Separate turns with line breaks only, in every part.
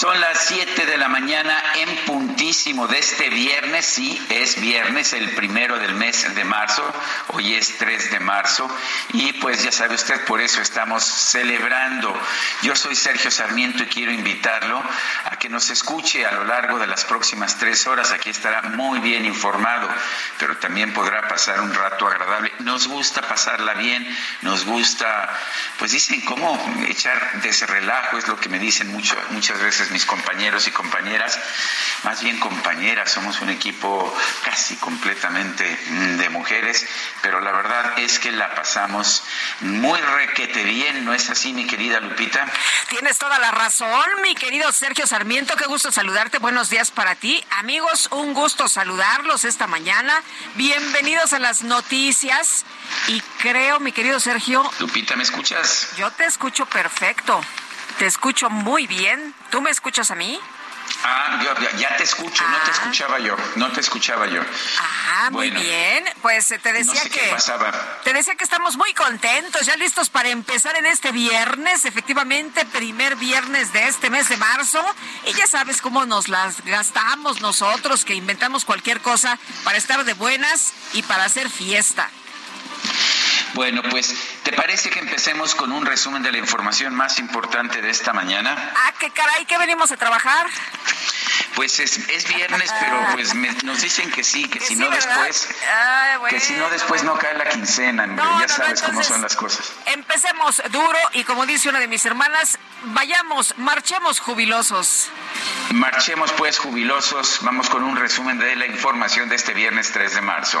Son las 7 de la mañana en puntísimo de este viernes, sí, es viernes, el primero del mes de marzo, hoy es 3 de marzo, y pues ya sabe usted, por eso estamos celebrando. Yo soy Sergio Sarmiento y quiero invitarlo a que nos escuche a lo largo de las próximas tres horas, aquí estará muy bien informado, pero también podrá pasar un rato agradable. Nos gusta pasarla bien, nos gusta, pues dicen, ¿cómo echar de ese relajo? Es lo que me dicen mucho, muchas veces mis compañeros y compañeras, más bien compañeras, somos un equipo casi completamente mm, de mujeres, pero la verdad es que la pasamos muy requete bien, ¿no es así, mi querida Lupita?
Tienes toda la razón, mi querido Sergio Sarmiento, qué gusto saludarte, buenos días para ti. Amigos, un gusto saludarlos esta mañana. Bienvenidos a las noticias y creo, mi querido Sergio...
Lupita, ¿me escuchas?
Yo te escucho perfecto. Te escucho muy bien. ¿Tú me escuchas a mí?
Ah, yo, ya, ya te escucho, no te
Ah.
escuchaba yo, no te escuchaba yo.
Ah, muy bien. Pues eh, te decía
No sé
que
qué pasaba.
te decía que estamos muy contentos, ya listos para empezar en este viernes, efectivamente, primer viernes de este mes de marzo. Y ya sabes cómo nos las gastamos nosotros, que inventamos cualquier cosa para estar de buenas y para hacer fiesta.
Bueno, pues, ¿te parece que empecemos con un resumen de la información más importante de esta mañana?
Ah, qué caray, que venimos a trabajar.
Pues es, es viernes, pero pues me- nos dicen que sí, que,
Que
si
sí,
no
¿verdad?
después,
Ay,
que si no
bueno,
después no cae la quincena,
No,
ya
no, no,
sabes cómo son las cosas.
Empecemos duro y como dice una de mis hermanas, vayamos, marchemos jubilosos.
Marchemos pues jubilosos, vamos con un resumen de la información de este viernes 3 de marzo.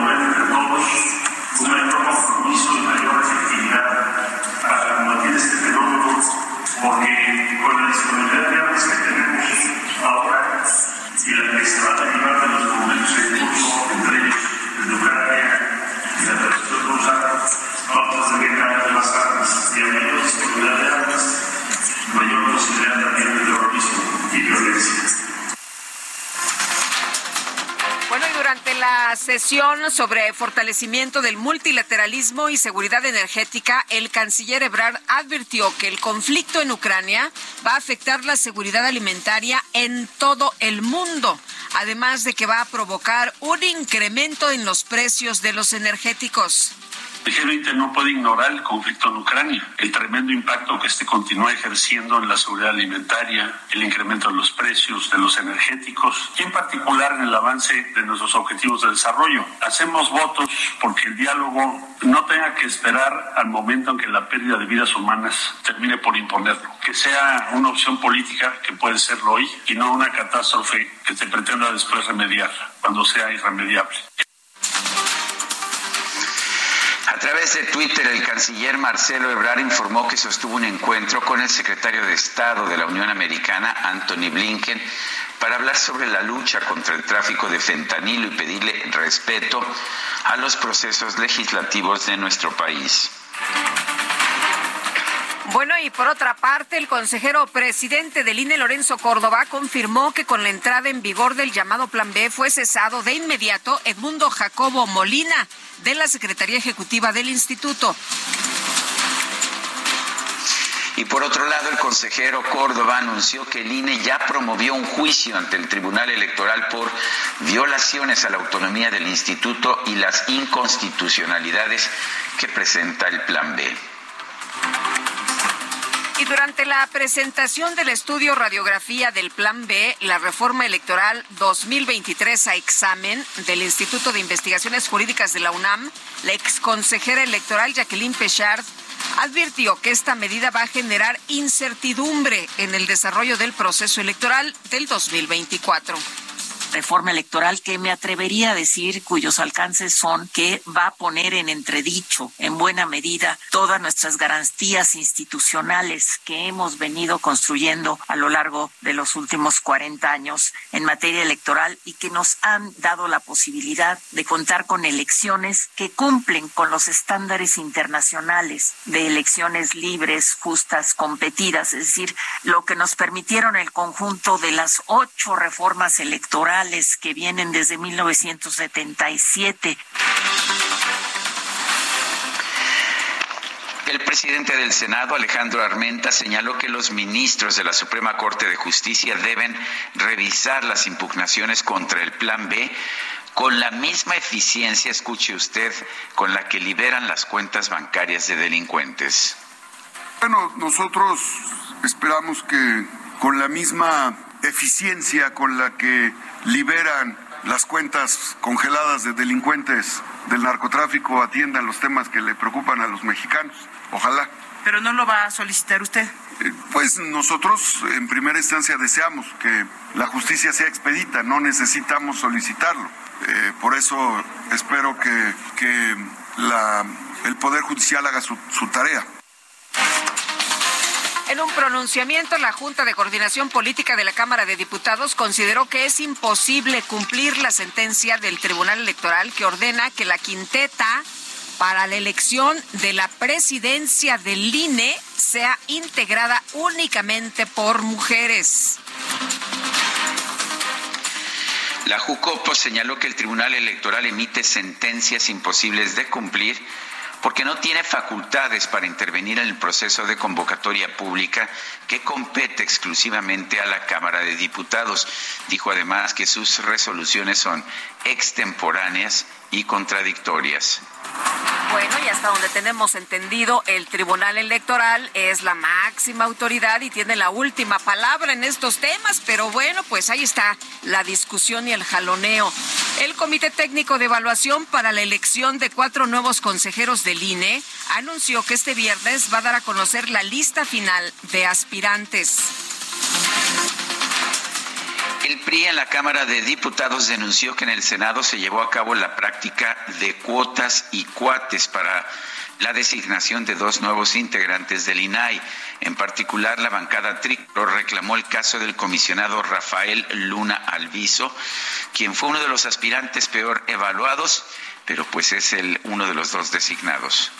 porque con la disponibilidad de armas que tenemos ahora y la que se va a derivar la
sesión sobre fortalecimiento del multilateralismo y seguridad energética, el canciller Ebrard advirtió que el conflicto en Ucrania va a afectar la seguridad alimentaria en todo el mundo, además de que va a provocar un incremento en los precios de los energéticos.
G20 no puede ignorar el conflicto en Ucrania, el tremendo impacto que este continúa ejerciendo en la seguridad alimentaria, el incremento de los precios de los energéticos y en particular en el avance de nuestros objetivos de desarrollo. Hacemos votos porque el diálogo no tenga que esperar al momento en que la pérdida de vidas humanas termine por imponerlo, que sea una opción política que puede serlo hoy y no una catástrofe que se pretenda después remediar cuando sea irremediable.
A través de Twitter, el canciller Marcelo Ebrard informó que sostuvo un encuentro con el secretario de Estado de la Unión Americana, Anthony Blinken, para hablar sobre la lucha contra el tráfico de fentanilo y pedirle respeto a los procesos legislativos de nuestro país.
Bueno, y por otra parte, el consejero presidente del INE, Lorenzo Córdoba, confirmó que con la entrada en vigor del llamado Plan B fue cesado de inmediato Edmundo Jacobo Molina de la Secretaría Ejecutiva del Instituto.
Y por otro lado, el consejero Córdoba anunció que el INE ya promovió un juicio ante el Tribunal Electoral por violaciones a la autonomía del instituto y las inconstitucionalidades que presenta el Plan B.
Y durante la presentación del estudio radiografía del Plan B, la reforma electoral 2023 a examen del Instituto de Investigaciones Jurídicas de la UNAM, la exconsejera electoral Jacqueline Pechard advirtió que esta medida va a generar incertidumbre en el desarrollo del proceso electoral del 2024
reforma electoral que me atrevería a decir cuyos alcances son que va a poner en entredicho en buena medida todas nuestras garantías institucionales que hemos venido construyendo a lo largo de los últimos 40 años en materia electoral y que nos han dado la posibilidad de contar con elecciones que cumplen con los estándares internacionales de elecciones libres, justas, competidas, es decir, lo que nos permitieron el conjunto de las ocho reformas electorales que vienen desde 1977.
El presidente del Senado, Alejandro Armenta, señaló que los ministros de la Suprema Corte de Justicia deben revisar las impugnaciones contra el Plan B con la misma eficiencia, escuche usted, con la que liberan las cuentas bancarias de delincuentes.
Bueno, nosotros esperamos que con la misma eficiencia con la que liberan las cuentas congeladas de delincuentes del narcotráfico atiendan los temas que le preocupan a los mexicanos. Ojalá.
¿Pero no lo va a solicitar usted?
Eh, pues nosotros en primera instancia deseamos que la justicia sea expedita, no necesitamos solicitarlo. Eh, por eso espero que, que la, el Poder Judicial haga su, su tarea.
En un pronunciamiento, la Junta de Coordinación Política de la Cámara de Diputados consideró que es imposible cumplir la sentencia del Tribunal Electoral que ordena que la quinteta para la elección de la presidencia del INE sea integrada únicamente por mujeres.
La JUCOPO señaló que el Tribunal Electoral emite sentencias imposibles de cumplir porque no tiene facultades para intervenir en el proceso de convocatoria pública que compete exclusivamente a la Cámara de Diputados. Dijo además que sus resoluciones son extemporáneas y contradictorias.
Bueno, y hasta donde tenemos entendido, el Tribunal Electoral es la máxima autoridad y tiene la última palabra en estos temas, pero bueno, pues ahí está la discusión y el jaloneo. El Comité Técnico de Evaluación para la elección de cuatro nuevos consejeros del INE anunció que este viernes va a dar a conocer la lista final de aspirantes.
El PRI en la Cámara de Diputados denunció que en el Senado se llevó a cabo la práctica de cuotas y cuates para la designación de dos nuevos integrantes del INAI. En particular, la bancada tricolor reclamó el caso del comisionado Rafael Luna Alviso, quien fue uno de los aspirantes peor evaluados, pero pues es el uno de los dos designados.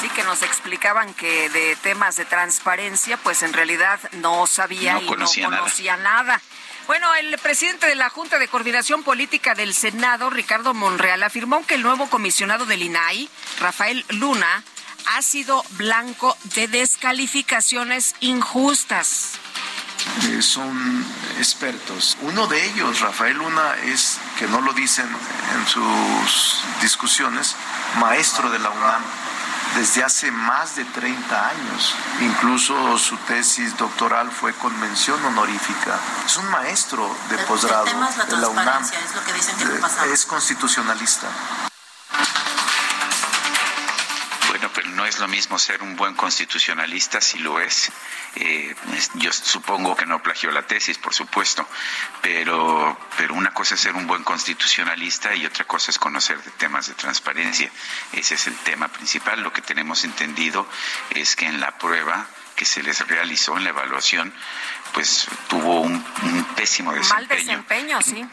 Sí, que nos explicaban que de temas de transparencia, pues en realidad no sabía y no conocía nada. Bueno, el presidente de la Junta de Coordinación Política del Senado, Ricardo Monreal, afirmó que el nuevo comisionado del INAI, Rafael Luna, ha sido blanco de descalificaciones injustas.
Eh, son expertos. Uno de ellos, Rafael Luna, es, que no lo dicen en sus discusiones, maestro de la UNAM desde hace más de 30 años. Incluso su tesis doctoral fue con mención honorífica. Es un maestro de posgrado de la UNAM.
Es lo que dicen que
Es constitucionalista.
Lo mismo ser un buen constitucionalista, si lo es. Eh, yo supongo que no plagió la tesis, por supuesto, pero, pero una cosa es ser un buen constitucionalista y otra cosa es conocer de temas de transparencia. Ese es el tema principal. Lo que tenemos entendido es que en la prueba que se les realizó en la evaluación, pues tuvo un, pésimo desempeño.
Mal desempeño, sí.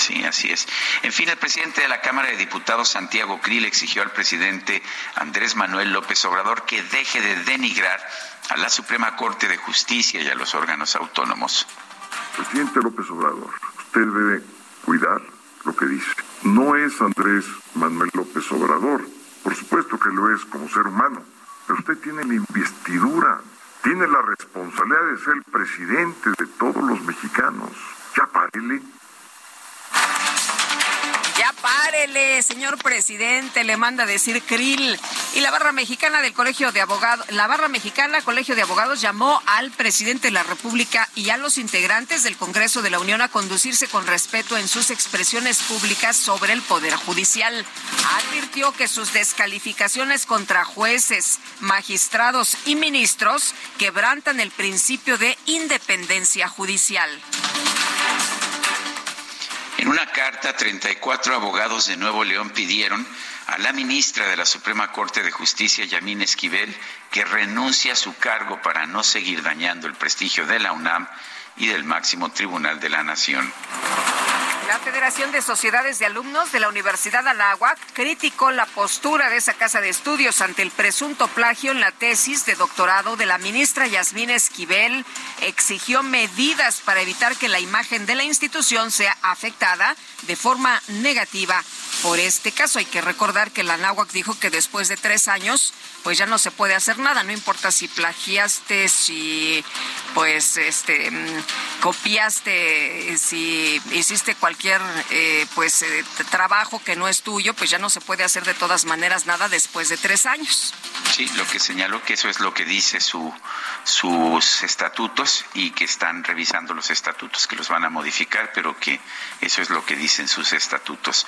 Sí, así es. En fin, el presidente de la Cámara de Diputados, Santiago Krill, exigió al presidente Andrés Manuel López Obrador que deje de denigrar a la Suprema Corte de Justicia y a los órganos autónomos.
Presidente López Obrador, usted debe cuidar lo que dice. No es Andrés Manuel López Obrador, por supuesto que lo es como ser humano, pero usted tiene la investidura tiene la responsabilidad de ser el presidente de todos los mexicanos. Ya párele.
Párele, señor presidente, le manda decir Krill. Y la barra mexicana del Colegio de Abogados, la barra mexicana Colegio de Abogados llamó al presidente de la República y a los integrantes del Congreso de la Unión a conducirse con respeto en sus expresiones públicas sobre el Poder Judicial. Advirtió que sus descalificaciones contra jueces, magistrados y ministros quebrantan el principio de independencia judicial.
En una carta, 34 abogados de Nuevo León pidieron a la ministra de la Suprema Corte de Justicia, Yamín Esquivel, que renuncie a su cargo para no seguir dañando el prestigio de la UNAM y del máximo tribunal de la Nación.
La Federación de Sociedades de Alumnos de la Universidad Anáhuac criticó la postura de esa casa de estudios ante el presunto plagio en la tesis de doctorado de la ministra Yasmín Esquivel. Exigió medidas para evitar que la imagen de la institución sea afectada de forma negativa por este caso. Hay que recordar que la Anáhuac dijo que después de tres años pues ya no se puede hacer nada, no importa si plagiaste, si pues este mm, copiaste, si hiciste cualquier eh, pues eh, trabajo que no es tuyo, pues ya no se puede hacer de todas maneras nada después de tres años.
Sí, lo que señaló que eso es lo que dice su, sus estatutos y que están revisando los estatutos, que los van a modificar, pero que eso es lo que dicen sus estatutos.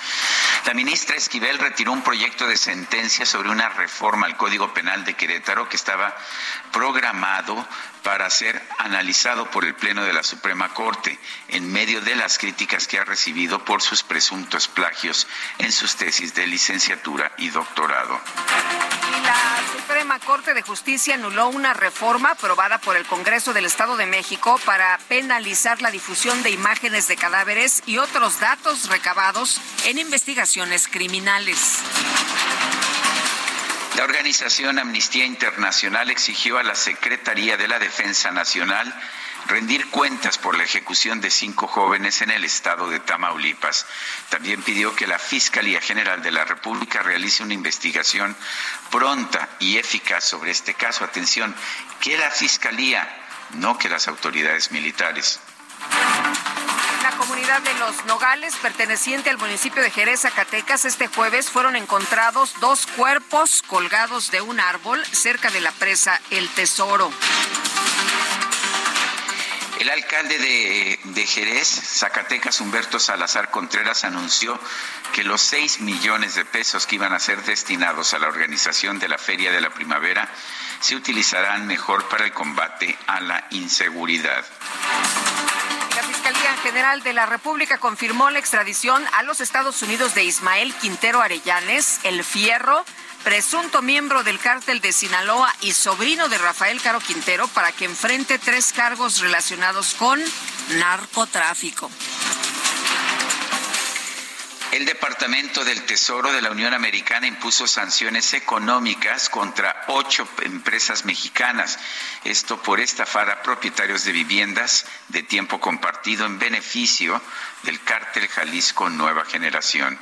La ministra Esquivel retiró un proyecto de sentencia sobre una reforma al Código Penal de Querétaro que estaba programado para ser analizado por el Pleno de la Suprema Corte en medio de las críticas que ha recibido por sus presuntos plagios en sus tesis de licenciatura y doctorado.
la Suprema Corte de Justicia anuló una reforma aprobada por el Congreso del Estado de México para penalizar la difusión de imágenes de cadáveres y otros datos recabados en investigaciones criminales.
La organización Amnistía Internacional exigió a la Secretaría de la Defensa Nacional rendir cuentas por la ejecución de cinco jóvenes en el estado de Tamaulipas. También pidió que la Fiscalía General de la República realice una investigación pronta y eficaz sobre este caso. Atención, que la Fiscalía, no que las autoridades militares
la comunidad de Los Nogales, perteneciente al municipio de Jerez, Zacatecas, este jueves fueron encontrados dos cuerpos colgados de un árbol cerca de la presa El Tesoro.
El alcalde de, de, Jerez, Zacatecas, Humberto Salazar Contreras, anunció que los seis millones de pesos que iban a ser destinados a la organización de la Feria de la Primavera se utilizarán mejor para el combate a la inseguridad.
La Fiscalía General de la República confirmó la extradición a los Estados Unidos de Ismael Quintero Arellanes, el Fierro, presunto miembro del cártel de Sinaloa y sobrino de Rafael Caro Quintero, para que enfrente tres cargos relacionados con narcotráfico.
El Departamento del Tesoro de la Unión Americana impuso sanciones económicas contra ocho empresas mexicanas, esto por estafar a propietarios de viviendas de tiempo compartido en beneficio del cártel Jalisco Nueva Generación.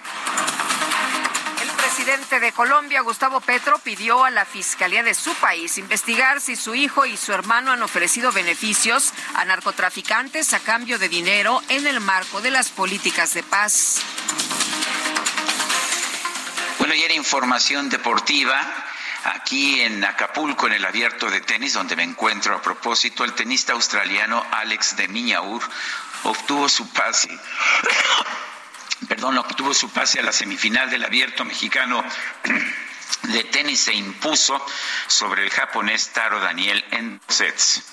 El presidente de Colombia, Gustavo Petro, pidió a la Fiscalía de su país investigar si su hijo y su hermano han ofrecido beneficios a narcotraficantes a cambio de dinero en el marco de las políticas de paz.
Bueno, y era información deportiva. Aquí en Acapulco, en el abierto de tenis, donde me encuentro a propósito, el tenista australiano Alex de Miñaur obtuvo su pase perdón, obtuvo su pase a la semifinal del abierto mexicano de tenis se impuso sobre el japonés Taro Daniel en sets.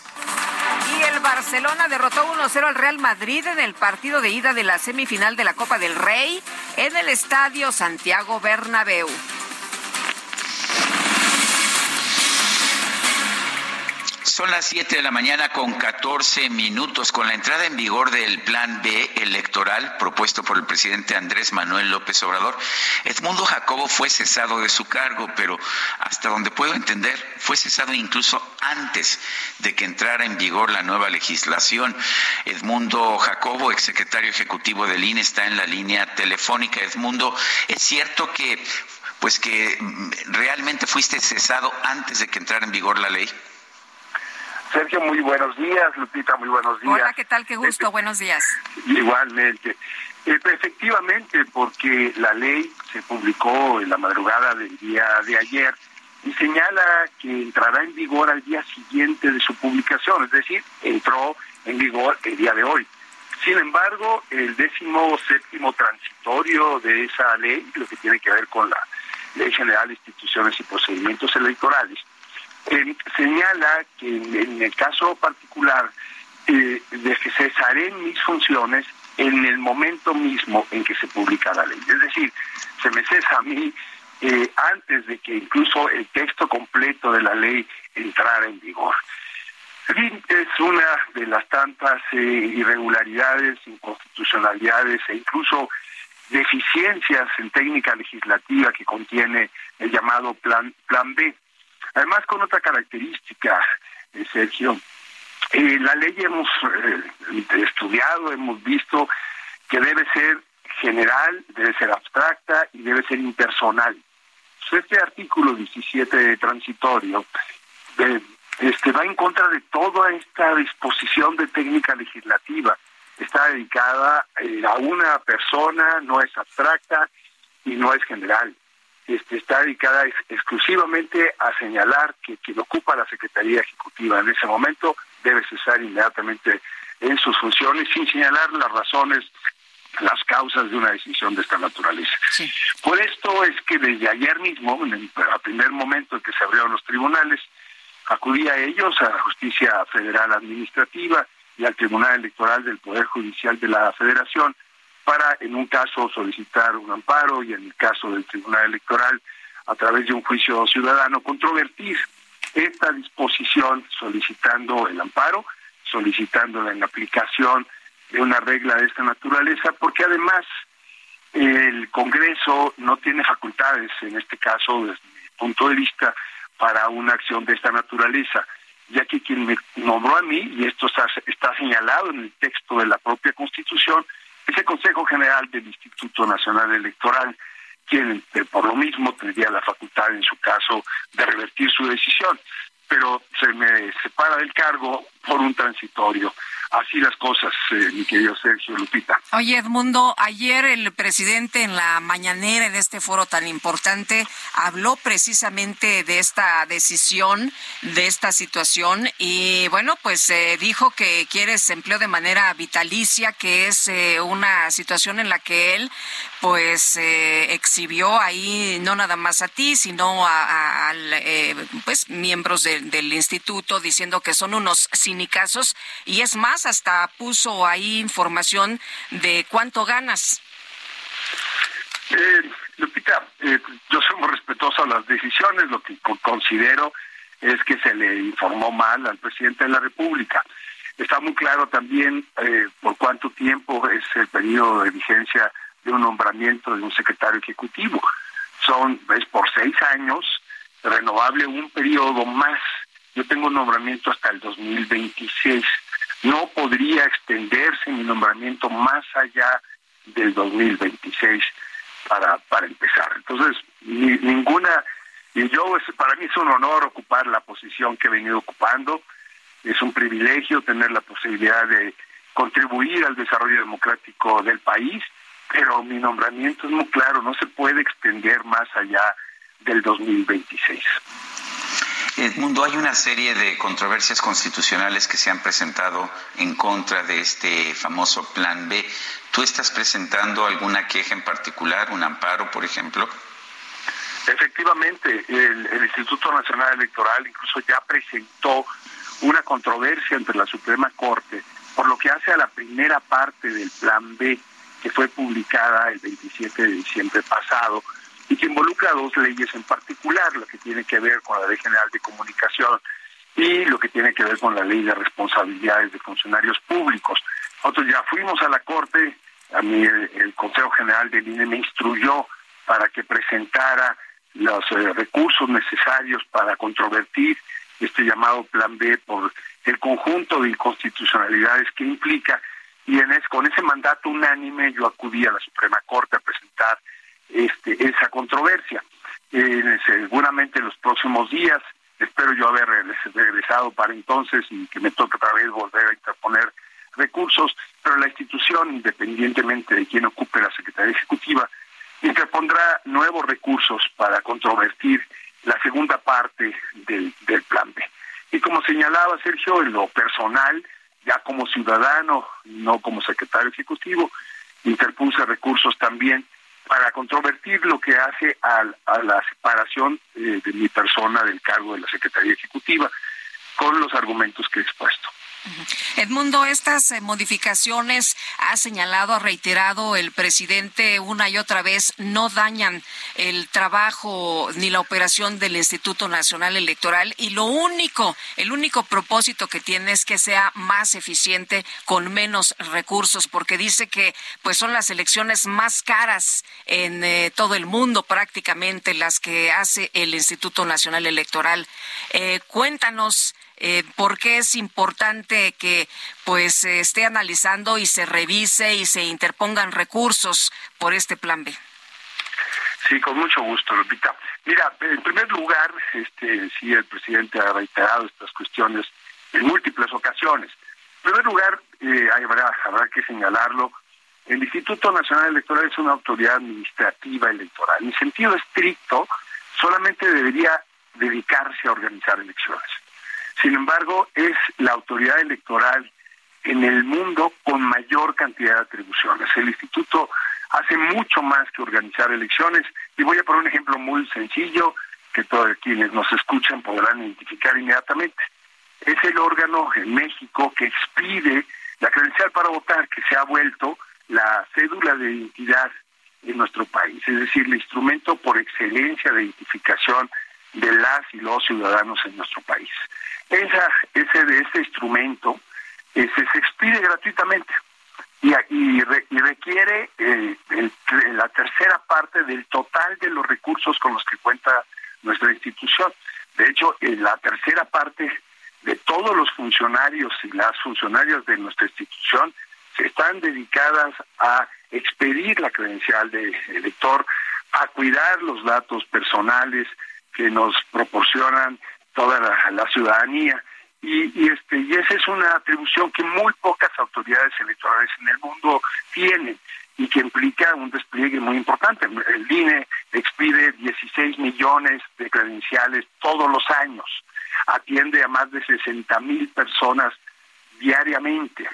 Y el Barcelona derrotó 1-0 al Real Madrid en el partido de ida de la semifinal de la Copa del Rey en el estadio Santiago Bernabéu.
Son las 7 de la mañana con 14 minutos. Con la entrada en vigor del Plan B electoral propuesto por el presidente Andrés Manuel López Obrador, Edmundo Jacobo fue cesado de su cargo, pero hasta donde puedo entender, fue cesado incluso antes de que entrara en vigor la nueva legislación. Edmundo Jacobo, exsecretario ejecutivo del INE, está en la línea telefónica. Edmundo, ¿es cierto que pues que realmente fuiste cesado antes de que entrara en vigor la ley?
Sergio, muy buenos días. Lupita, muy buenos días.
Hola, ¿qué tal? Qué gusto. buenos días.
Igualmente. Eh, efectivamente, porque la ley se publicó en la madrugada del día de ayer y señala que entrará en vigor al día siguiente de su publicación, es decir, entró en vigor el día de hoy. Sin embargo, el décimo séptimo transitorio de esa ley, lo que tiene que ver con la Ley General de Instituciones y Procedimientos Electorales, eh, señala que en, el caso particular eh, de que cesaré mis funciones en el momento mismo en que se publica la ley. Es decir, se me cesa a mí eh, antes de que incluso el texto completo de la ley entrara en vigor. Es una de las tantas irregularidades, inconstitucionalidades e incluso deficiencias en técnica legislativa que contiene el llamado Plan, plan B. Además, con otra característica, eh, Sergio, eh, la ley hemos eh, estudiado, hemos visto que debe ser general, debe ser abstracta y debe ser impersonal. Este artículo 17 transitorio este, va en contra de toda esta disposición de técnica legislativa. Está dedicada a una persona, no es abstracta y no es general. Este, está dedicada exclusivamente a señalar que quien ocupa la Secretaría Ejecutiva en ese momento debe cesar inmediatamente en sus funciones sin señalar las razones, las causas de una decisión de esta naturaleza. Por esto es que desde ayer mismo, en el primer momento en que se abrieron los tribunales, acudí a ellos, a la Justicia Federal Administrativa y al Tribunal Electoral del Poder Judicial de la Federación, para en un caso solicitar un amparo y en el caso del Tribunal Electoral a través de un juicio ciudadano controvertir esta disposición solicitando el amparo, solicitando la aplicación de una regla de esta naturaleza, porque además el Congreso no tiene facultades, en este caso, desde mi punto de vista, para una acción de esta naturaleza, ya que quien me nombró a mí, y esto está, está señalado en el texto de la propia Constitución, es el Consejo General del Instituto Nacional Electoral, quien eh, por lo mismo tendría la facultad en su caso de revertir su decisión, pero se me separa del cargo por un transitorio así las cosas, eh, mi querido Sergio Lupita.
Oye, Edmundo, ayer el presidente en la mañanera, en este foro tan importante, habló precisamente de esta decisión, de esta situación, y bueno, pues eh, dijo que quiere empleo de manera vitalicia, que es eh, una situación en la que él pues exhibió ahí no nada más a ti, sino a, pues miembros del instituto diciendo que son unos y es más hasta puso ahí información de cuánto ganas.
Eh, Lupita, eh, yo soy muy respetuoso a las decisiones, lo que considero es que se le informó mal al presidente de la República. Está muy claro también eh, por cuánto tiempo es el periodo de vigencia de un nombramiento de un secretario ejecutivo. Son, es por seis años, renovable un periodo más. Yo tengo un nombramiento hasta el 2026 no podría extenderse mi nombramiento más allá del 2026 para, para empezar. Entonces, ninguna, y yo, para mí es un honor ocupar la posición que he venido ocupando, es un privilegio tener la posibilidad de contribuir al desarrollo democrático del país, pero mi nombramiento es muy claro, no se puede extender más allá del 2026.
Edmundo, hay una serie de controversias constitucionales que se han presentado en contra de este famoso Plan B. ¿Tú estás presentando alguna queja en particular, un amparo, por ejemplo?
Efectivamente, el, el, Instituto Nacional Electoral incluso ya presentó una controversia entre la Suprema Corte por lo que hace a la primera parte del Plan B que fue publicada el 27 de diciembre pasado y que involucra dos leyes en particular, lo que tiene que ver con la Ley General de Comunicación y lo que tiene que ver con la Ley de Responsabilidades de Funcionarios Públicos. Nosotros ya fuimos a la Corte, a mí el, Consejo General del INE me instruyó para que presentara los eh, recursos necesarios para controvertir este llamado Plan B por el conjunto de inconstitucionalidades que implica y en con ese mandato unánime yo acudí a la Suprema Corte a presentar este, esa controversia. Eh, seguramente en los próximos días, espero yo haber regresado para entonces y que me toque otra vez volver a interponer recursos, pero la institución, independientemente de quién ocupe la Secretaría Ejecutiva, interpondrá nuevos recursos para controvertir la segunda parte del, del plan B. Y como señalaba Sergio, en lo personal, ya como ciudadano, no como secretario ejecutivo, interpuse recursos también para controvertir lo que hace a, la separación eh, de mi persona del cargo de la Secretaría Ejecutiva con los argumentos que he expuesto.
Edmundo, estas eh, modificaciones ha señalado, ha reiterado el presidente una y otra vez, no dañan el trabajo ni la operación del Instituto Nacional Electoral y lo único, el único propósito que tiene es que sea más eficiente con menos recursos, porque dice que pues son las elecciones más caras en eh, todo el mundo prácticamente las que hace el Instituto Nacional Electoral. Eh, cuéntanos eh, por qué es importante que pues se esté analizando y se revise y se interpongan recursos por este plan B.
Sí, con mucho gusto, Lupita. Mira, en primer lugar, este, sí, el presidente ha reiterado estas cuestiones en múltiples ocasiones. En primer lugar, eh, habrá, habrá que señalarlo, el Instituto Nacional Electoral es una autoridad administrativa electoral. En sentido estricto, solamente debería dedicarse a organizar elecciones. Sin embargo, es la autoridad electoral en el mundo con mayor cantidad de atribuciones. El instituto hace mucho más que organizar elecciones y voy a poner un ejemplo muy sencillo que todos quienes nos escuchan podrán identificar inmediatamente. Es el órgano en México que expide la credencial para votar que se ha vuelto la cédula de identidad en nuestro país, es decir, el instrumento por excelencia de identificación de las y los ciudadanos en nuestro país. Esa, ese de ese instrumento ese, se expide gratuitamente y, y, requiere eh, la tercera parte del total de los recursos con los que cuenta nuestra institución. De hecho, la tercera parte de todos los funcionarios y las funcionarias de nuestra institución se están dedicadas a expedir la credencial de elector, a cuidar los datos personales que nos proporcionan toda la, ciudadanía. Y, este y esa es una atribución que muy pocas autoridades electorales en el mundo tienen y que implica un despliegue muy importante. El INE expide 16 millones de credenciales todos los años, atiende a más de 60 mil personas diariamente.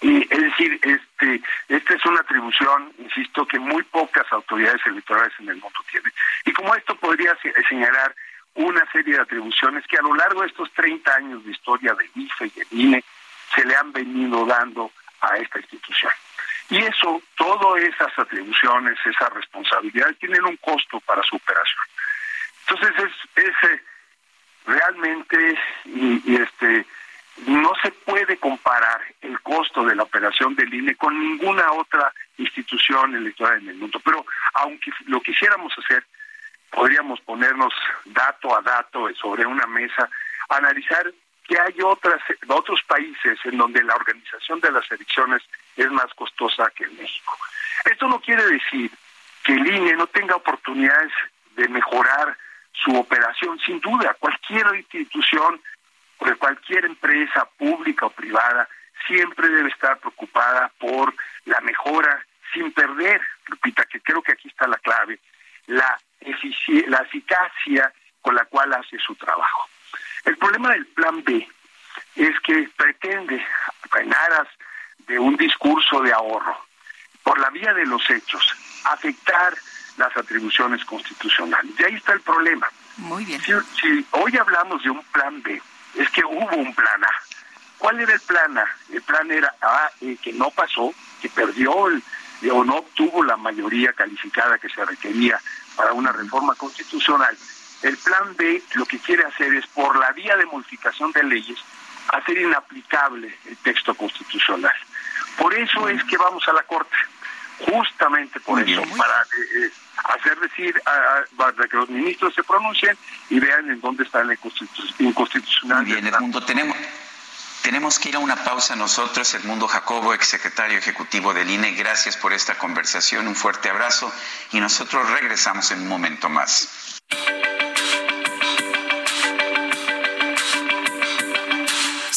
Y es decir, este, esta es una atribución, insisto, que muy pocas autoridades electorales en el mundo tienen. Y como esto podría señalar una serie de atribuciones que a lo largo de estos 30 años de historia del IFE y del INE se le han venido dando a esta institución. Y eso, todas esas atribuciones, esas responsabilidades tienen un costo para su operación. Entonces es, es eh, realmente y, este no se puede comparar el costo de la operación del INE con ninguna otra institución electoral en el mundo. Pero aunque lo quisiéramos hacer, podríamos ponernos dato a dato sobre una mesa, analizar que hay otras, otros países en donde la organización de las elecciones es más costosa que en México. Esto no quiere decir que el INE no tenga oportunidades de mejorar su operación, sin duda, cualquier institución o cualquier empresa pública o privada siempre debe estar preocupada por la mejora sin perder, Lupita, que creo que aquí está la clave, la la eficacia con la cual hace su trabajo. El problema del plan B es que pretende, en aras de un discurso de ahorro, por la vía de los hechos, afectar las atribuciones constitucionales. Y ahí está el problema.
Muy bien.
Si, si hoy hablamos de un plan B, es que hubo un plan A. ¿Cuál era el plan A? El plan era A eh, que no pasó, que perdió el, o no obtuvo la mayoría calificada que se requería para una reforma constitucional. El plan B lo que quiere hacer es, por la vía de modificación de leyes, hacer inaplicable el texto constitucional. Por eso es que vamos a la Corte, justamente por eso, para eh, eh, hacer decir, para que los ministros se pronuncien y vean en dónde está la inconstitucional.
Muy bien, Edmundo, tenemos... Tenemos que ir a una pausa nosotros, Edmundo Jacobo, exsecretario ejecutivo del INE. Gracias por esta conversación, un fuerte abrazo y nosotros regresamos en un momento más.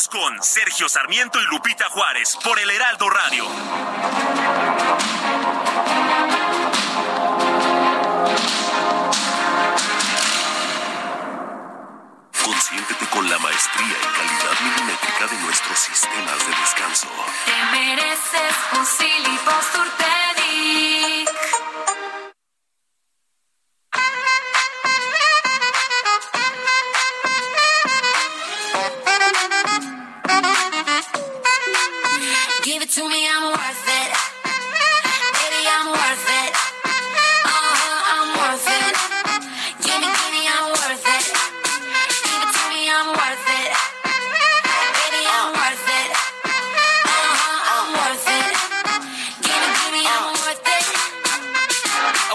Continuamos con Sergio Sarmiento y Lupita Juárez por el Heraldo Radio. Consiéntete con la maestría y calidad milimétrica de nuestros sistemas de descanso.
Te mereces un To me, I'm worth it. Baby, I'm worth it. Uh-huh, I'm worth it. Give me, give me, I'm worth it. Give it to me, I'm worth it. Baby, I'm worth it. Uh-huh, I'm worth it. Give give me, I'm worth it.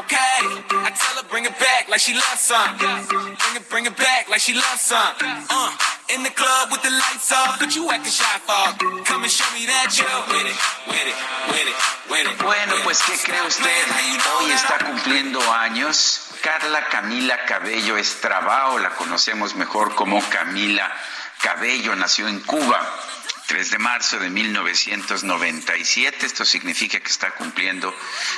Okay, I tell her bring it back like she loves some. Bring it, bring it back like she loves some. Uh. In the club with the lights off, but you acting shy for. Come and show me that you with it, with it, with it, with it.
Bueno, pues ¿qué cree usted? Hoy está cumpliendo años Carla Camila Cabello Estrabao, la conocemos mejor como Camila Cabello, nació en Cuba 3 de marzo de 1997. Esto significa que está cumpliendo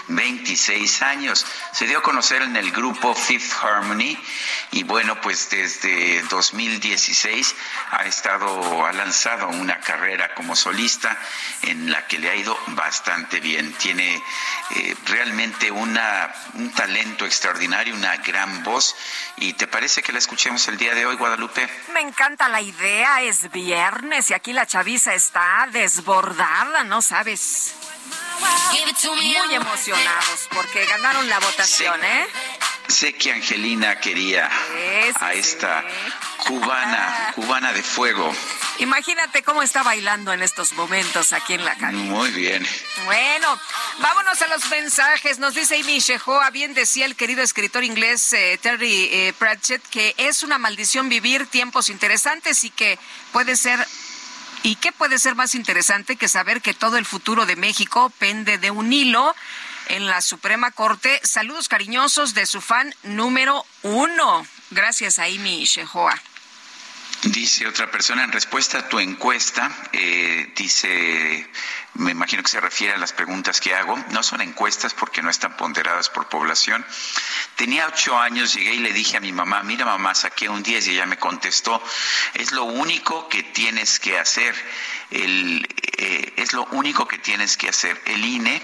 26 años. Se dio a conocer en el grupo Fifth Harmony y bueno, pues desde 2016 ha estado, ha lanzado una carrera como solista en la que le ha ido bastante bien. Tiene eh, realmente una, un talento extraordinario, una gran voz. ¿Y te parece que la escuchemos el día de hoy, Guadalupe?
Me encanta la idea, es viernes y aquí la chaviza está desbordada, ¿no sabes? Muy emocionados porque ganaron la votación, ¿eh?
Sé que Angelina quería a esta cubana, cubana de fuego.
Imagínate cómo está bailando en estos momentos aquí en la calle.
Muy bien.
Bueno, vámonos a los mensajes. Nos dice Amy Shehoa, bien decía el querido escritor inglés eh, Terry eh, Pratchett, que es una maldición vivir tiempos interesantes y que puede ser ¿Y qué puede ser más interesante que saber que todo el futuro de México pende de un hilo en la Suprema Corte? Saludos cariñosos de su fan número uno. Gracias, Amy Shehoa.
Dice otra persona, en respuesta a tu encuesta, eh, dice, me imagino que se refiere a las preguntas que hago, no son encuestas porque no están ponderadas por población. Tenía ocho años, llegué y le dije a mi mamá, mira mamá, saqué un 10 y ella me contestó, es lo único que tienes que hacer, el, eh, es lo único que tienes que hacer. El INE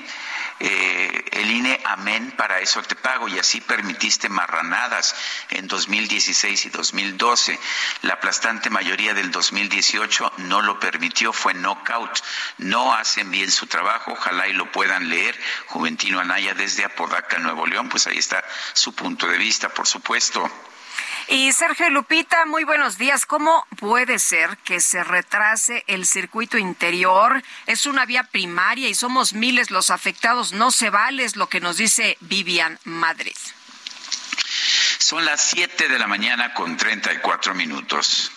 eh, el INE, amén, para eso te pago, y así permitiste marranadas en 2016 y 2012. La aplastante mayoría del 2018 no lo permitió, fue knockout. No hacen bien su trabajo, ojalá y lo puedan leer. Juventino Anaya desde Apodaca, Nuevo León, pues ahí está su punto de vista, por supuesto.
Y Sergio Lupita, muy buenos días. ¿Cómo puede ser que se retrase el circuito interior? Es una vía primaria y somos miles los afectados. No se vale, es lo que nos dice Vivian Madrid.
Son las 7 de la mañana con 34 minutos.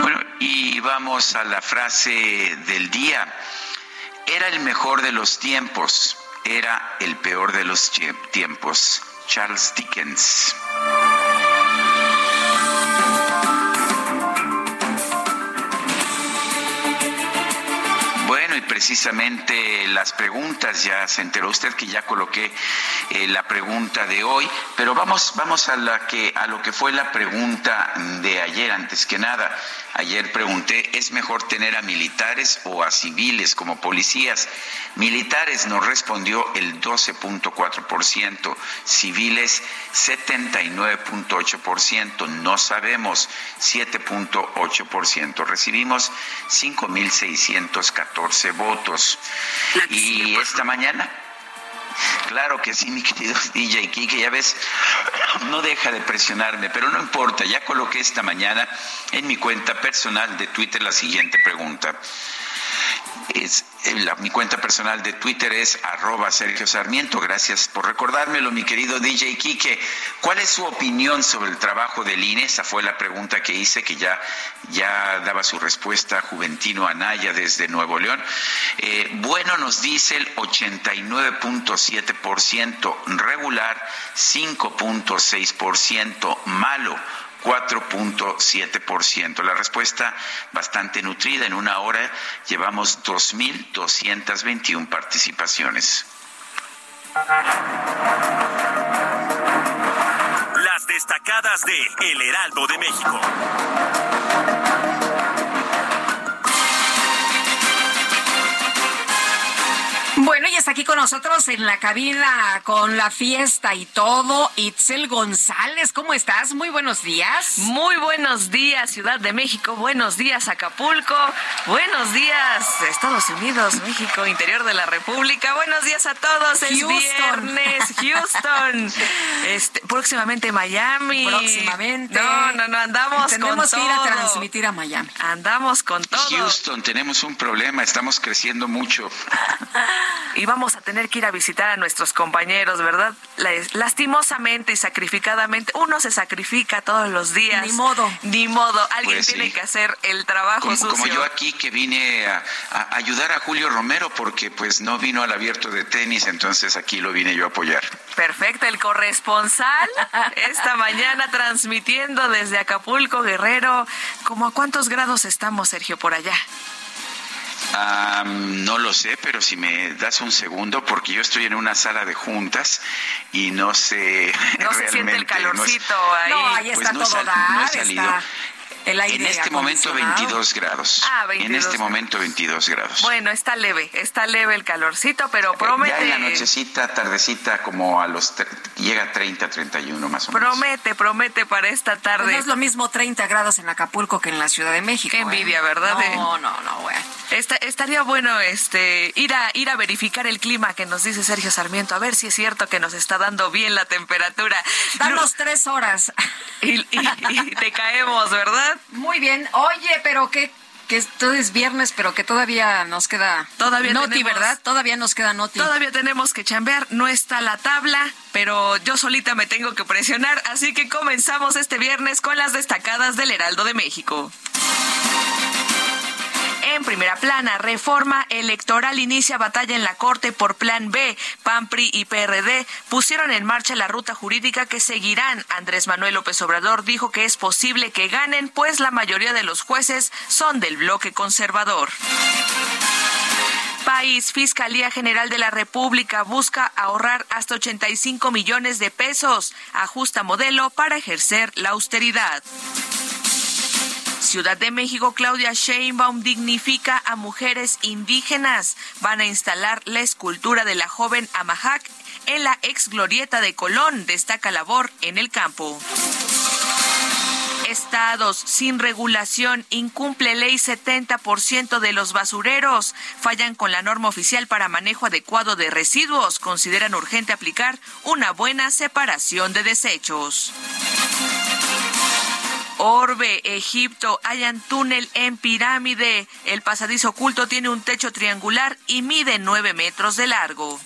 Bueno, y vamos a la frase del día. Era el mejor de los tiempos era el peor de los tiempos. Charles Dickens. Precisamente las preguntas, ya se enteró usted que ya coloqué eh, la pregunta de hoy, pero vamos, vamos a, que, a lo que fue la pregunta de ayer, antes que nada. Ayer pregunté, ¿es mejor tener a militares o a civiles como policías? Militares nos respondió el 12.4%, civiles 79.8%, no sabemos 7.8%. Recibimos 5.614 votos. Y esta mañana Claro que sí, mi querido DJ Kike, ya ves, no deja de presionarme, pero no importa, ya coloqué esta mañana en mi cuenta personal de Twitter la siguiente pregunta. Es, mi cuenta personal de Twitter es arroba Sergio Sarmiento. Gracias por recordármelo, mi querido DJ Quique. ¿Cuál es su opinión sobre el trabajo del INE? Esa fue la pregunta que hice, que ya, ya daba su respuesta Juventino Anaya desde Nuevo León. Eh, bueno, nos dice el 89.7%, regular 5.6%, malo 4.7%. La respuesta bastante nutrida. En una hora llevamos 2.221 participaciones.
Las destacadas de El Heraldo de México.
Bueno, y está aquí con nosotros en la cabina con la fiesta y todo, Itzel González. ¿Cómo estás? Muy buenos días.
Muy buenos días, Ciudad de México. Buenos días, Acapulco. Buenos días, Estados Unidos, México, interior de la República. Buenos días a todos. Es
Houston.
viernes, Houston. Este, próximamente Miami.
Próximamente.
No, no, no, andamos
Tenemos
con
que ir a
todo.
transmitir a Miami.
Andamos con todo.
Houston, tenemos un problema, estamos creciendo mucho.
Y vamos a tener que ir a visitar a nuestros compañeros, ¿verdad? La- Lastimosamente y sacrificadamente, uno se sacrifica todos los días.
Ni modo.
Ni modo. Alguien
Pues sí.
tiene que hacer el trabajo
Como,
sucio.
como yo aquí que vine a, a ayudar a Julio Romero porque pues no vino al abierto de tenis, entonces aquí lo vine yo a apoyar.
Perfecto, el corresponsal esta mañana transmitiendo desde Acapulco, Guerrero. ¿Cómo a cuántos grados estamos, Sergio, por allá?
Ah, no lo sé, pero si me das un segundo, porque yo estoy en una sala de juntas y no sé
No se siente el
realmente, no es-
calorcito ahí.
No, ahí
Pues
está
no he
todo
sal- no he salido.
está el aire
en este momento
acondicionado.
22 grados.
Ah, 22
En este
grados.
momento 22 grados.
Bueno, está leve, está leve el calorcito, pero
Ya
promete.
en la nochecita, tardecita, como a los... tre- llega a 30, 31 más o menos.
Promete, promete para esta
Pues
tarde.
no es lo mismo 30 grados en Acapulco que en la Ciudad de México.
Qué
¿eh?
envidia, ¿verdad?
No, no, no, güey.
Esta- estaría bueno este ir a ir a verificar el clima que nos dice Sergio Sarmiento, a ver si es cierto que nos está dando bien la temperatura.
Danos tres horas.
Y, y- y te caemos, ¿verdad?
Muy bien. Oye, pero que que esto es viernes, pero que todavía nos queda
Todavía
Noti,
tenemos-
¿verdad? Todavía nos queda Noti.
Todavía tenemos que chambear, no está la tabla, pero yo solita me tengo que presionar, así que comenzamos este viernes con las destacadas del Heraldo de México. En primera plana, reforma electoral inicia batalla en la Corte por Plan B. PAN, PRI y PRD pusieron en marcha la ruta jurídica que seguirán. Andrés Manuel López Obrador dijo que es posible que ganen, pues la mayoría de los jueces son del bloque conservador. País, Fiscalía General de la República busca ahorrar hasta 85 millones de pesos. Ajusta modelo para ejercer la austeridad. Ciudad de México, Claudia Sheinbaum dignifica a mujeres indígenas. Van a instalar la escultura de la joven Amahac en la ex glorieta de Colón. Destaca labor en el campo. Estados sin regulación incumple ley 70% de los basureros. Fallan con la norma oficial para manejo adecuado de residuos. Consideran urgente aplicar una buena separación de desechos. Orbe, Egipto, hayan túnel en pirámide. El pasadizo oculto tiene un techo triangular y mide 9 metros de largo.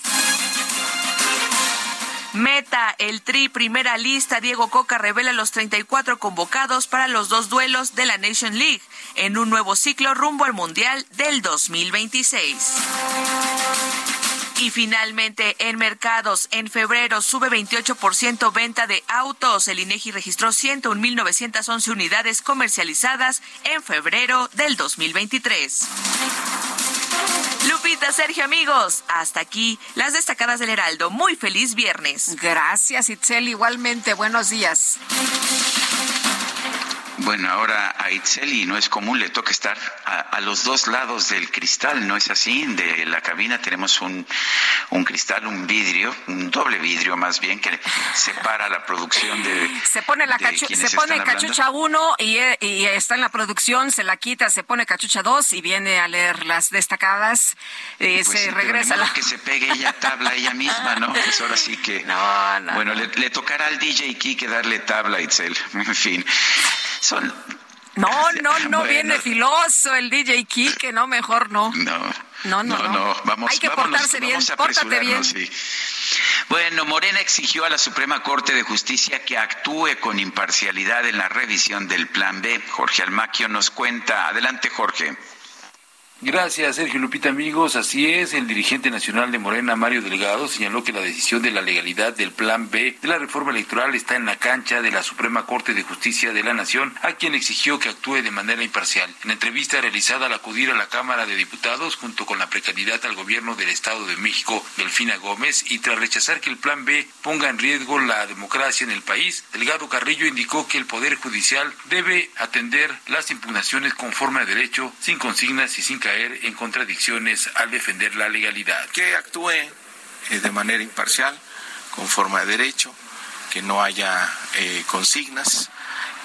Meta, el Tri, primera lista. Diego Coca revela los 34 convocados para los dos duelos de la Nation League en un nuevo ciclo rumbo al Mundial del 2026. Y finalmente, en mercados, en febrero sube 28% venta de autos. El INEGI registró 101.911 unidades comercializadas en febrero del 2023. Lupita, Sergio, amigos, hasta aquí las destacadas del Heraldo. Muy feliz viernes.
Gracias, Itzel. Igualmente, buenos días.
Bueno, ahora a Itzel, y no es común, le toca estar a, a, los dos lados del cristal, ¿no es así? De la cabina tenemos un, un cristal, un vidrio, un doble vidrio más bien, que separa la producción de.
Se pone la cachu se pone cachucha 1 y, y, está en la producción, se la quita, se pone cachucha 2 y viene a leer las destacadas, eh,
pues
se
sí,
regresa.
Pero la... que se pegue ella tabla ella misma, ¿no? Pues ahora sí que.
No, no.
Bueno, le, le tocará al DJ Kike darle tabla a Itzel. En fin. Son,
no, no, no
bueno.
viene filoso el DJ Kike, no, mejor no.
No.
No, no,
no. no. Vamos,
Hay que
vámonos,
portarse bien, pórtate bien.
Sí. Bueno, Morena exigió a la Suprema Corte de Justicia que actúe con imparcialidad en la revisión del Plan B. Jorge Almaquio nos cuenta. Adelante, Jorge.
Gracias, Sergio Lupita, amigos. Así es, el dirigente nacional de Morena, Mario Delgado, señaló que la decisión de la legalidad del Plan B de la reforma electoral está en la cancha de la Suprema Corte de Justicia de la Nación, a quien exigió que actúe de manera imparcial. En entrevista realizada al acudir a la Cámara de Diputados, junto con la precandidata al gobierno del Estado de México, Delfina Gómez, y tras rechazar que el Plan B ponga en riesgo la democracia en el país, Delgado Carrillo indicó que el Poder Judicial debe atender las impugnaciones conforme a derecho, sin consignas y sin caer en contradicciones al defender la legalidad.
Que actúe eh, de manera imparcial, conforme a derecho, que no haya eh, consignas,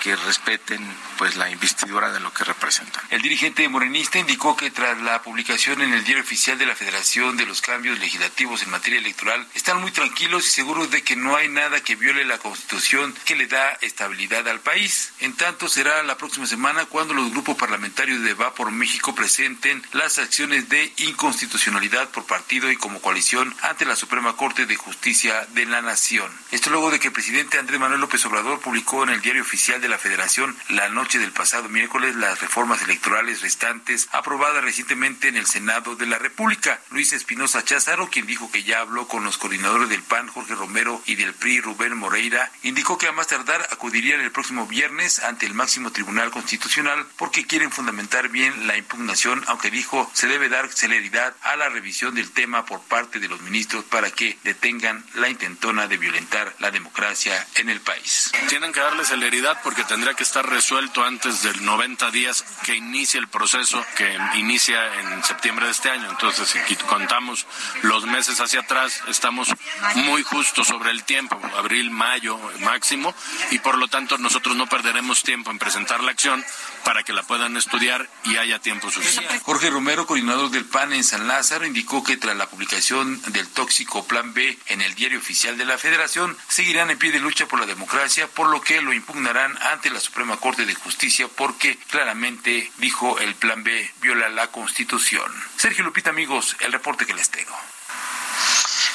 que respeten pues la investidura de lo que representan.
El dirigente morenista indicó que tras la publicación en el diario oficial de la Federación de los cambios legislativos en materia electoral, están muy tranquilos y seguros de que no hay nada que viole la Constitución que le da estabilidad al país. En tanto, será la próxima semana cuando los grupos parlamentarios de Va por México presenten las acciones de inconstitucionalidad por partido y como coalición ante la Suprema Corte de Justicia de la Nación. Esto luego de que el presidente Andrés Manuel López Obrador publicó en el diario oficial de la Federación la noche del pasado miércoles las reformas electorales restantes aprobadas recientemente en el Senado de la República. Luis Espinosa Cházaro, quien dijo que ya habló con los coordinadores del PAN, Jorge Romero, y del PRI, Rubén Moreira, indicó que a más tardar acudirían el próximo viernes ante el máximo Tribunal Constitucional porque quieren fundamentar bien la impugnación, aunque dijo se debe dar celeridad a la revisión del tema por parte de los ministros para que detengan la intentona de violentar la democracia en el país.
Tienen que darle celeridad porque tendría que estar resuelto antes del 90 días que inicie el proceso que inicia en septiembre de este año. Entonces, si contamos los meses hacia atrás, estamos muy justos sobre el tiempo, abril, mayo máximo, y por lo tanto nosotros no perderemos tiempo en presentar la acción para que la puedan estudiar y haya tiempo suficiente.
Jorge Romero, coordinador del PAN en San Lázaro, indicó que tras la publicación del tóxico Plan B en el diario oficial de la Federación, seguirán en pie de lucha por la democracia, por lo que lo impugnarán ante la Suprema Corte de Justicia porque claramente dijo el Plan B viola la Constitución. Sergio Lupita, amigos, el reporte que les tengo.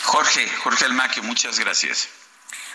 Jorge, Jorge Almaquio, muchas gracias.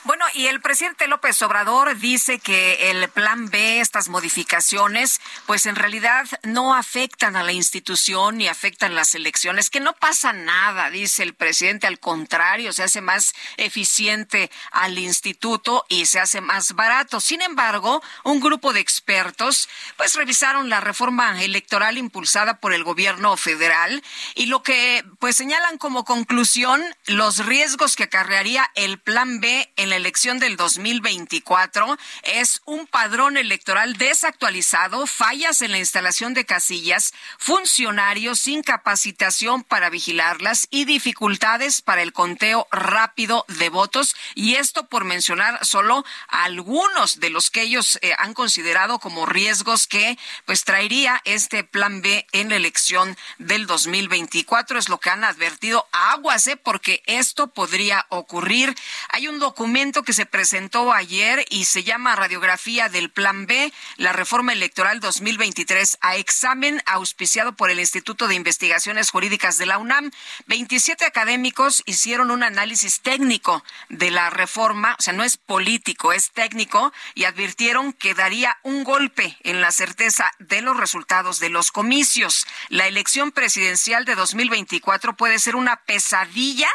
Bueno, y el presidente López Obrador dice que el plan B, estas modificaciones, pues en realidad no afectan a la institución ni afectan las elecciones, que no pasa nada, dice el presidente, al contrario, se hace más eficiente al instituto y se hace más barato. Sin embargo, un grupo de expertos pues revisaron la reforma electoral impulsada por el gobierno federal y lo que pues señalan como conclusión los riesgos que acarrearía el plan B en la elección del 2024 es un padrón electoral desactualizado, fallas en la instalación de casillas, funcionarios sin capacitación para vigilarlas y dificultades para el conteo rápido de votos. Y esto por mencionar solo algunos de los que ellos eh, han considerado como riesgos que pues traería este plan B en la elección del 2024. Es lo que han advertido aguas, ¿eh? porque esto podría ocurrir. Hay un documento que se presentó ayer y se llama Radiografía del Plan B, la reforma electoral 2023 a examen auspiciado por el Instituto de Investigaciones Jurídicas de la UNAM. 27 académicos hicieron un análisis técnico de la reforma, o sea, no es político, es técnico, y advirtieron que daría un golpe en la certeza de los resultados de los comicios. La elección presidencial de 2024 puede ser una pesadilla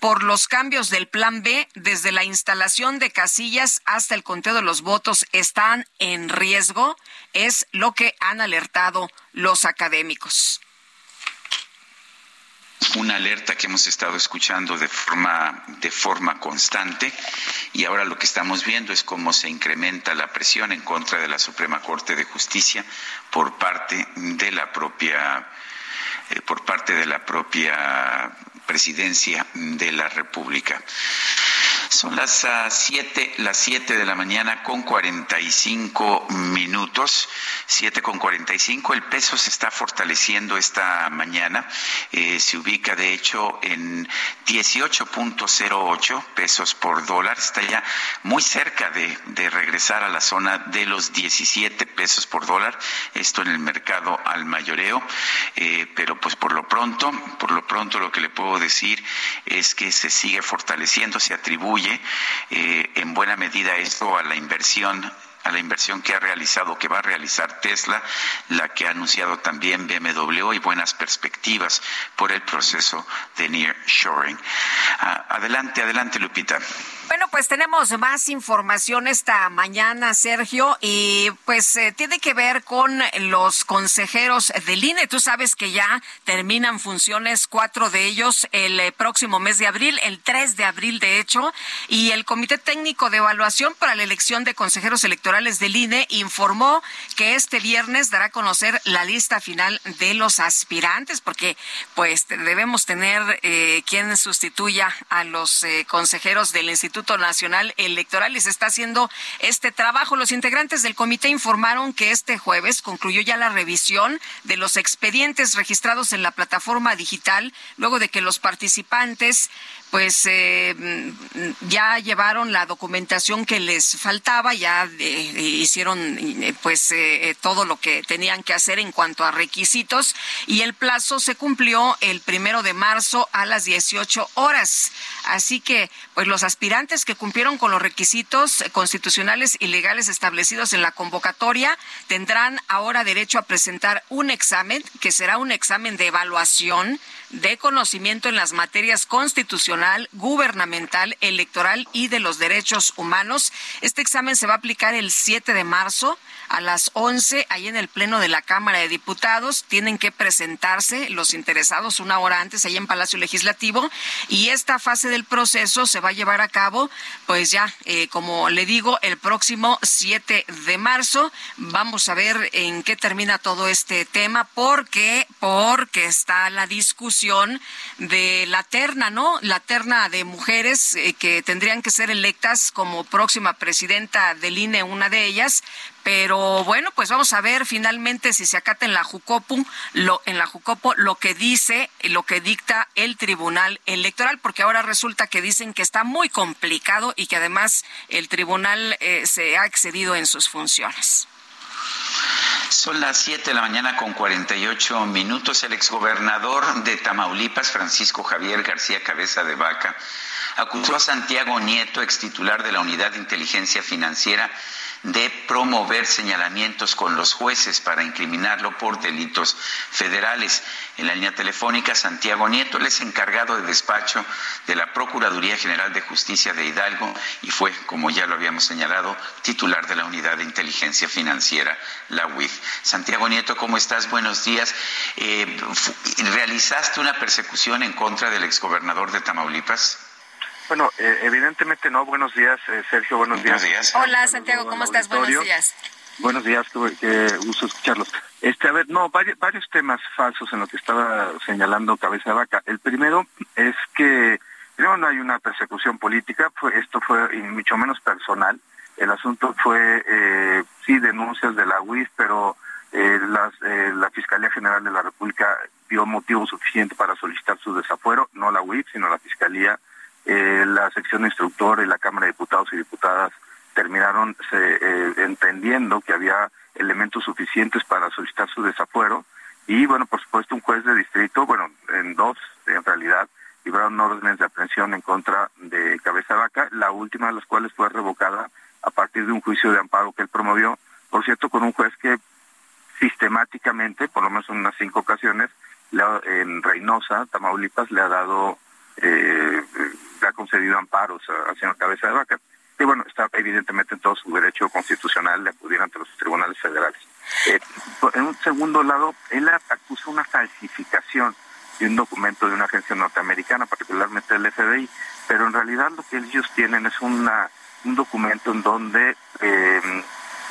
por los cambios del plan B desde la instalación de casillas hasta el conteo de los votos están en riesgo, es lo que han alertado los académicos.
Una alerta que hemos estado escuchando de forma de forma constante y ahora lo que estamos viendo es cómo se incrementa la presión en contra de la Suprema Corte de Justicia por parte de la propia eh, por parte de la propia presidencia de la República. Son las uh, siete, las siete de la mañana con 45 minutos, siete con 45. El peso se está fortaleciendo esta mañana. Eh, se ubica, de hecho, en 18.08 pesos por dólar. Está ya muy cerca de, de regresar a la zona de los 17 pesos por dólar. Esto en el mercado al mayoreo. Eh, pero pues por lo pronto, por lo pronto lo que le puedo decir es que se sigue fortaleciendo, se atribuye eh, en buena medida esto a la inversión a la inversión que ha realizado, que va a realizar Tesla, la que ha anunciado también BMW y buenas perspectivas por el proceso de nearshoring. Ah, adelante, adelante, Lupita.
Bueno, pues tenemos más información esta mañana, Sergio, y pues eh, tiene que ver con los consejeros del INE. Tú sabes que ya terminan funciones cuatro de ellos el eh, próximo mes de abril, el 3 de abril de hecho, y el Comité Técnico de Evaluación para la elección de consejeros electorales del INE informó que este viernes dará a conocer la lista final de los aspirantes, porque pues debemos tener eh, quien sustituya a los eh, consejeros del Instituto Instituto Nacional Electoral y se está haciendo este trabajo. Los integrantes del comité informaron que este jueves concluyó ya la revisión de los expedientes registrados en la plataforma digital luego de que los participantes pues eh, mm, ya llevaron la documentación que les faltaba, ya eh, hicieron eh, pues todo lo que tenían que hacer en cuanto a requisitos y el plazo se cumplió el primero de marzo a las 18 horas. Así que pues los aspirantes que cumplieron con los requisitos constitucionales y legales establecidos en la convocatoria tendrán ahora derecho a presentar un examen que será un examen de evaluación de conocimiento en las materias constitucional, gubernamental, electoral y de los derechos humanos. Este examen se va a aplicar el 7 de marzo a las 11 ahí en el Pleno de la Cámara de Diputados. Tienen que presentarse los interesados una hora antes ahí en Palacio Legislativo y esta fase del proceso se va a llevar a cabo, pues ya, eh, como le digo, el próximo 7 de marzo. Vamos a ver en qué termina todo este tema porque, porque está la discusión de la terna, ¿no? La terna de mujeres eh, que tendrían que ser electas como próxima presidenta del INE, una de ellas, pero bueno, pues vamos a ver finalmente si se acata en la Jucopo lo, en la Jucopo lo que dice, lo que dicta el Tribunal Electoral, porque ahora resulta que dicen que está muy complicado y que además el tribunal eh, se ha excedido en sus funciones.
Son las 7 de la mañana con 48 minutos. El exgobernador de Tamaulipas, Francisco Javier García Cabeza de Vaca, acusó a Santiago Nieto, ex titular de la Unidad de Inteligencia Financiera, de promover señalamientos con los jueces para incriminarlo por delitos federales. En la línea telefónica, Santiago Nieto, él es encargado de despacho de la Procuraduría General de Justicia de Hidalgo y fue, como ya lo habíamos señalado, titular de la Unidad de Inteligencia Financiera, la UIF. Santiago Nieto, ¿cómo estás? Buenos días. Eh, ¿Realizaste una persecución en contra del exgobernador de Tamaulipas?
Bueno, eh, evidentemente no. Buenos días, eh, Sergio. Buenos,
buenos días.
Hola, Santiago. ¿Cómo estás? Buenos días.
Buenos días. Qué gusto escucharlos. Este, a ver, no, varios, varios temas falsos en lo que estaba señalando Cabeza de Vaca. El primero es que primero no hay una persecución política. Fue, esto fue mucho menos personal. El asunto fue, eh, sí, denuncias de la UIF, pero eh, las, eh, la Fiscalía General de la República dio motivo suficiente para solicitar su desafuero, no la UIF, sino la Fiscalía
eh, la sección instructora y la Cámara de Diputados y Diputadas terminaron eh, entendiendo que había elementos suficientes para solicitar su desafuero. Y bueno, por supuesto un juez de distrito, bueno, en dos en realidad, libraron órdenes de aprehensión en contra de Cabeza Vaca, la última de las cuales fue revocada a partir de un juicio de amparo que él promovió, por cierto, con un juez que sistemáticamente, por lo menos en unas cinco ocasiones, en Reynosa, Tamaulipas, le ha dado, eh, ha concedido amparos al señor Cabeza de Vaca. Y bueno, está evidentemente en todo su derecho constitucional de acudir ante los tribunales federales. Eh, en un segundo lado, él acusa una falsificación de un documento de una agencia norteamericana, particularmente el FBI, pero en realidad lo que ellos tienen es una, un documento en donde eh,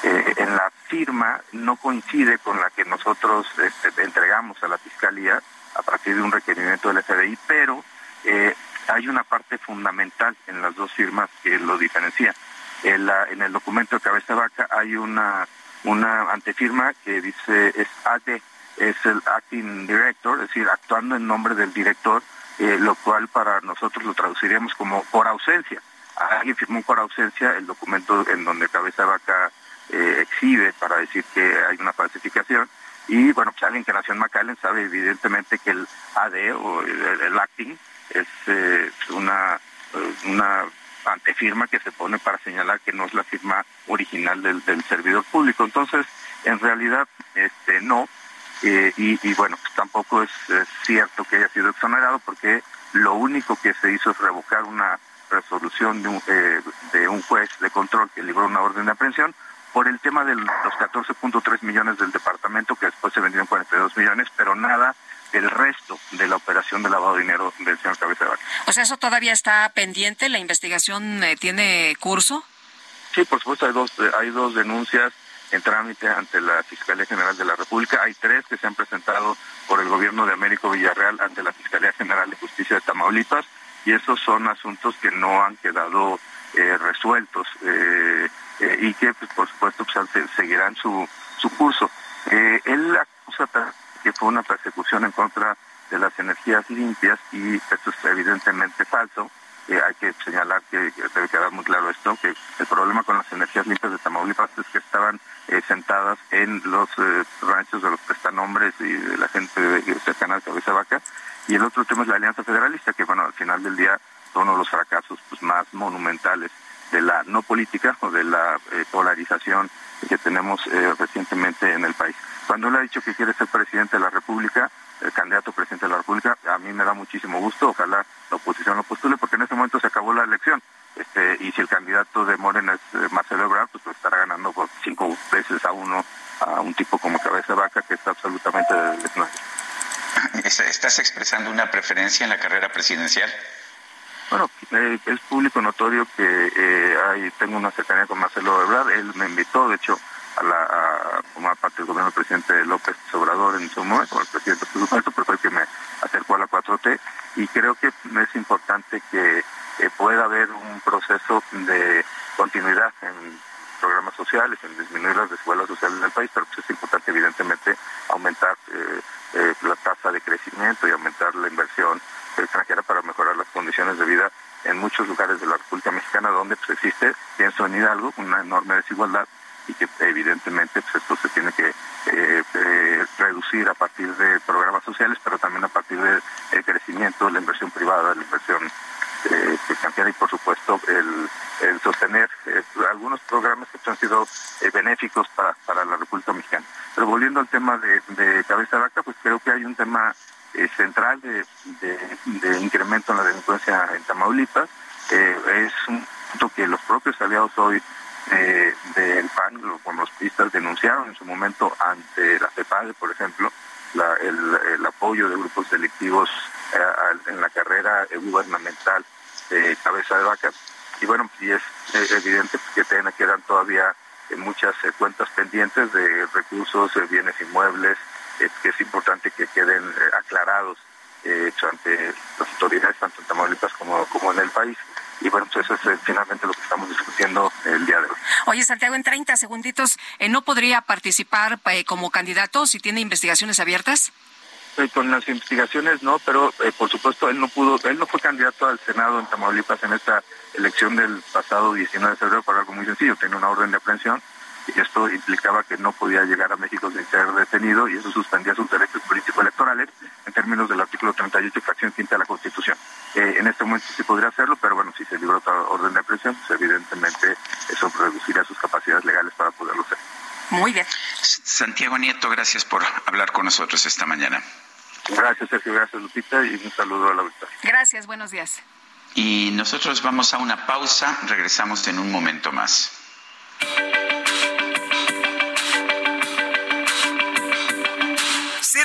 eh, en la firma no coincide con la que nosotros este, entregamos a la Fiscalía a partir de un requerimiento del FBI, pero eh, hay una parte fundamental en las dos firmas que lo diferencia. En, el documento de cabeza vaca hay una, una antefirma que dice es AD, es el acting director, es decir, actuando en nombre del director, eh, lo cual para nosotros lo traduciríamos como por ausencia. Alguien firmó por ausencia el documento en donde cabeza vaca eh, exhibe para decir que hay una falsificación. Y bueno, pues alguien que nació en McAllen sabe evidentemente que el AD o el, acting es eh, una, una antefirma que se pone para señalar que no es la firma original del, del servidor público. Entonces, en realidad, este no, eh, y, bueno, pues tampoco es, cierto que haya sido exonerado porque lo único que se hizo es revocar una resolución de un, eh, de un juez de control que libró una orden de aprehensión por el tema de los 14.3 millones del departamento que después se vendieron 42 millones, pero nada del resto de la operación de lavado de dinero del señor Cabeza de Vaca.
O sea, ¿eso todavía está pendiente? ¿La investigación eh, tiene curso?
Sí, por supuesto, hay dos, hay dos denuncias en trámite ante la Fiscalía General de la República. Hay tres que se han presentado por el gobierno de Américo Villarreal ante la Fiscalía General de Justicia de Tamaulipas y esos son asuntos que no han quedado eh, resueltos eh, eh, y que pues, por supuesto pues, seguirán su, su curso. él acusa que fue una persecución en contra de las energías limpias y esto es evidentemente falso. hay que señalar que, debe quedar muy claro esto, que el problema con las energías limpias de Tamaulipas es que estaban eh, sentadas en los eh, ranchos de los prestanombres y de la gente cercana a Cabeza Vaca. Y el otro tema es la Alianza Federalista, que bueno, al final del día son uno de los fracasos pues, más monumentales de la no política o de la eh, polarización que tenemos recientemente en el país. Cuando él ha dicho que quiere ser presidente de la República, el candidato presidente de la República, a mí me da muchísimo gusto, ojalá la oposición lo postule, porque en este momento se acabó la elección. Este, y si el candidato de Morena es eh, Marcelo Ebrard, pues lo estará ganando por cinco veces a uno a un tipo como Cabeza Vaca que está absolutamente desnudo.
¿Estás expresando una preferencia en la carrera presidencial?
Bueno, eh, es público notorio que eh, hay, tengo una cercanía con Marcelo Ebrard. Él me invitó, de hecho, a, la, a formar parte del gobierno del presidente López Obrador en su momento, el presidente por supuesto, pero fue el que me acercó a la 4T. Y creo que es importante que eh, pueda haber un proceso de continuidad en programas sociales, en disminuir las desigualdades sociales en el país, pero pues es importante evidentemente aumentar eh, eh, la tasa de crecimiento y aumentar la inversión extranjera para mejorar las condiciones de vida en muchos lugares de la República Mexicana donde pues existe, pienso en Hidalgo, una enorme desigualdad y que evidentemente pues, esto se tiene que reducir a partir de programas sociales, pero también a partir del crecimiento, la inversión privada, la inversión eh, y por supuesto el, sostener eh, algunos programas que han sido eh, benéficos para, para la República Mexicana. Pero volviendo al tema de, de cabeza vaca, pues creo que hay un tema eh, central de, de, incremento en la delincuencia en Tamaulipas. es un punto que los propios aliados hoy del PAN, con los pistas, denunciaron en su momento ante la CEPADE, por ejemplo, el, el, apoyo de grupos delictivos en la carrera gubernamental de cabeza de vaca. Y bueno, y es evidente que quedan todavía eh, muchas eh, cuentas pendientes de recursos, bienes inmuebles, eh, que es importante que queden aclarados ante las autoridades, tanto en Tamaulipas como, como en el país. Y bueno, pues eso es finalmente lo que estamos discutiendo el día de hoy.
Oye, Santiago, en 30 segunditos, ¿no podría participar como candidato si tiene investigaciones abiertas?
eh, con las investigaciones no, pero eh, por supuesto él no pudo, él no fue candidato al Senado en Tamaulipas en esta elección del pasado 19 de febrero por algo muy sencillo, tenía una orden de aprehensión esto implicaba que no podía llegar a México sin ser detenido y eso suspendía sus derechos políticos electorales en términos del artículo 38, fracción quinta de la Constitución. Eh, en este momento sí podría hacerlo, pero bueno, si se libró otra orden de aprehensión, pues evidentemente eso reduciría sus capacidades legales para poderlo hacer.
Muy bien.
Santiago Nieto, gracias por hablar con nosotros esta mañana.
Gracias, Sergio, gracias, Lupita, y un saludo a la auditoría.
Gracias, buenos días.
Y nosotros vamos a una pausa, regresamos en un momento más.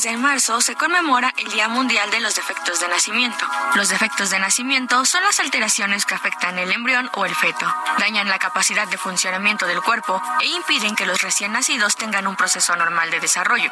Cada 3 de marzo se conmemora el Día Mundial de los Defectos de Nacimiento. Los defectos de nacimiento son las alteraciones que afectan el embrión o el feto, dañan la capacidad de funcionamiento del cuerpo e impiden que los recién nacidos tengan un proceso normal de desarrollo.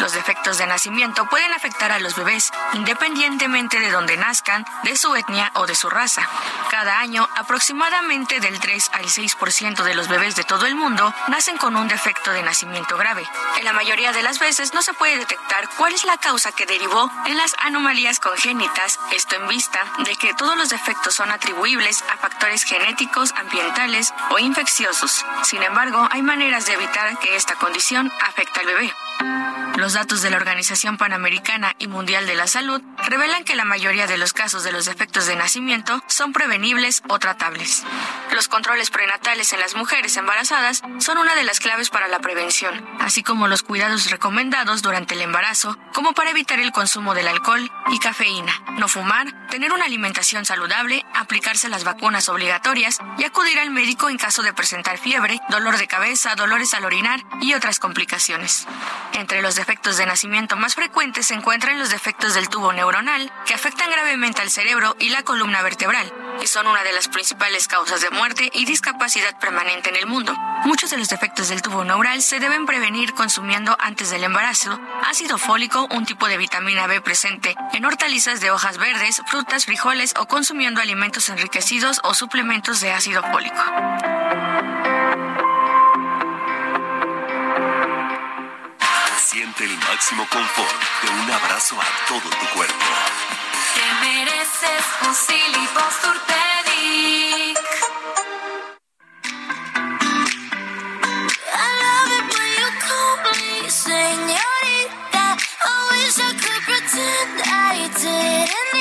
Los defectos de nacimiento pueden afectar a los bebés independientemente de donde nazcan, de su etnia o de su raza. Cada año, aproximadamente del 3 al 6% de los bebés de todo el mundo nacen con un defecto de nacimiento grave. En la mayoría de las veces no se puede detectar cuál es la causa que derivó en las anomalías congénitas, esto en vista de que todos los defectos son atribuibles a factores genéticos, ambientales o infecciosos. Sin embargo, hay maneras de evitar que esta condición afecte al bebé. Los datos de la Organización Panamericana y Mundial de la Salud revelan que la mayoría de los casos de los defectos de nacimiento son prevenibles o tratables. Los controles prenatales en las mujeres embarazadas son una de las claves para la prevención, así como los cuidados recomendados durante el embarazo, como para evitar el consumo del alcohol y cafeína, no fumar, tener una alimentación saludable, aplicarse las vacunas obligatorias y acudir al médico en caso de presentar fiebre, dolor de cabeza, dolores al orinar y otras complicaciones. Entre los defectos de nacimiento más frecuentes se encuentran los defectos del tubo neuronal, que afectan gravemente al cerebro y la columna vertebral, y son una de las principales causas de muerte y discapacidad permanente en el mundo. Muchos de los defectos del tubo neural se deben prevenir consumiendo antes del embarazo ácido fólico, un tipo de vitamina B presente en hortalizas de hojas verdes, frutas, frijoles o consumiendo alimentos enriquecidos o suplementos de ácido fólico.
Siente el máximo confort de un abrazo a todo tu cuerpo.
Te mereces un Silly pretend I didn't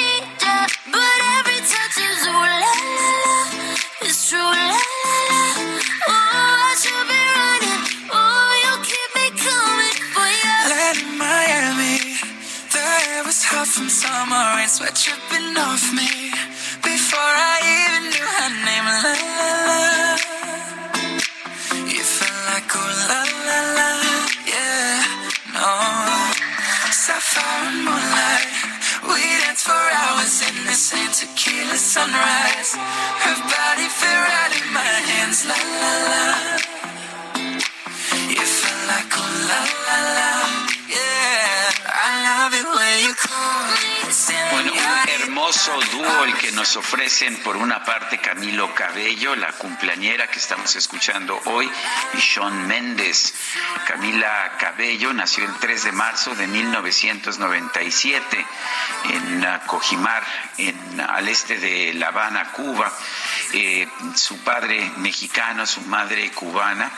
hermoso dúo el que nos ofrecen por una parte Camilo Cabello, la cumpleañera que estamos escuchando hoy, y Sean Méndez. Camila Cabello nació el 3 de marzo de 1997 en uh, Cojimar, en, al este de La Habana, Cuba. Eh, su padre mexicano, su madre cubana.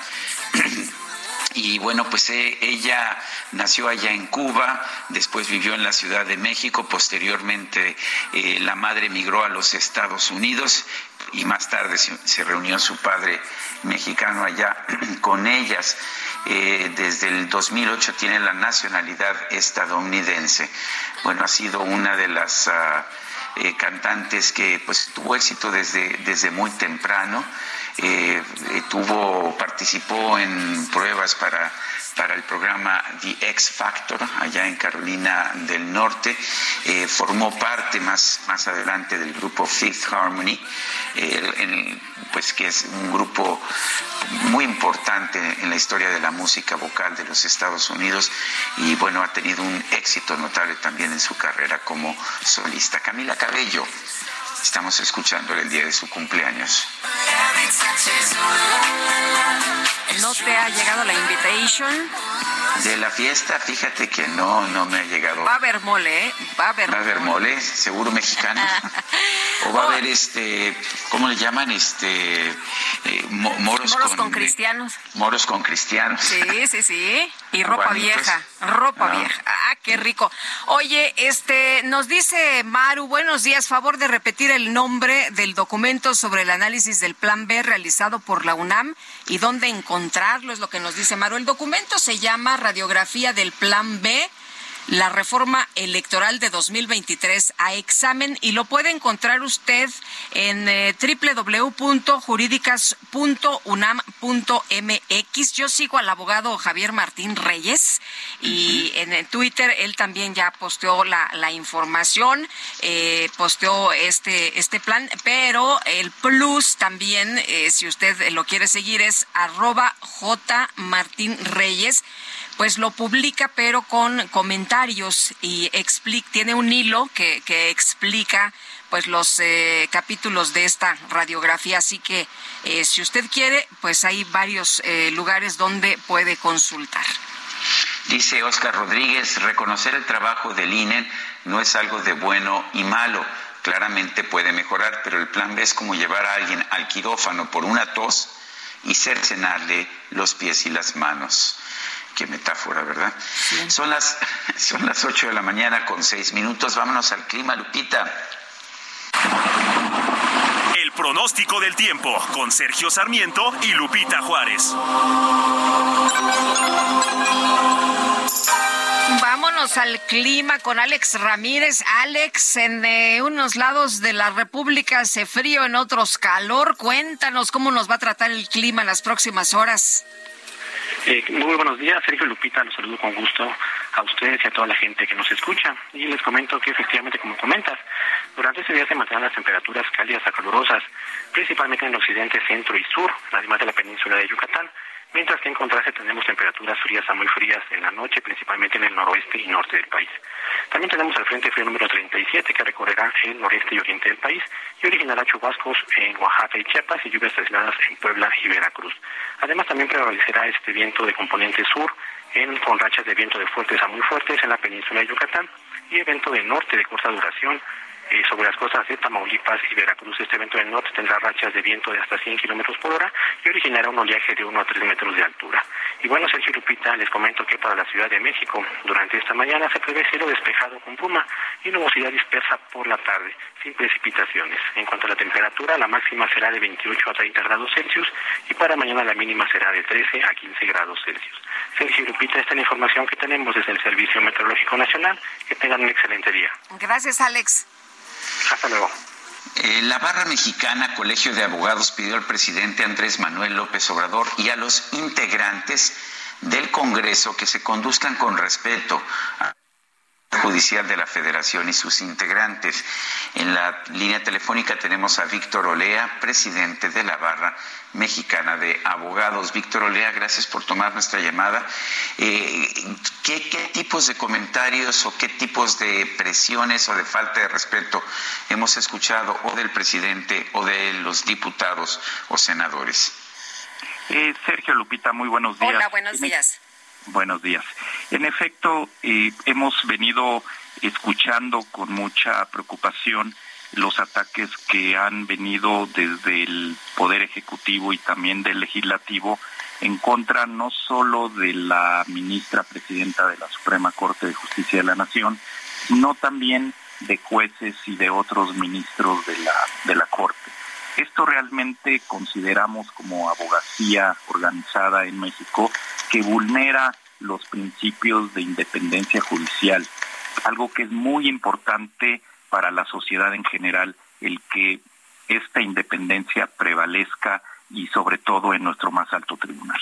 Y bueno, pues eh, ella nació allá en Cuba, después vivió en la Ciudad de México, posteriormente eh, la madre migró a los Estados Unidos y más tarde se, reunió su padre mexicano allá con ellas. Eh, desde el 2008 tiene la nacionalidad estadounidense. Bueno, ha sido una de las... ah, eh, cantantes que pues tuvo éxito desde, desde muy temprano. Eh, eh, tuvo, participó en pruebas para, para el programa The X Factor allá en Carolina del Norte. Eh, formó parte más, más adelante del grupo Fifth Harmony, eh, en- pues que es un grupo muy importante en la historia de la música vocal de los Estados Unidos y bueno, ha tenido un éxito notable también en su carrera como solista. Camila Cabello, estamos escuchándole el día de su cumpleaños.
¿No te ha llegado la invitation?
De la fiesta, fíjate que no, no me ha llegado.
Va a haber mole, ¿eh? Va a haber
Va a haber mole, seguro mexicano. O va a haber este, ¿cómo le llaman? Este, eh, mo- moros,
moros
con,
con cristianos.
moros con cristianos.
Sí, sí, sí. Y ropa
Guanitos.
vieja, ropa
Ah.
vieja. Ah, qué rico. Oye, este, nos dice Maru, buenos días, favor de repetir el nombre del documento sobre el análisis del Plan B realizado por la UNAM y dónde encontrarlo, es lo que nos dice Maru. El documento se llama Radiografía del Plan B. La reforma electoral de 2023 a examen y lo puede encontrar usted en eh, www.jurídicas.unam.mx. Yo sigo al abogado Javier Martín Reyes y en el Twitter él también ya posteó la, la información, eh, posteó este, este plan, pero el plus también, eh, si usted lo quiere seguir, es arroba J Martín Reyes pues lo publica pero con comentarios y explica, tiene un hilo que, que explica pues los eh, capítulos de esta radiografía, así que eh, si usted quiere, pues hay varios eh, lugares donde puede consultar.
Dice Oscar Rodríguez, reconocer el trabajo del INE no es algo de bueno y malo. Claramente puede mejorar, pero el plan B es como llevar a alguien al quirófano por una tos y cercenarle los pies y las manos. Qué metáfora, ¿verdad? Son las son las 8 de la mañana con 6 minutos. Vámonos al clima, Lupita.
El pronóstico del tiempo con Sergio Sarmiento y Lupita Juárez.
Vámonos al clima con Alex Ramírez. Alex, en eh, unos lados de la República hace frío, en otros calor. Cuéntanos cómo nos va a tratar el clima en las próximas horas.
Eh, muy buenos días, Sergio Lupita, los saludo con gusto a ustedes y a toda la gente que nos escucha. Y les comento que efectivamente, como comentas, durante este día se mantendrán las temperaturas cálidas a calurosas, principalmente en el occidente, centro y sur, además de la península de Yucatán, mientras que en contraste tenemos temperaturas frías a muy frías en la noche, principalmente en el noroeste y norte del país. También tenemos el Frente Frío número 37 que recorrerá el noreste y oriente del país y originará chubascos en Oaxaca y Chiapas y lluvias aisladas en Puebla y Veracruz. Además también prevalecerá este viento de componente sur en, con rachas de viento de fuertes a muy fuertes en la península de Yucatán y evento de norte de corta duración eh, sobre las costas de Tamaulipas y Veracruz. Este evento del norte tendrá rachas de viento de hasta 100 kilómetros por hora y originará un oleaje de 1 a 3 metros de altura. Y bueno, Sergio Lupita, les comento que para la Ciudad de México, durante esta mañana se prevé cielo despejado con bruma y nubosidad dispersa por la tarde, sin precipitaciones. En cuanto a la temperatura, la máxima será de 28 a 30 grados Celsius y para mañana la mínima será de 13 a 15 grados Celsius. Sergio Lupita, esta es la información que tenemos desde el Servicio Meteorológico Nacional. Que tengan un excelente día.
Gracias, Alex.
Hasta luego.
Eh, la barra mexicana Colegio de Abogados pidió al presidente Andrés Manuel López Obrador y a los integrantes del Congreso que se conduzcan con respeto a Judicial de la Federación y sus integrantes. En la línea telefónica tenemos a Víctor Olea, presidente de la Barra Mexicana de Abogados. Víctor Olea, gracias por tomar nuestra llamada. Eh, ¿qué, ¿Qué tipos de comentarios o qué tipos de presiones o de falta de respeto hemos escuchado o del presidente o de los diputados o senadores?
Eh, Sergio Lupita, muy buenos días.
Hola, buenos días.
Buenos días. En efecto, eh, hemos venido escuchando con mucha preocupación los ataques que han venido desde el Poder Ejecutivo y también del Legislativo en contra no solo de la ministra presidenta de la Suprema Corte de Justicia de la Nación, sino también de jueces y de otros ministros de la, de la Corte. Esto realmente consideramos como abogacía organizada en México que vulnera los principios de independencia judicial, algo que es muy importante para la sociedad en general el que esta independencia prevalezca y sobre todo en nuestro más alto tribunal.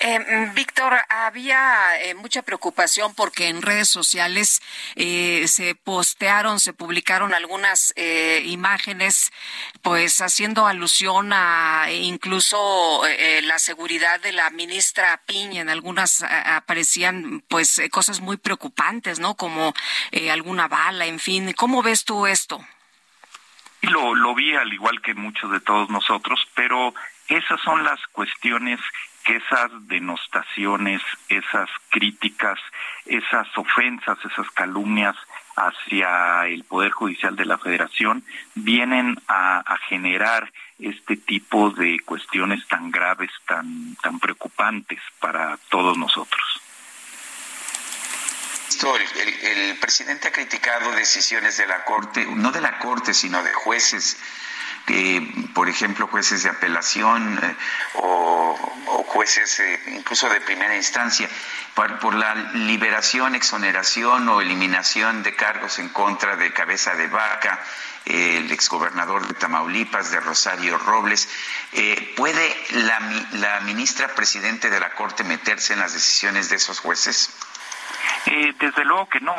Eh, Víctor, había eh, mucha preocupación porque en redes sociales eh, se postearon, se publicaron algunas eh, imágenes, pues haciendo alusión a incluso eh, la seguridad de la ministra Piña. En algunas aparecían, pues, eh, cosas muy preocupantes, ¿no? Como eh, alguna bala, en fin. ¿Cómo ves tú esto?
Lo, lo vi al igual que muchos de todos nosotros, pero esas son las cuestiones que esas denostaciones, esas críticas, esas ofensas, esas calumnias hacia el Poder Judicial de la Federación vienen a, generar este tipo de cuestiones tan graves, tan, tan preocupantes para todos nosotros.
El- el presidente ha criticado decisiones de la Corte, no de la Corte, sino de jueces, que, por ejemplo, jueces de apelación eh, o, jueces eh, incluso de primera instancia, por, la liberación, exoneración o eliminación de cargos en contra de Cabeza de Vaca, eh, el exgobernador de Tamaulipas, de Rosario Robles. Eh, ¿Puede la, la ministra presidente de la Corte meterse en las decisiones de esos jueces?
Eh, desde luego que no,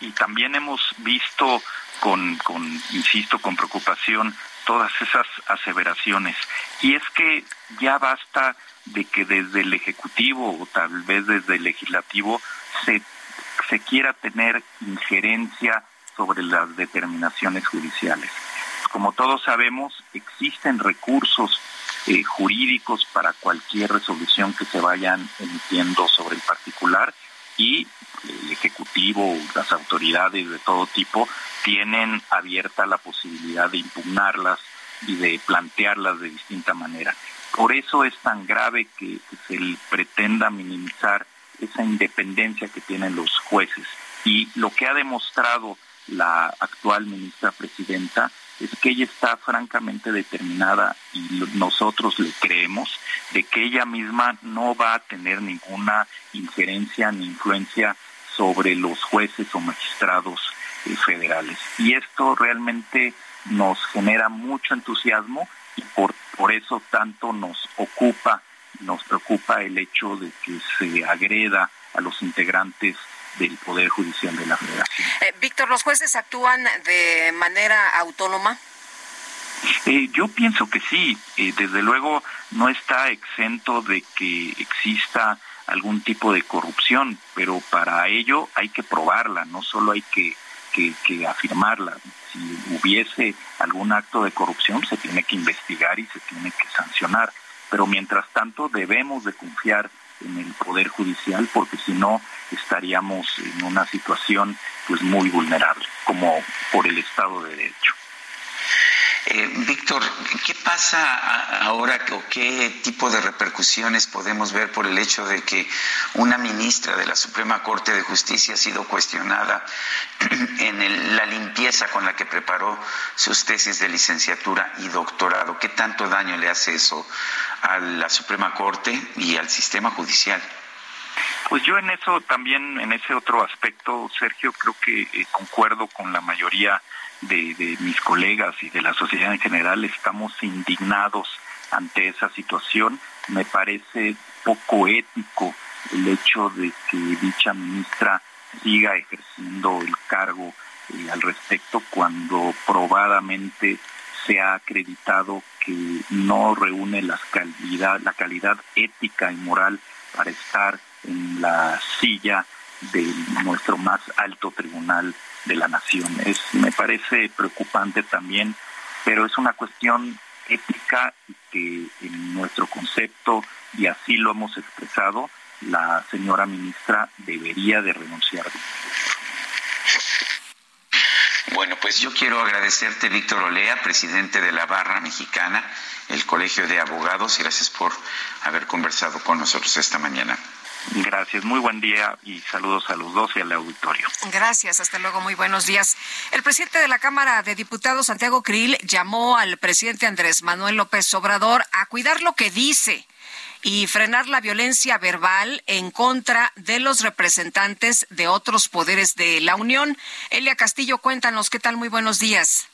y también hemos visto con, con, insisto, con preocupación todas esas aseveraciones. Y es que ya basta de que desde el Ejecutivo o tal vez desde el Legislativo se, se quiera tener injerencia sobre las determinaciones judiciales. Como todos sabemos, existen recursos eh, jurídicos para cualquier resolución que se vayan emitiendo sobre el particular y el Ejecutivo, las autoridades de todo tipo, tienen abierta la posibilidad de impugnarlas y de plantearlas de distinta manera. Por eso es tan grave que, se pretenda minimizar esa independencia que tienen los jueces. Y lo que ha demostrado la actual ministra presidenta es que ella está francamente determinada y nosotros le creemos de que ella misma no va a tener ninguna injerencia ni influencia sobre los jueces o magistrados eh, federales. Y esto realmente nos genera mucho entusiasmo y por, por eso tanto nos ocupa, nos preocupa el hecho de que se agreda a los integrantes del Poder Judicial de la Federación.
Eh, Víctor, ¿los jueces actúan de manera autónoma?
Eh, yo pienso que sí, eh, desde luego no está exento de que exista algún tipo de corrupción, pero para ello hay que probarla, no solo hay que, que, que afirmarla. Si hubiese algún acto de corrupción se tiene que investigar y se tiene que sancionar, pero mientras tanto debemos de confiar en el poder judicial porque si no estaríamos en una situación pues muy vulnerable como por el Estado de Derecho.
Eh, Víctor, ¿qué pasa ahora o qué tipo de repercusiones podemos ver por el hecho de que una ministra de la Suprema Corte de Justicia ha sido cuestionada en el- la limpieza con la que preparó sus tesis de licenciatura y doctorado? ¿Qué tanto daño le hace eso a la Suprema Corte y al sistema judicial?
Pues yo en eso también, en ese otro aspecto, Sergio, creo que eh, concuerdo con la mayoría de, mis colegas y de la sociedad en general. Estamos indignados ante esa situación. Me parece poco ético el hecho de que dicha ministra siga ejerciendo el cargo eh, al respecto cuando probadamente se ha acreditado que no reúne las calidad, la calidad ética y moral para estar en la silla de nuestro más alto tribunal de la nación. Es, me parece preocupante también, pero es una cuestión ética que en nuestro concepto, y así lo hemos expresado, la señora ministra debería de renunciar.
Bueno, pues yo quiero agradecerte, Víctor Olea, presidente de la Barra Mexicana, el Colegio de Abogados, y gracias por haber conversado con nosotros esta mañana.
Gracias, muy buen día y saludos a los dos y al auditorio.
Gracias, hasta luego, muy buenos días. El presidente de la Cámara de Diputados, Santiago Krill, llamó al presidente Andrés Manuel López Obrador a cuidar lo que dice y frenar la violencia verbal en contra de los representantes de otros poderes de la Unión. Elia Castillo, cuéntanos, ¿qué tal? Muy buenos días.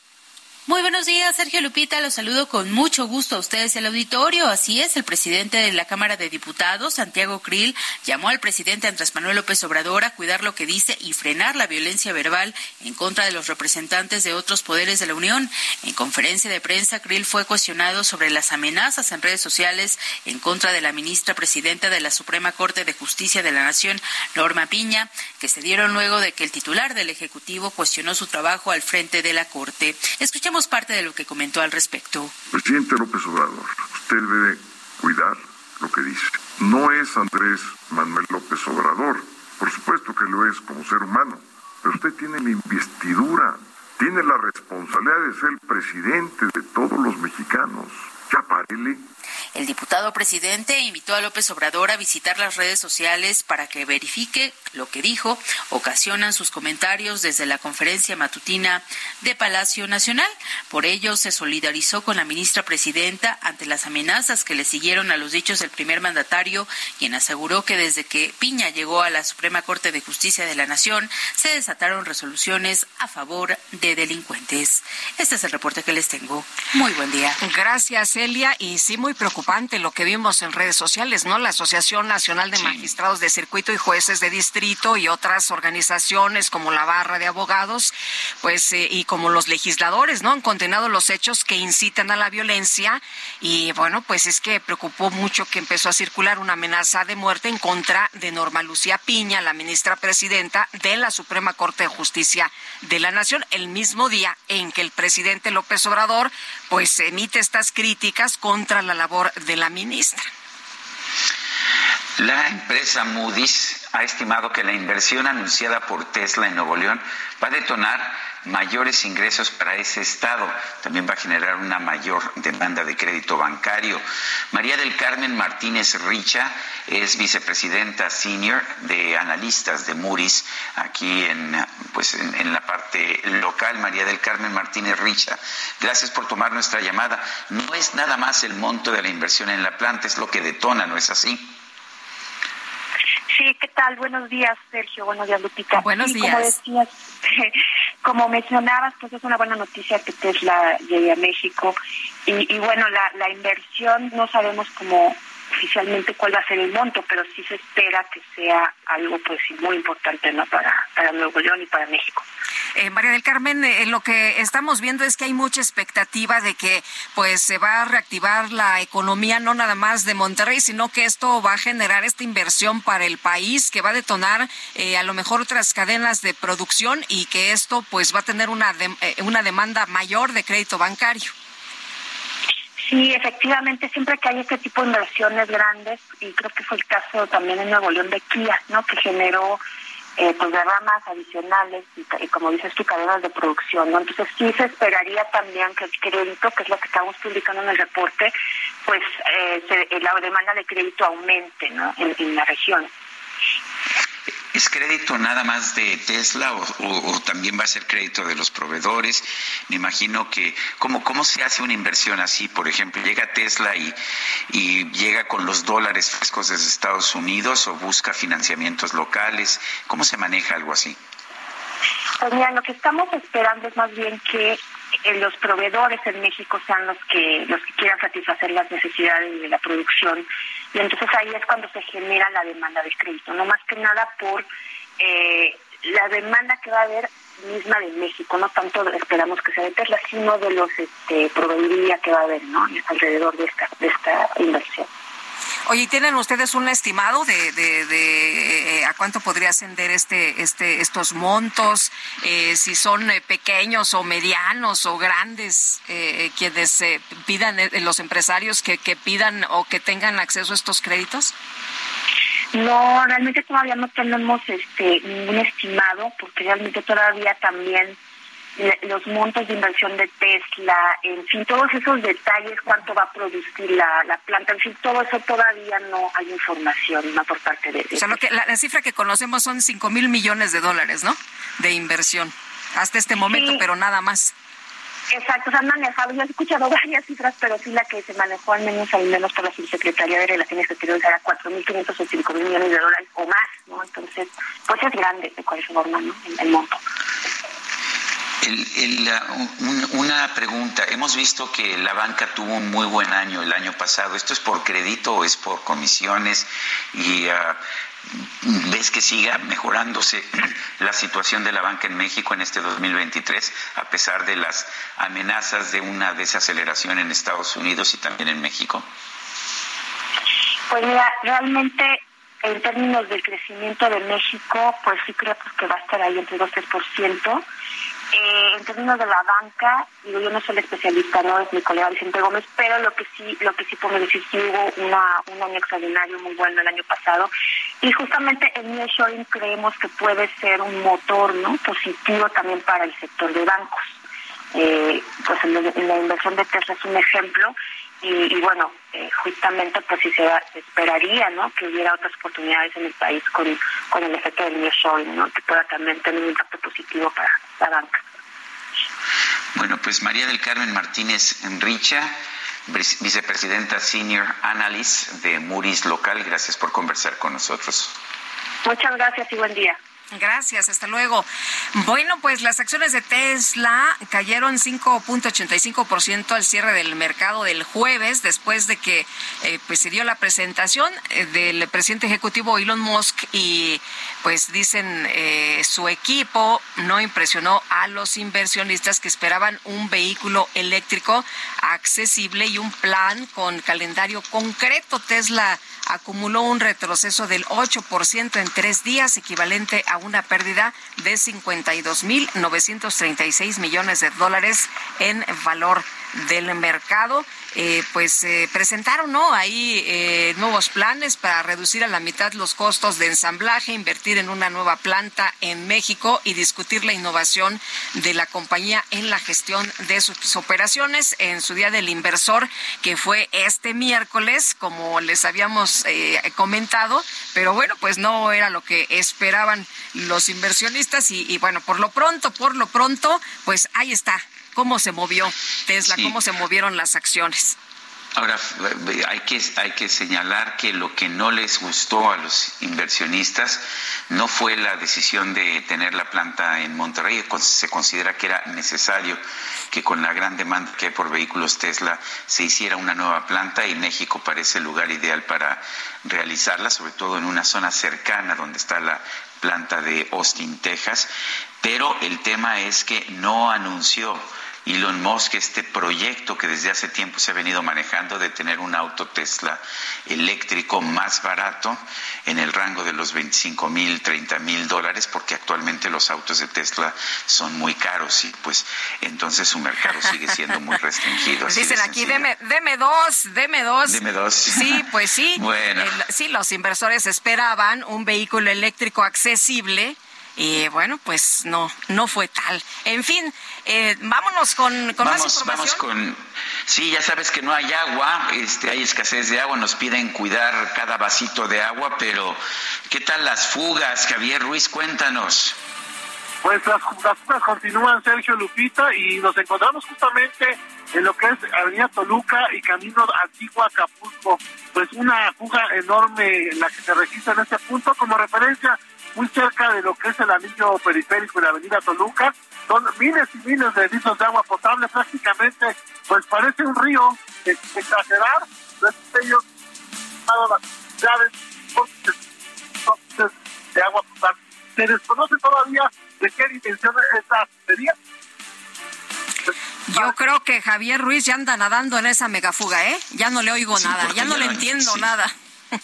Muy buenos días, Sergio Lupita. Los saludo con mucho gusto a ustedes al auditorio. Así es, el presidente de la Cámara de Diputados, Santiago Krill, llamó al presidente Andrés Manuel López Obrador a cuidar lo que dice y frenar la violencia verbal en contra de los representantes de otros poderes de la Unión. En conferencia de prensa, Krill fue cuestionado sobre las amenazas en redes sociales en contra de la ministra presidenta de la Suprema Corte de Justicia de la Nación, Norma Piña, que se dieron luego de que el titular del Ejecutivo cuestionó su trabajo al frente de la Corte. Escuchemos parte de lo que comentó al respecto.
Presidente López Obrador, usted debe cuidar lo que dice. No es Andrés Manuel López Obrador, por supuesto que lo es como ser humano, pero usted tiene la investidura, tiene la responsabilidad de ser el presidente de todos los mexicanos. Ya párele.
El diputado presidente invitó a López Obrador a visitar las redes sociales para que verifique lo que dijo. Ocasionan sus comentarios desde la conferencia matutina de Palacio Nacional. Por ello, se solidarizó con la ministra presidenta ante las amenazas que le siguieron a los dichos del primer mandatario, quien aseguró que desde que Piña llegó a la Suprema Corte de Justicia de la Nación, se desataron resoluciones a favor de delincuentes. Este es el reporte que les tengo. Muy buen día.
Gracias, Elia. Y sí, muy preocupante lo que vimos en redes sociales, ¿no? La Asociación Nacional de Magistrados de Circuito y Jueces de Distrito y otras organizaciones como la Barra de Abogados, pues, eh, y como los legisladores, ¿no? Han condenado los hechos que incitan a la violencia y, bueno, pues es que preocupó mucho que empezó a circular una amenaza de muerte en contra de Norma Lucía Piña, la ministra presidenta de la Suprema Corte de Justicia de la Nación, el mismo día en que el presidente López Obrador, pues, emite estas críticas contra la labor de la ministra.
La empresa Moody's ha estimado que la inversión anunciada por Tesla en Nuevo León va a detonar mayores ingresos para ese estado. También va a generar una mayor demanda de crédito bancario. María del Carmen Martínez Richa es vicepresidenta senior de analistas de Moody's aquí en, pues en, en la parte local. María del Carmen Martínez Richa, gracias por tomar nuestra llamada. No es nada más el monto de la inversión en la planta, es lo que detona, ¿no es así?
Sí, ¿qué tal? Buenos días, Sergio. Buenos días, Lupita.
Buenos
Sí,
días.
Como decías, como mencionabas, pues es una buena noticia que Tesla llegue a México. Y, y bueno, la, la inversión no sabemos cómo oficialmente cuál va a ser el monto, pero sí se espera que sea algo pues muy importante ¿no? para, para Nuevo León y para México.
Eh, María del Carmen, eh, lo que estamos viendo es que hay mucha expectativa de que pues se va a reactivar la economía no nada más de Monterrey, sino que esto va a generar esta inversión para el país, que va a detonar eh, a lo mejor otras cadenas de producción y que esto pues va a tener una dem- eh, una demanda mayor de crédito bancario.
Sí, efectivamente, siempre que hay este tipo de inversiones grandes, y creo que fue el caso también en Nuevo León de Kia, ¿no? que generó eh, pues derramas adicionales y, como dices tú, cadenas de producción. ¿no? Entonces sí se esperaría también que el crédito, que es lo que estamos publicando en el reporte, pues eh, se- eh, la demanda de crédito aumente ¿no? en la región.
¿Es crédito nada más de Tesla o, también va a ser crédito de los proveedores? Me imagino que, ¿cómo, cómo se hace una inversión así? Por ejemplo, llega Tesla y, y llega con los dólares frescos desde Estados Unidos o busca financiamientos locales. ¿Cómo se maneja algo así?
Pues mira, lo que estamos esperando es más bien que eh, los proveedores en México sean los que los que quieran satisfacer las necesidades de la producción y entonces ahí es cuando se genera la demanda de crédito, no más que nada por eh, la demanda que va a haber misma de México, no tanto esperamos que sea de Tesla, sino de los este, proveeduría que va a haber, ¿no? Alrededor de esta de esta inversión.
Oye, ¿y ¿tienen ustedes un estimado de, de, de, eh, a cuánto podría ascender este, este, estos montos? Eh, si son eh, pequeños o medianos o grandes, eh, eh, quienes eh, pidan, los empresarios que, que pidan o que tengan acceso a estos créditos?
No, realmente todavía no tenemos este ningún estimado porque realmente todavía también los montos de inversión de Tesla, en fin, todos esos detalles, cuánto va a producir la, la planta, en fin, todo eso todavía no hay información no por parte de...
O sea, lo que, la, la cifra que conocemos son 5 mil millones de dólares, ¿no? De inversión hasta este momento,
Sí.
pero nada más.
Exacto, se han manejado, yo he escuchado varias cifras, pero sí la que se manejó al menos al menos por la Subsecretaría de Relaciones Exteriores era 4.500 o 5.000 millones de dólares o más, ¿no? Entonces, pues es grande de cualquier forma, ¿no? El, el monto.
El- uh, un- una pregunta. Hemos visto que la banca tuvo un muy buen año el año pasado. ¿Esto es por crédito o es por comisiones? Y ah, ves que siga mejorándose la situación de la banca en México en este 2023, a pesar de las amenazas de una desaceleración en Estados Unidos y también en México.
Pues mira, realmente en términos del crecimiento de México, pues sí creo pues, que va a estar ahí entre 2 3%. Eh, en términos de la banca, digo, yo no soy la especialista, no es mi colega Vicente Gómez, pero lo que sí, lo que sí puedo decir sí hubo una, un año extraordinario muy bueno el año pasado y justamente el nearshoring creemos que puede ser un motor, ¿no? Positivo también para el sector de bancos. Eh, pues en, la- la inversión de Tesla es un ejemplo y, y bueno, eh, justamente pues sí se, esperaría, ¿no? Que hubiera otras oportunidades en el país con, con el efecto del nearshoring, ¿no? Que pueda también tener un impacto positivo para la banca.
Bueno, pues María del Carmen Martínez Enricha, vice- vicepresidenta Senior Analyst de Muris Local, gracias por conversar con nosotros.
Muchas gracias y buen día.
Gracias, hasta luego. Bueno, pues las acciones de Tesla cayeron 5.85% al cierre del mercado del jueves, después de que eh, pues se dio la presentación eh, del presidente ejecutivo Elon Musk y pues dicen eh, su equipo no impresionó a los inversionistas que esperaban un vehículo eléctrico accesible y un plan con calendario concreto. Tesla acumuló un retroceso del 8% en tres días, equivalente a una pérdida de 52.936 millones de dólares en valor del mercado. Eh, pues eh, presentaron ¿no? ahí eh, nuevos planes para reducir a la mitad los costos de ensamblaje, invertir en una nueva planta en México y discutir la innovación de la compañía en la gestión de sus operaciones en su día del inversor, que fue este miércoles, como les habíamos comentado, pero bueno, pues no era lo que esperaban los inversionistas y bueno, por lo pronto, por lo pronto, pues ahí está cómo se movió Tesla,
Sí.
cómo se movieron las acciones.
Ahora, hay que, hay que señalar que lo que no les gustó a los inversionistas no fue la decisión de tener la planta en Monterrey. Se considera que era necesario que con la gran demanda que hay por vehículos Tesla se hiciera una nueva planta y México parece el lugar ideal para realizarla, sobre todo en una zona cercana donde está la planta de Austin, Texas. Pero el tema es que no anunció Elon Musk este proyecto que desde hace tiempo se ha venido manejando de tener un auto Tesla eléctrico más barato en el rango de los 25 mil, 30 mil dólares, porque actualmente los autos de Tesla son muy caros y pues entonces su mercado sigue siendo muy restringido.
Dicen aquí, deme, deme dos, deme dos.
Deme dos.
Sí, pues sí.
Bueno.
El- sí, los inversores esperaban un vehículo eléctrico accesible. Y bueno, pues no, no fue tal. En fin, eh, vámonos con, con más
vamos,
información.
vamos con. Sí, ya sabes que no hay agua, este, hay escasez de agua, nos piden cuidar cada vasito de agua, pero ¿qué tal las fugas, Javier Ruiz? Cuéntanos.
Pues las, las fugas continúan, Sergio Lupita, y nos encontramos justamente en lo que es Avenida Toluca y Camino Antiguo Acapulco. Pues una fuga enorme la que se registra en este punto, como referencia muy cerca de lo que es el anillo periférico de la Avenida Toluca. Son miles y miles de litros de agua potable, prácticamente, pues parece un río, exagerar, los ellos las llaves de agua potable. Se desconoce todavía de qué dimensión es la tubería.
Yo creo que Javier Ruiz ya anda nadando en esa megafuga, ¿eh? Ya no le oigo
Sí,
nada, ya no
ya
le entiendo
sí.
nada.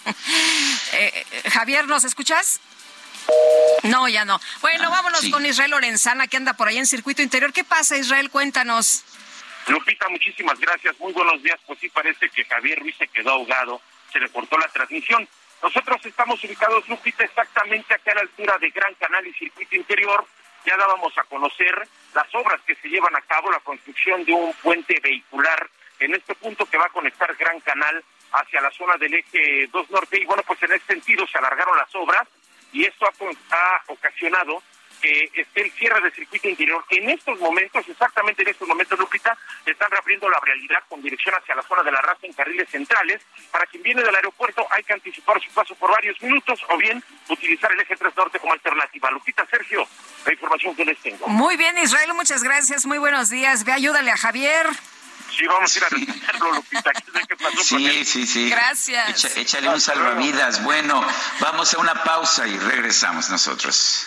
Eh, eh, Javier, ¿nos escuchas? No, ya no. Bueno, vámonos
sí.
con Israel Lorenzana, que anda por ahí en circuito interior. ¿Qué pasa, Israel? Cuéntanos.
Lupita, muchísimas gracias. Muy buenos días. Pues sí, parece que Javier Ruiz se quedó ahogado. Se le cortó la transmisión. Nosotros estamos ubicados, Lupita, exactamente acá a la altura de Gran Canal y Circuito Interior, ya dábamos a conocer las obras que se llevan a cabo, la construcción de un puente vehicular en este punto que va a conectar Gran Canal hacia la zona del eje 2 Norte. Y bueno, pues en ese sentido se alargaron las obras y esto ha, ha ocasionado que esté el cierre del circuito interior. En estos momentos, exactamente en estos momentos, Lupita, están reabriendo la realidad con dirección hacia la zona de la raza en carriles centrales. Para quien viene del aeropuerto hay que anticipar su paso por varios minutos o bien utilizar el eje 3 norte como alternativa. Lupita, Sergio, la información que les tengo.
Muy bien, Israel, muchas gracias. Muy buenos días. Ve, ayúdale a Javier.
Sí, vamos a ir a revisarlo, Lupita. ¿Qué, pasó con
Sí,
él?
sí, sí.
Gracias.
Echa- échale un salvavidas. Bueno, vamos a una pausa y regresamos nosotros.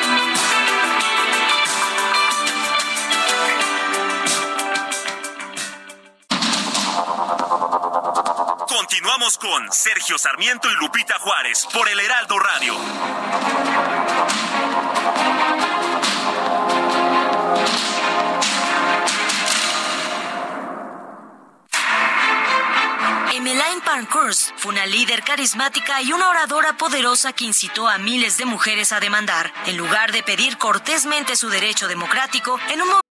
Continuamos con Sergio Sarmiento y Lupita Juárez por el Heraldo Radio.
Emmeline Pankhurst fue una líder carismática y una oradora poderosa que incitó a miles de mujeres a demandar, en lugar de pedir cortésmente su derecho democrático en un momento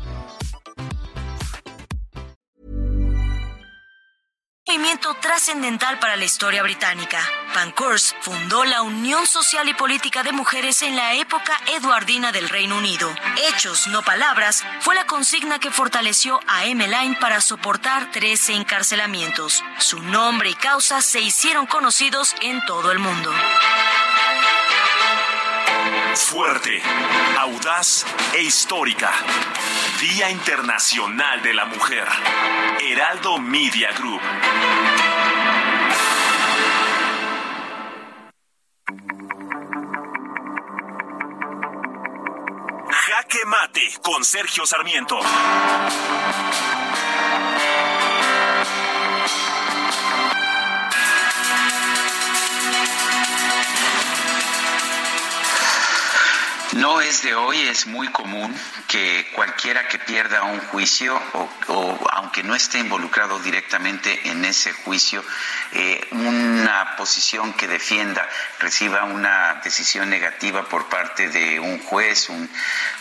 Movimiento trascendental para la historia británica. Pankhurst fundó la Unión Social y Política de Mujeres en la época eduardina del Reino Unido. Hechos, no palabras, fue la consigna que fortaleció a Emmeline para soportar 13 encarcelamientos. Su nombre y causa se hicieron conocidos en todo el mundo.
Fuerte, audaz e histórica. Día Internacional de la Mujer. Heraldo Media Group. Jaque Mate con Sergio Sarmiento.
No es de hoy, es muy común que cualquiera que pierda un juicio o, aunque no esté involucrado directamente en ese juicio, eh, una posición que defienda reciba una decisión negativa por parte de un juez, un-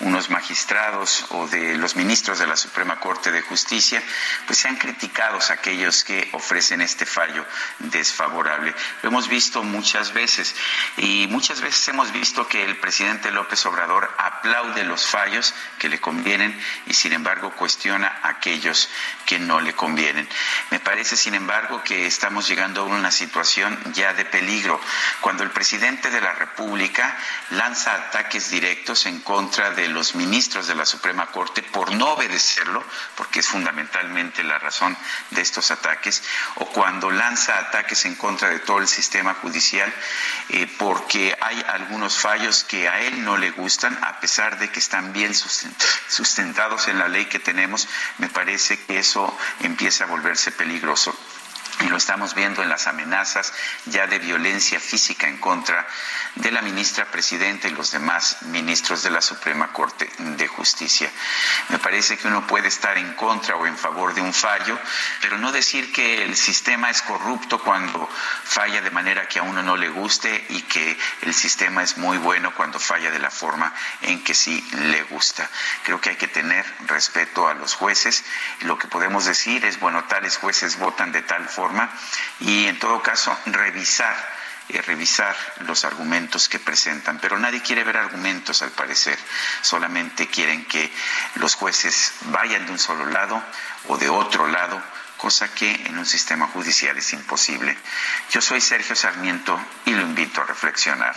unos magistrados o de los ministros de la Suprema Corte de Justicia, pues sean criticados aquellos que ofrecen este fallo desfavorable. Lo hemos visto muchas veces y muchas veces hemos visto que el presidente López Obrador aplaude los fallos que le convienen y sin embargo cuestiona aquellos que no le convienen. Me parece, sin embargo, que estamos llegando a una situación ya de peligro cuando el presidente de la República lanza ataques directos en contra de los ministros de la Suprema Corte por no obedecerlo, porque es fundamentalmente la razón de estos ataques, o cuando lanza ataques en contra de todo el sistema judicial eh, porque hay algunos fallos que a él no le gustan, a pesar de que están bien sustentados en la ley que tenemos, me parece que eso empieza a volverse peligroso. Y lo estamos viendo en las amenazas ya de violencia física en contra de la ministra presidenta y los demás ministros de la Suprema Corte de Justicia. Me parece que uno puede estar en contra o en favor de un fallo, pero no decir que el sistema es corrupto cuando falla de manera que a uno no le guste y que el sistema es muy bueno cuando falla de la forma en que sí le gusta. Creo que hay que tener respeto a los jueces. Lo que podemos decir es, bueno, tales jueces votan de tal forma y en todo caso revisar eh, revisar los argumentos que presentan, pero nadie quiere ver argumentos al parecer, solamente quieren que los jueces vayan de un solo lado o de otro lado, cosa que en un sistema judicial es imposible. Yo soy Sergio Sarmiento y lo invito a reflexionar.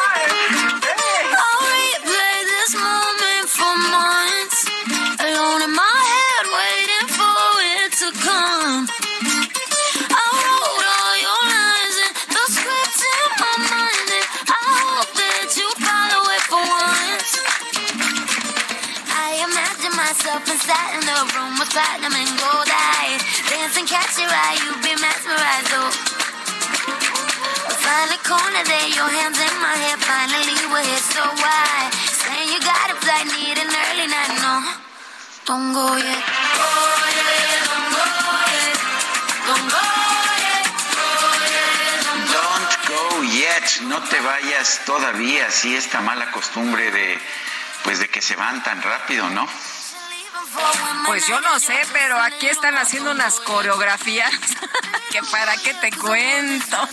Catch your eye, be mesmerized, need an early night, no. Don't go yet. Yet, don't go yet. Don't go yet.
No te vayas todavía, sí esta mala costumbre de pues de que se van tan rápido, ¿no?
Pues yo no sé, pero aquí están haciendo unas coreografías que para qué te cuento.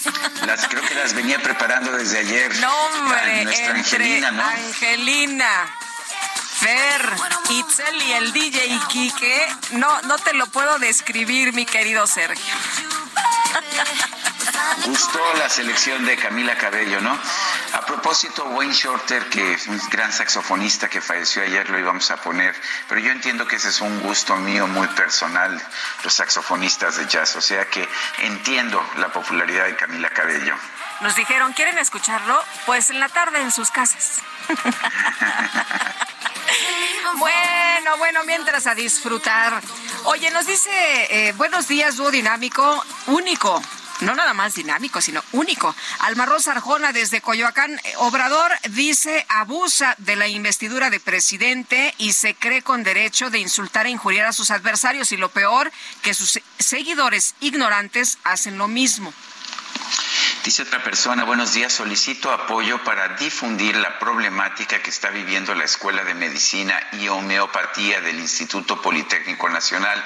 Las creo que las venía preparando desde ayer.
No, hombre,
nuestra
entre
Angelina, ¿no?
Angelina, Fer, Itzel y el DJ Quique, no, no te lo puedo describir, mi querido Sergio.
Gustó la selección de Camila Cabello, ¿no? A propósito, Wayne Shorter, que es un gran saxofonista que falleció ayer, lo íbamos a poner, pero yo entiendo que ese es un gusto mío muy personal, los saxofonistas de jazz, o sea que entiendo la popularidad de Camila Cabello.
Nos dijeron, ¿quieren escucharlo? Pues en la tarde en sus casas. Bueno, bueno, mientras a disfrutar. Oye, nos dice, eh, buenos días, dúo dinámico, único. No nada más dinámico, sino único. Almarroz Arjona desde Coyoacán. Eh, Obrador dice abusa de la investidura de presidente y se cree con derecho de insultar e injuriar a sus adversarios. Y lo peor, que sus seguidores ignorantes hacen lo mismo.
Dice otra persona, buenos días, solicito apoyo para difundir la problemática que está viviendo la Escuela de Medicina y Homeopatía del Instituto Politécnico Nacional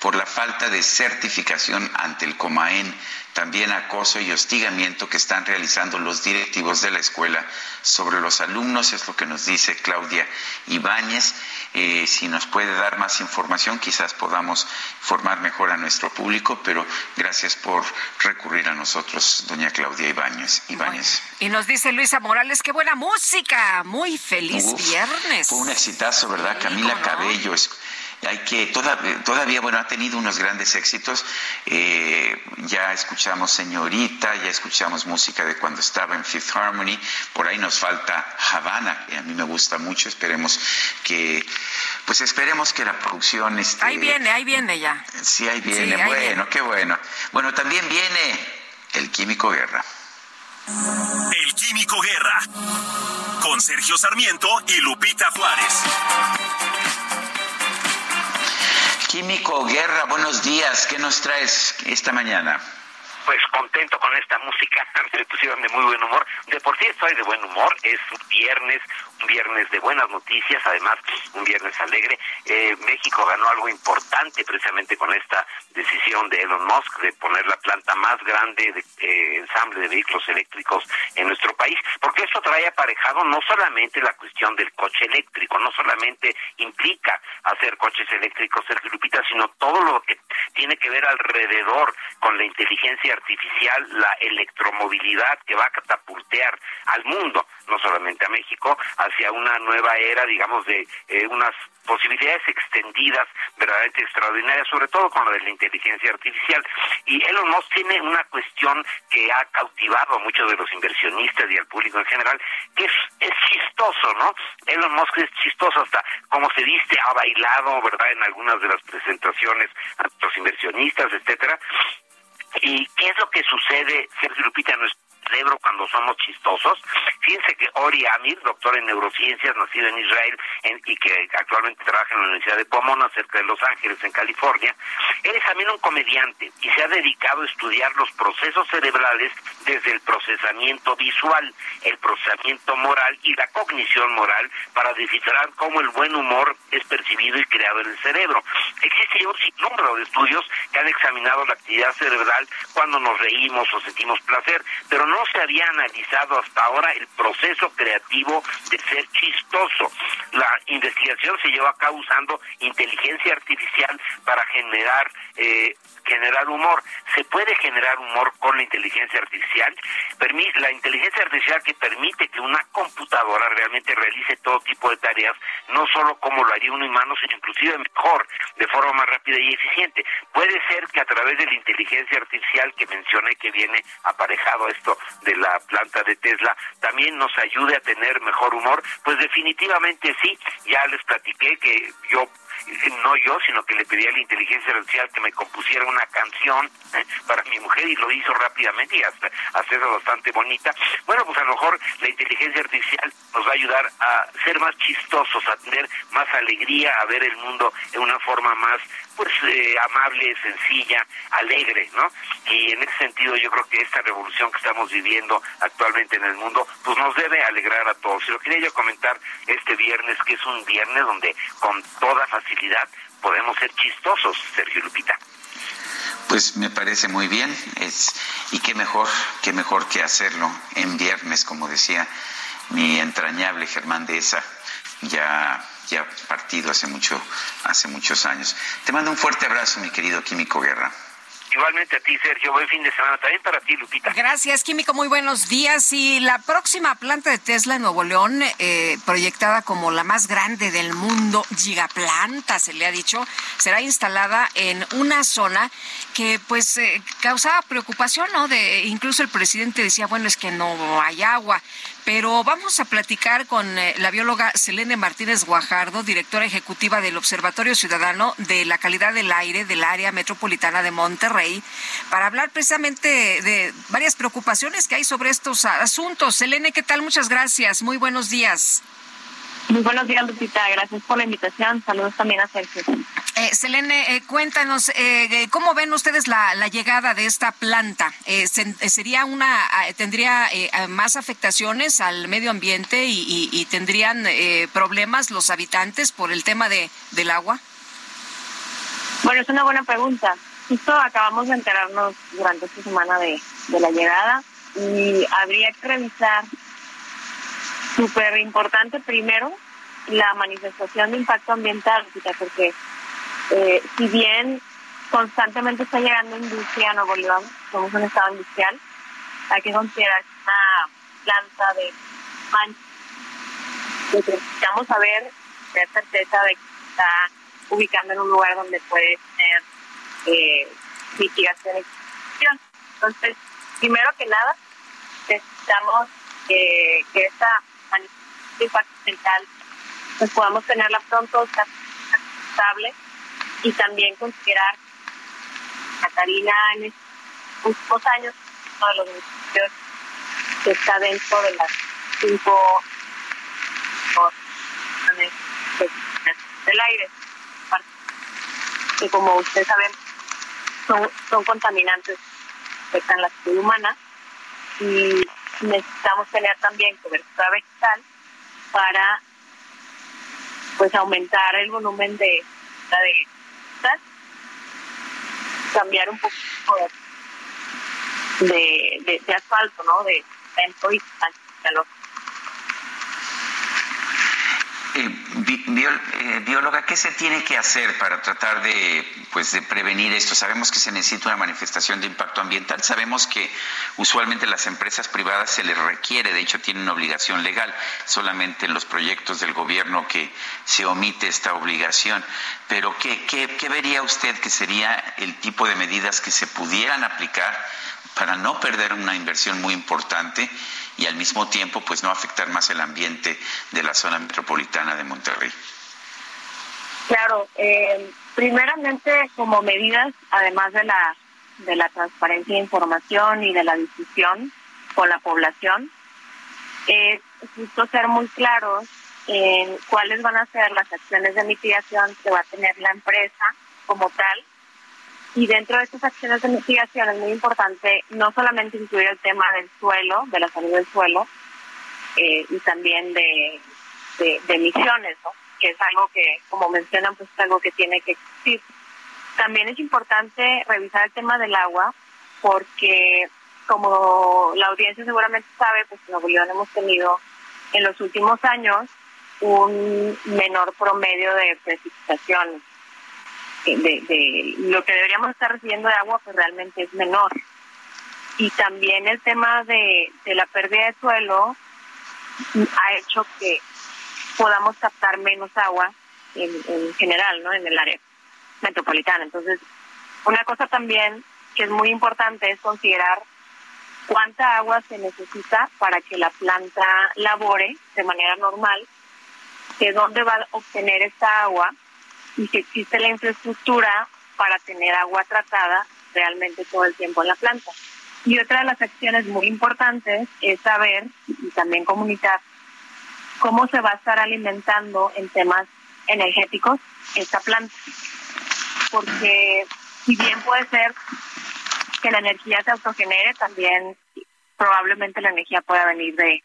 por la falta de certificación ante el COMAEN, también acoso y hostigamiento que están realizando los directivos de la escuela sobre los alumnos, es lo que nos dice Claudia Ibáñez. Eh, si nos puede dar más información, quizás podamos formar mejor a nuestro público, pero gracias por recurrir a nosotros, doña Claudia Ibáñez. Ibáñez.
Y nos dice Luisa Morales, qué buena música, muy feliz
Uf,
viernes.
Fue un exitazo, ¿verdad? Camila Cabello. Es, hay que todavía, todavía, bueno, ha tenido unos grandes éxitos. Eh, ya escuchamos Señorita, ya escuchamos música de cuando estaba en Fifth Harmony. Por ahí nos falta Havana, que a mí me gusta mucho. Esperemos que, pues esperemos que la producción este,
Ahí viene, ahí viene ya.
Sí, ahí viene.
Sí, ahí
bueno,
viene.
qué bueno. Bueno, también viene el Químico Guerra.
El Químico Guerra. Con Sergio Sarmiento y Lupita Juárez.
Químico Guerra, buenos días. ¿Qué nos traes esta mañana?
pues contento con esta música, me pusieron de muy buen humor. De por sí estoy de buen humor, es viernes, un viernes de buenas noticias, además un viernes alegre. Eh, México ganó algo importante precisamente con esta decisión de Elon Musk de poner la planta más grande de eh, ensamble de vehículos eléctricos en nuestro país, porque esto trae aparejado no solamente la cuestión del coche eléctrico, no solamente implica hacer coches eléctricos, Sergio Lupita, sino todo lo que tiene que ver alrededor con la inteligencia artificial, la electromovilidad que va a catapultear al mundo, no solamente a México, hacia una nueva era, digamos, de eh, unas posibilidades extendidas verdaderamente extraordinarias, sobre todo con lo de la inteligencia artificial. Y Elon Musk tiene una cuestión que ha cautivado a muchos de los inversionistas y al público en general, que es, es chistoso, ¿no? Elon Musk es chistoso hasta como se viste, ha bailado, ¿verdad?, en algunas de las presentaciones a los inversionistas, etcétera. ¿Y qué es lo que sucede, Sergio Lupita? Nos- cerebro cuando somos chistosos. Fíjense que Ori Amir, doctor en neurociencias, nacido en Israel y que actualmente trabaja en la Universidad de Pomona, cerca de Los Ángeles, en California, es también un comediante y se ha dedicado a estudiar los procesos cerebrales desde el procesamiento visual, el procesamiento moral y la cognición moral para descifrar cómo el buen humor es percibido y creado en el cerebro. Existe un sinnúmero de estudios que han examinado la actividad cerebral cuando nos reímos o sentimos placer, pero no se había analizado hasta ahora el proceso creativo de ser chistoso. La investigación se llevó a cabo usando inteligencia artificial para generar eh, generar humor. ¿Se puede generar humor con la inteligencia artificial? La inteligencia artificial que permite que una computadora realmente realice todo tipo de tareas, no solo como lo haría un humano, sino inclusive mejor, de forma más rápida y eficiente. Puede ser que a través de la inteligencia artificial que mencioné que viene aparejado esto de la planta de Tesla, también nos ayude a tener mejor humor, pues definitivamente sí, ya les platiqué que yo no yo, sino que le pedí a la inteligencia artificial que me compusiera una canción eh, para mi mujer y lo hizo rápidamente y hasta hacerla bastante bonita. Bueno, pues a lo mejor la inteligencia artificial nos va a ayudar a ser más chistosos, a tener más alegría, a ver el mundo en una forma más pues eh, amable, sencilla, alegre, ¿no? Y en ese sentido yo creo que esta revolución que estamos viviendo actualmente en el mundo, pues nos debe alegrar a todos. Y lo quería yo comentar este viernes, que es un viernes donde con toda facilidad podemos ser chistosos, Sergio Lupita.
Pues me parece muy bien, es, y qué mejor, qué mejor que hacerlo en viernes, como decía mi entrañable Germán de esa, ya, ya partido hace mucho, hace muchos años. Te mando un fuerte abrazo, mi querido Químico Guerra.
Igualmente a ti, Sergio, buen fin de semana. También para ti, Lupita.
Gracias, Químico. Muy buenos días. Y la próxima planta de Tesla en Nuevo León, eh, proyectada como la más grande del mundo, gigaplanta, se le ha dicho, será instalada en una zona que pues eh, causaba preocupación, ¿no? De, incluso el presidente decía, bueno, es que no hay agua. Pero vamos a platicar con eh, la bióloga Selene Martínez Guajardo, directora ejecutiva del Observatorio Ciudadano de la Calidad del Aire del Área Metropolitana de Monterrey, para hablar precisamente de varias preocupaciones que hay sobre estos asuntos. Selene, ¿qué tal? Muchas gracias. Muy buenos días.
Muy buenos días, Lupita. Gracias por la invitación. Saludos también a Sergio.
Eh, Selene, eh, cuéntanos, eh, ¿cómo ven ustedes la, la llegada de esta planta? Eh, se- eh, ¿Sería una, tendría eh, más afectaciones al medio ambiente y, y- y tendrían eh, problemas los habitantes por el tema de, del agua?
Bueno, es una buena pregunta. Justo acabamos de enterarnos durante esta semana de, de la llegada y habría que revisar súper importante primero la manifestación de impacto ambiental, porque eh, si bien constantemente está llegando industria a Nuevo León, somos un estado industrial, hay que considerar una planta de mancha. Necesitamos saber, tener certeza de que está ubicando en un lugar donde puede tener eh, mitigación y extinción. Entonces, primero que nada, necesitamos eh, que esta impacto ambiental pues podamos tenerla pronto, estable y también considerar Catarina en estos últimos años uno de los municipios que está dentro de las cinco del aire. Que como ustedes saben son, son contaminantes que afectan la salud humana y necesitamos tener también cobertura vegetal para pues aumentar el volumen de la de cambiar un poco de, de, asfalto, ¿no? De cemento y calor.
Eh, eh, bióloga, ¿qué se tiene que hacer para tratar de, pues, de prevenir esto? Sabemos que se necesita una manifestación de impacto ambiental. Sabemos que usualmente las empresas privadas se les requiere, de hecho tienen una obligación legal, solamente en los proyectos del gobierno que se omite esta obligación. Pero ¿qué, qué, qué vería usted que sería el tipo de medidas que se pudieran aplicar para no perder una inversión muy importante y al mismo tiempo pues no afectar más el ambiente de la zona metropolitana de Monterrey.
Claro, eh, primeramente como medidas, además de la de la transparencia de información y de la difusión, con la población es justo ser muy claros en cuáles van a ser las acciones de mitigación que va a tener la empresa como tal. Y dentro de estas acciones de mitigación es muy importante no solamente incluir el tema del suelo, de la salud del suelo, eh, y también de, de, emisiones, ¿no? que es algo que, como mencionan, pues es algo que tiene que existir. También es importante revisar el tema del agua, porque como la audiencia seguramente sabe, pues en Nuevo León hemos tenido en los últimos años un menor promedio de precipitación. De, de lo que deberíamos estar recibiendo de agua, pues realmente es menor. Y también el tema de, de la pérdida de suelo ha hecho que podamos captar menos agua en, en general, ¿no? En el área metropolitana. Entonces, una cosa también que es muy importante es considerar cuánta agua se necesita para que la planta labore de manera normal, de dónde va a obtener esta agua y si existe la infraestructura para tener agua tratada realmente todo el tiempo en la planta. Y otra de las acciones muy importantes es saber y también comunicar cómo se va a estar alimentando en temas energéticos esta planta. Porque si bien puede ser que la energía se autogenere, también probablemente la energía pueda venir de,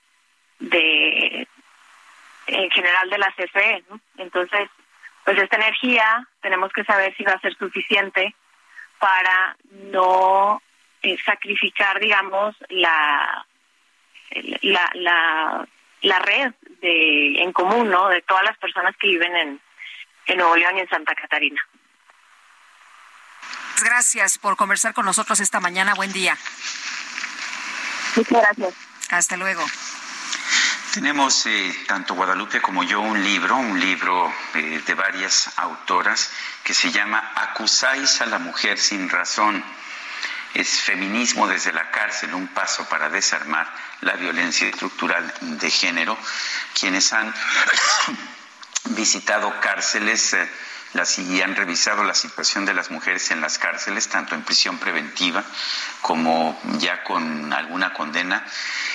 de en general de la CFE. ¿no? Entonces, pues esta energía tenemos que saber si va a ser suficiente para no eh, sacrificar, digamos, la, la, la, la red de en común, ¿no? De todas las personas que viven en, en Nuevo León y en Santa Catarina.
Gracias por conversar con nosotros esta mañana. Buen día.
Muchas gracias.
Hasta luego.
Tenemos eh, tanto Guadalupe como yo un libro, un libro eh, de varias autoras que se llama Acusáis a la mujer sin razón. Es feminismo desde la cárcel, un paso para desarmar la violencia estructural de género. Quienes han visitado cárceles eh, las, y han revisado la situación de las mujeres en las cárceles, tanto en prisión preventiva como ya con alguna condena,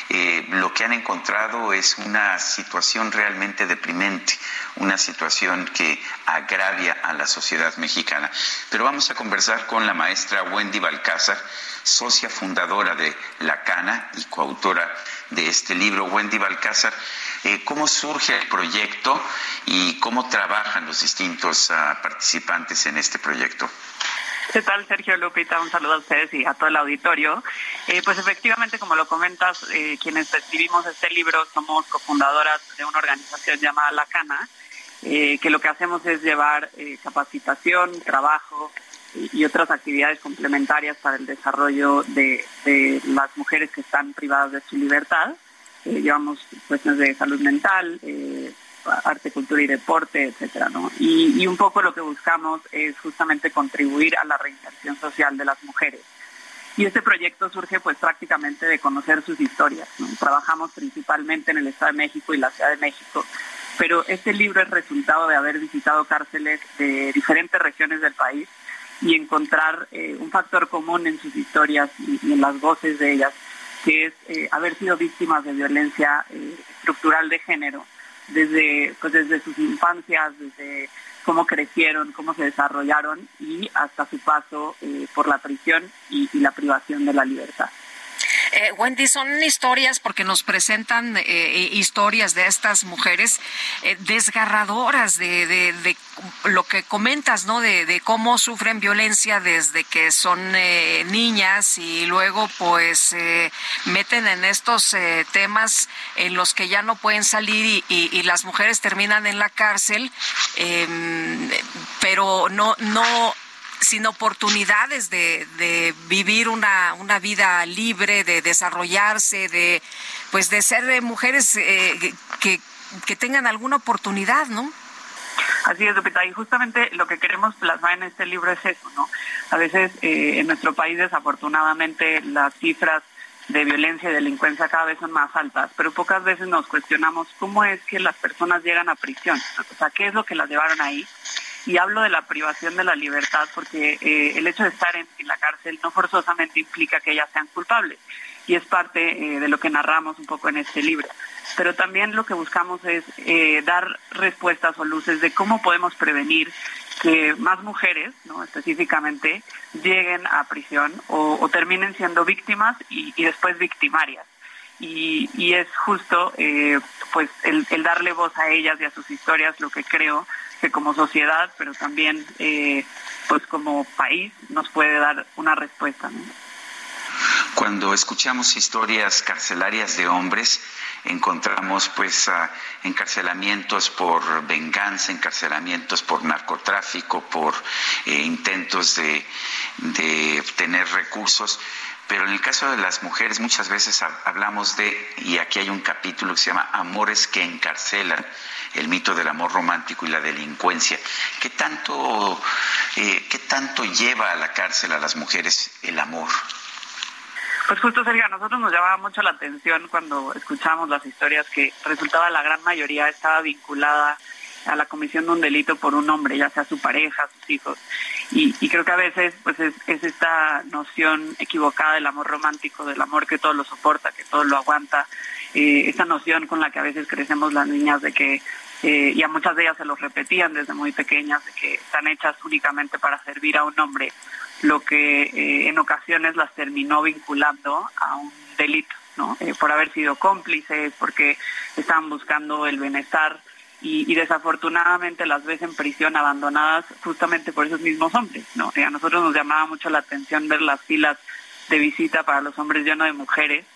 eh, lo que han encontrado es una situación realmente deprimente, una situación que agravia a la sociedad mexicana. Pero vamos a conversar con la maestra Wendy Balcázar, socia fundadora de La Cana y coautora de este libro. Wendy Balcázar, eh, ¿cómo surge el proyecto y cómo trabajan los distintos uh, participantes en este proyecto?
¿Qué tal, Sergio Lupita? Un saludo a ustedes y a todo el auditorio. Eh, pues efectivamente, como lo comentas, eh, quienes escribimos este libro somos cofundadoras de una organización llamada La Cana, que lo que hacemos es llevar capacitación, trabajo y, otras actividades complementarias para el desarrollo de, de las mujeres que están privadas de su libertad. Llevamos cuestiones de salud mental, arte, cultura y deporte, etcétera. Y, un poco lo que buscamos es justamente contribuir a la reinserción social de las mujeres. Y este proyecto surge pues prácticamente de conocer sus historias. Trabajamos principalmente en el Estado de México y la Ciudad de México, pero este libro es resultado de haber visitado cárceles de diferentes regiones del país y encontrar eh, un factor común en sus historias y, en las voces de ellas, que es eh, haber sido víctimas de violencia eh, estructural de género desde, pues desde sus infancias, desde cómo crecieron, cómo se desarrollaron y hasta su paso eh, por la prisión y, y la privación de la libertad.
Eh, Wendy, son historias porque nos presentan eh, historias de estas mujeres eh, desgarradoras de, de, de, lo que comentas, ¿no? De, de, cómo sufren violencia desde que son eh, niñas y luego pues meten en estos temas en los que ya no pueden salir y, y, y las mujeres terminan en la cárcel, em, pero no, no sin oportunidades de, de vivir una, una, vida libre, de desarrollarse, de pues de ser mujeres eh, que, que tengan alguna oportunidad, ¿no?
Así es, Lupita, y justamente lo que queremos plasmar en este libro es eso, ¿no? A veces eh, en nuestro país, desafortunadamente, las cifras de violencia y delincuencia cada vez son más altas, pero pocas veces nos cuestionamos cómo es que las personas llegan a prisión, o sea, qué es lo que las llevaron ahí y hablo de la privación de la libertad porque eh, el hecho de estar en, la cárcel no forzosamente implica que ellas sean culpables. y es parte eh, de lo que narramos un poco en este libro. Pero también lo que buscamos es eh, dar respuestas o luces de cómo podemos prevenir que más mujeres, ¿no? específicamente, lleguen a prisión o, terminen siendo víctimas y, después victimarias. Y, es justo pues el, darle voz a ellas y a sus historias lo que creo como sociedad, pero también eh, pues como país nos puede dar una respuesta.
Cuando escuchamos historias carcelarias de hombres, encontramos pues encarcelamientos por venganza, encarcelamientos por narcotráfico, por eh, intentos de, de obtener recursos. Pero en el caso de las mujeres muchas veces hablamos de, y aquí hay un capítulo que se llama Amores que encarcelan, el mito del amor romántico y la delincuencia. ¿Qué tanto, eh, ¿qué tanto lleva a la cárcel a las mujeres el amor?
Pues justo, Sergio, a nosotros nos llamaba mucho la atención cuando escuchamos las historias que resultaba la gran mayoría estaba vinculada a la comisión de un delito por un hombre, ya sea su pareja, sus hijos. Y, creo que a veces pues es, esta noción equivocada del amor romántico, del amor que todo lo soporta, que todo lo aguanta, eh, esta noción con la que a veces crecemos las niñas de que, eh, y a muchas de ellas se los repetían desde muy pequeñas, que están hechas únicamente para servir a un hombre lo que eh, en ocasiones las terminó vinculando a un delito, ¿no? Eh, por haber sido cómplices, porque estaban buscando el bienestar y, desafortunadamente las ves en prisión abandonadas justamente por esos mismos hombres, ¿no? A nosotros nos llamaba mucho la atención ver las filas de visita para los hombres llenos de mujeres,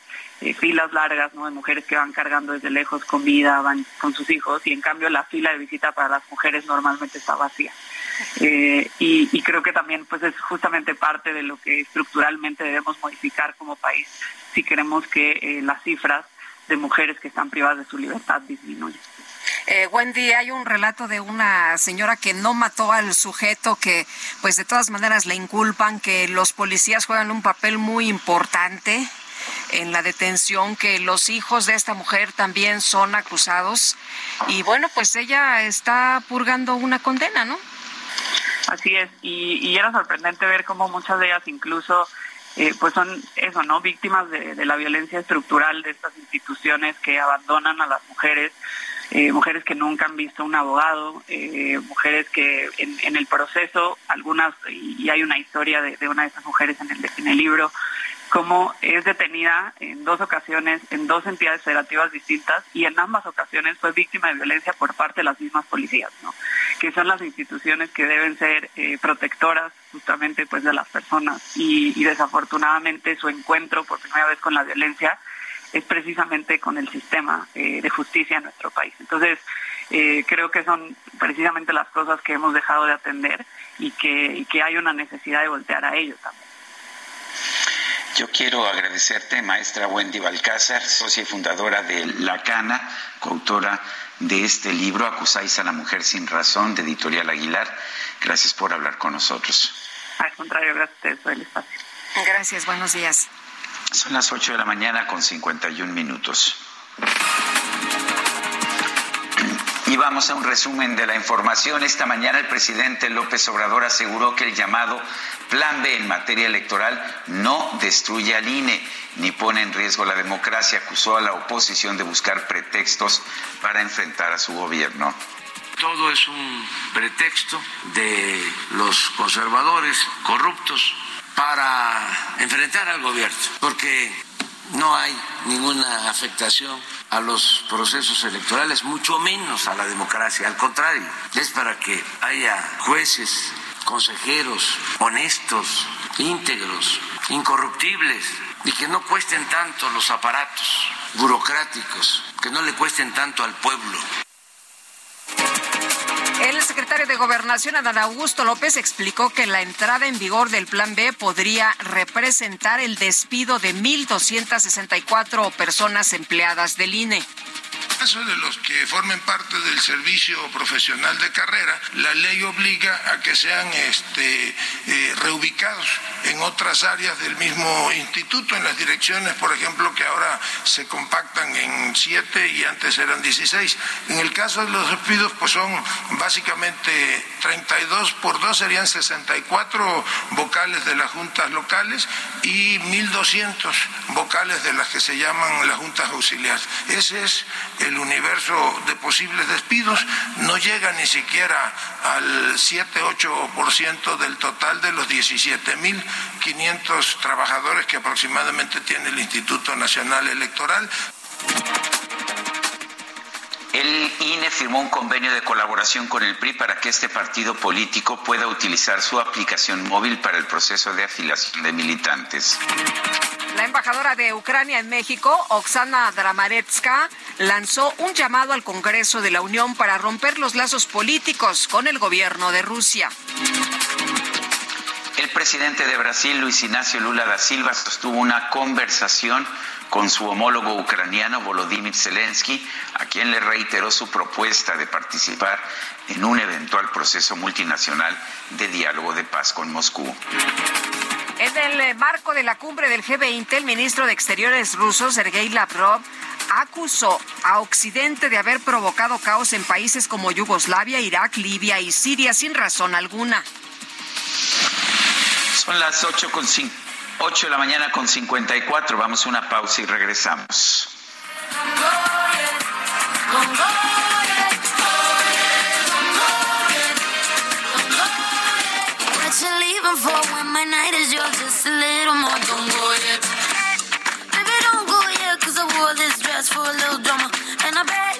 filas largas, ¿no? De mujeres que van cargando desde lejos comida, van con sus hijos y en cambio la fila de visita para las mujeres normalmente está vacía. Eh, y, creo que también pues es justamente parte de lo que estructuralmente debemos modificar como país si queremos que eh, las cifras de mujeres que están privadas de su libertad disminuyan.
Eh, Wendy, hay un relato de una señora que no mató al sujeto, que pues de todas maneras le inculpan, que los policías juegan un papel muy importante en la detención, que los hijos de esta mujer también son acusados y bueno, pues ella está purgando una condena, ¿no?
Así es, y, era sorprendente ver cómo muchas de ellas incluso eh, pues son eso, ¿no? Víctimas de, la violencia estructural de estas instituciones que abandonan a las mujeres, eh, mujeres que nunca han visto un abogado, eh, mujeres que en, el proceso, algunas, y, hay una historia de, de, una de esas mujeres en el, en el libro, como es detenida en dos ocasiones en dos entidades federativas distintas y en ambas ocasiones fue víctima de violencia por parte de las mismas policías, que son las instituciones que deben ser eh, protectoras justamente pues de las personas y, desafortunadamente su encuentro por primera vez con la violencia es precisamente con el sistema eh, de justicia en nuestro país. Entonces, eh, creo que son precisamente las cosas que hemos dejado de atender y que, hay una necesidad de voltear a ello también.
Yo quiero agradecerte, maestra Wendy Balcázar, socia y fundadora de La Cana, coautora de este libro, Acusáis a la mujer sin razón, de Editorial Aguilar. Gracias por hablar con nosotros.
Al contrario, gracias por el espacio.
Gracias, buenos días.
Son las 8 de la mañana con 51 minutos. Y vamos a un resumen de la información. Esta mañana el presidente López Obrador aseguró que el llamado Plan B en materia electoral no destruye al INE ni pone en riesgo la democracia. Acusó a la oposición de buscar pretextos para enfrentar a su gobierno.
Todo es un pretexto de los conservadores corruptos para enfrentar al gobierno, porque no hay ninguna afectación a los procesos electorales, mucho menos a la democracia. Al contrario, es para que haya jueces, consejeros honestos, íntegros, incorruptibles y que no cuesten tanto los aparatos burocráticos, que no le cuesten tanto al pueblo.
El secretario de Gobernación, Adán Augusto López, explicó que la entrada en vigor del Plan B podría representar el despido de 1.264 personas empleadas del INE
caso de los que formen parte del servicio profesional de carrera, la ley obliga a que sean este, eh, reubicados en otras áreas del mismo instituto, en las direcciones, por ejemplo, que ahora se compactan en 7 y antes eran 16. En el caso de los despidos, pues son básicamente 32 por 2 serían 64 vocales de las juntas locales y 1.200 vocales de las que se llaman las juntas auxiliares. Ese es el universo de posibles despidos. No llega ni siquiera al 7-8% del total de los 17.500 trabajadores que aproximadamente tiene el Instituto Nacional Electoral.
El INE firmó un convenio de colaboración con el PRI para que este partido político pueda utilizar su aplicación móvil para el proceso de afiliación de militantes.
La embajadora de Ucrania en México, Oksana Dramaretska, lanzó un llamado al Congreso de la Unión para romper los lazos políticos con el gobierno de Rusia.
El presidente de Brasil, Luis Ignacio Lula da Silva, sostuvo una conversación con su homólogo ucraniano Volodymyr Zelensky, a quien le reiteró su propuesta de participar en un eventual proceso multinacional de diálogo de paz con Moscú.
En el marco de la cumbre del G20, el ministro de Exteriores ruso, Sergei Lavrov, acusó a Occidente de haber provocado caos en países como Yugoslavia, Irak, Libia y Siria sin razón alguna.
Son las 8, con cin- 8 de la mañana con 54. Vamos a una pausa y regresamos.
For a little yet.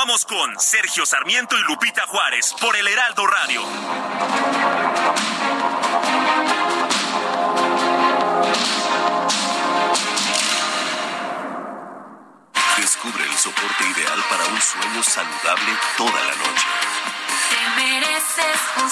Continuamos con Sergio Sarmiento y Lupita Juárez por el Heraldo Radio.
Descubre el soporte ideal para un sueño saludable toda la noche.
Te mereces un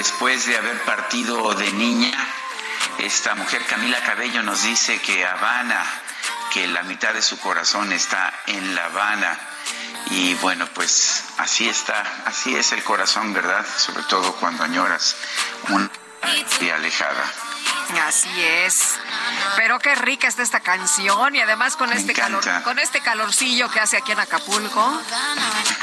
después de haber partido de niña, esta mujer Camila Cabello nos dice que Habana, que la mitad de su corazón está en La Habana. Y bueno, pues así está, así es el corazón, ¿verdad? Sobre todo cuando añoras una alejada.
Así es. Pero qué rica está esta canción y además con
Me
este calor, con este calorcillo que hace aquí en Acapulco.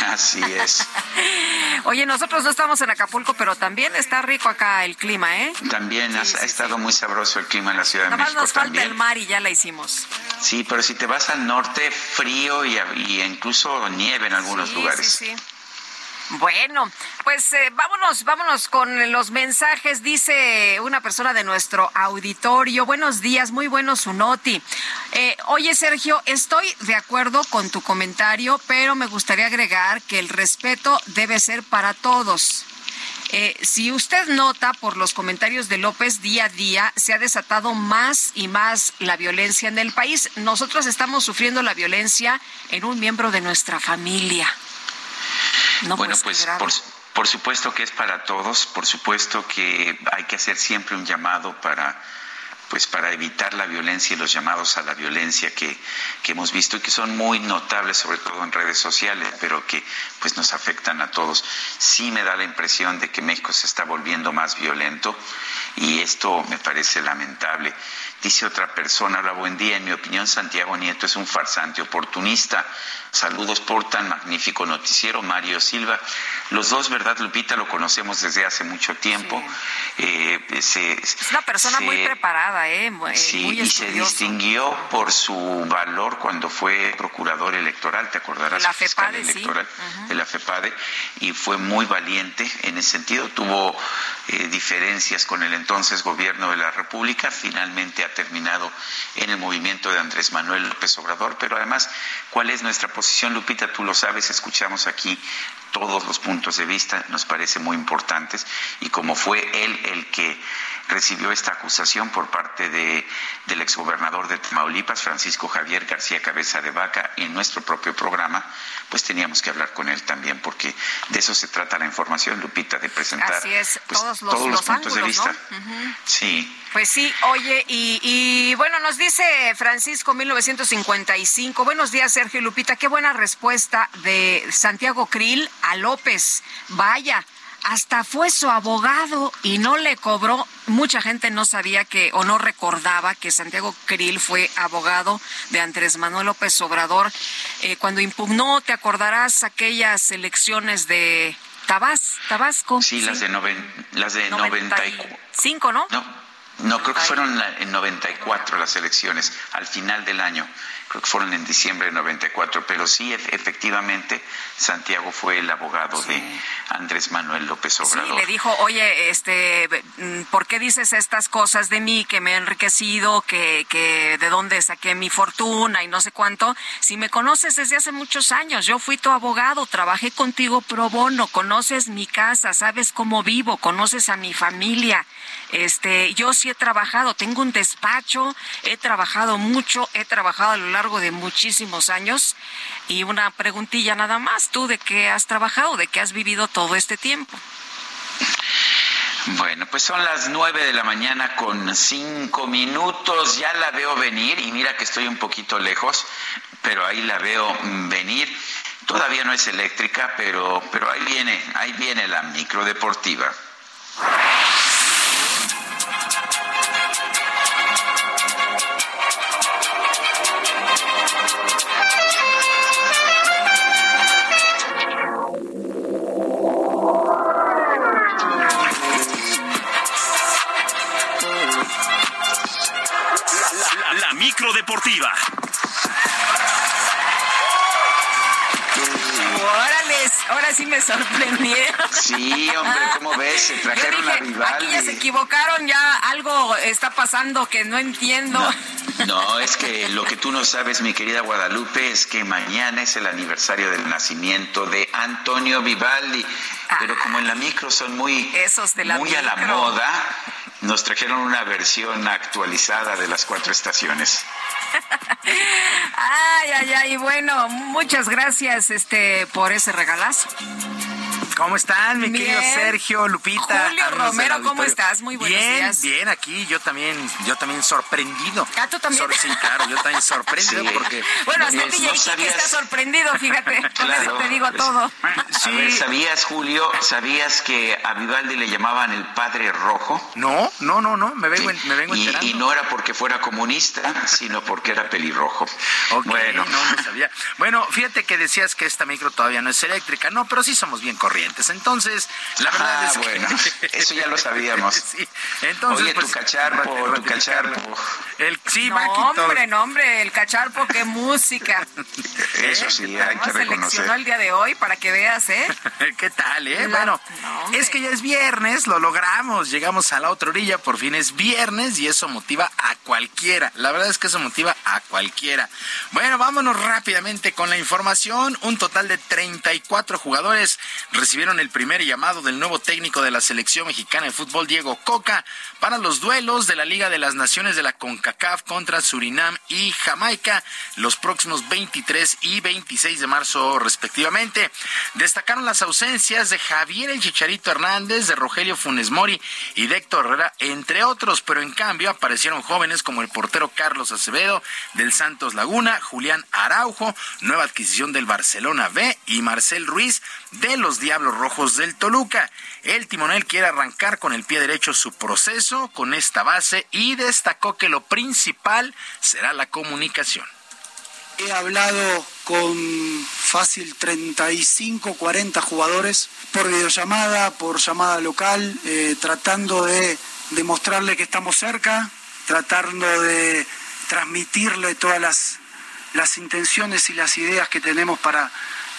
Así es.
Oye, nosotros no estamos en Acapulco, pero también está rico acá el clima, ¿eh?
También ha estado muy sabroso el clima en la Ciudad de
Nada más
México
nos falta
también.
el mar y ya la hicimos.
Sí, pero si te vas al norte, frío y, y incluso nieve en algunos lugares.
sí, sí. Bueno, pues eh, vámonos, vámonos con los mensajes. Dice una persona de nuestro auditorio. Buenos días, muy bueno su noti. Eh, oye, Sergio, estoy de acuerdo con tu comentario, pero me gustaría agregar que el respeto debe ser para todos. Eh, si usted nota por los comentarios de López día a día, se ha desatado más y más la violencia en el país. Nosotros estamos sufriendo la violencia en un miembro de nuestra familia. No,
bueno,
pues,
pues por supuesto que es para todos, por supuesto que hay que hacer siempre un llamado para, pues para evitar la violencia y los llamados a la violencia que, que hemos visto y que son muy notables, sobre todo en redes sociales, pero que pues nos afectan a todos. Sí me da la impresión de que México se está volviendo más violento y esto me parece lamentable. Dice otra persona, hola, buen día. En mi opinión, Santiago Nieto es un farsante oportunista. Saludos por tan magnífico noticiero, Mario Silva. Los dos, ¿verdad, Lupita? Lo conocemos desde hace mucho tiempo. Eh, se,
Es una persona
se-
muy preparada, ¿eh? Muy,
Sí,
muy
y se distinguió por su valor cuando fue procurador electoral, te acordarás,
De la FEPADE, sí.
electoral de la FEPADE, y fue muy valiente en ese sentido. Tuvo eh, diferencias con el entonces gobierno de la República, finalmente ha terminado en el movimiento de Andrés Manuel López Obrador, pero además, ¿cuál es nuestra posición, Lupita? Tú lo sabes, escuchamos aquí todos los puntos de vista, nos parece muy importantes, y como fue él el que recibió esta acusación por parte de, del exgobernador de Tamaulipas, Francisco Javier García Cabeza de Vaca, en nuestro propio programa, pues teníamos que hablar con él también, porque de eso se trata la información, Lupita, de presentar
Así es,
pues,
todos los, los
puntos de vista. Sí.
Pues sí, oye, y, y bueno, nos dice Francisco 1955. Buenos días, Sergio y Lupita. Qué buena respuesta de Santiago Krill a López. Vaya, hasta fue su abogado y no le cobró. Mucha gente no sabía que o no recordaba que Santiago Krill fue abogado de Andrés Manuel López Obrador eh, cuando impugnó, te acordarás, aquellas elecciones de Tabas, Tabasco.
Sí, las de, noven, las de 94.
Cinco, ¿no?
No, no, creo que fueron en 94 las elecciones, al final del año. Creo que fueron en diciembre de 94, pero sí, ef- efectivamente, Santiago fue el abogado de Andrés Manuel López
Sí,
Obrador.
le dijo, oye, este, mm, ¿por qué dices estas cosas de mí que me he enriquecido, que, que de dónde saqué mi fortuna y no sé cuánto? Si me conoces desde hace muchos años, yo fui tu abogado, trabajé contigo pro bono, conoces mi casa, sabes cómo vivo, conoces a mi familia. Este, yo sí he trabajado, tengo un despacho, he trabajado mucho, he trabajado a lo largo de muchísimos años y una preguntilla nada más, ¿tú de qué has trabajado, de qué has vivido todo este tiempo?
Bueno, pues son las nueve de la mañana con cinco minutos. Ya la veo venir y mira que estoy un poquito lejos, pero ahí la veo venir. Todavía no es eléctrica, pero, pero ahí viene, ahí viene la micro
Órales, ahora sí me sorprendieron.
Sí, hombre, ¿cómo ves? Se trajeron
Yo
a
dije, aquí ya se
Vivaldi.
equivocaron, ya algo está pasando que no entiendo.
No, es que lo que tú no sabes, mi querida Guadalupe, es que mañana es el aniversario del nacimiento de Antonio Vivaldi. Pero como en la micro son muy,
Esos de la
muy a la
micro.
moda, nos trajeron una versión actualizada de las cuatro estaciones.
Ay, ay, ay, bueno, muchas gracias este por ese regalazo.
¿Cómo están, mi querido. Sergio, Lupita?
Julio Romero, ¿cómo estás? Muy buenos
bien,
días.
Bien, aquí yo también, yo también sorprendido.
Ah, ¿tú también?
Sor- sí, claro, yo también sorprendido
Sí.
porque...
Bueno, hasta
es-
DJ
no
está sorprendido, fíjate.
Claro.
te digo todo.
A ver, ¿sabías, Julio, sabías que a Vivaldi le llamaban el padre rojo?
No, no, no, no, me vengo,
Sí.
me vengo
y,
enterando.
y no era porque fuera comunista, sino porque era pelirrojo. bueno,
no, no sabía. Bueno, fíjate que decías que esta micro todavía no es eléctrica, no, pero sí somos bien corrientes. Entonces, la verdad
Ah,
es que...
bueno, eso ya lo sabíamos.
sí. Entonces,
Oye, tu
pues,
cacharpo, tu
ratificarlo.
cacharpo.
El, sí,
no, hombre, no, hombre, el cacharpo, qué música.
Eso sí, hay que
seleccionó el día de hoy para que veas, ¿eh?
¿Qué tal, eh?
La-
Bueno,
no,
es que ya es viernes, lo logramos, llegamos a la otra orilla, por fin es viernes y eso motiva a cualquiera. La verdad es que eso motiva a cualquiera. Bueno, vámonos rápidamente con la información. Un total de 34 jugadores recibieron el primer llamado del nuevo técnico de la selección mexicana de fútbol, Diego Coca, para los duelos de la Liga de las Naciones de la CONCACAF contra Surinam y Jamaica los próximos 23 y 26 de marzo respectivamente. Destacaron las ausencias de Javier El Chicharito Hernández, de Rogelio Funes Mori y de Héctor Herrera, entre otros, pero en cambio aparecieron jóvenes como el portero Carlos Acevedo del Santos Laguna, Julián Araujo, nueva adquisición del Barcelona B y Marcel Ruiz de los Diablos Rojos del Toluca. El timonel quiere arrancar con el pie derecho su proceso con esta base y destacó que lo principal será la comunicación.
He hablado con fácil 35, 40 jugadores por videollamada, por llamada local, eh, tratando de demostrarle que estamos cerca, tratando de transmitirle todas las, las intenciones y las ideas que tenemos para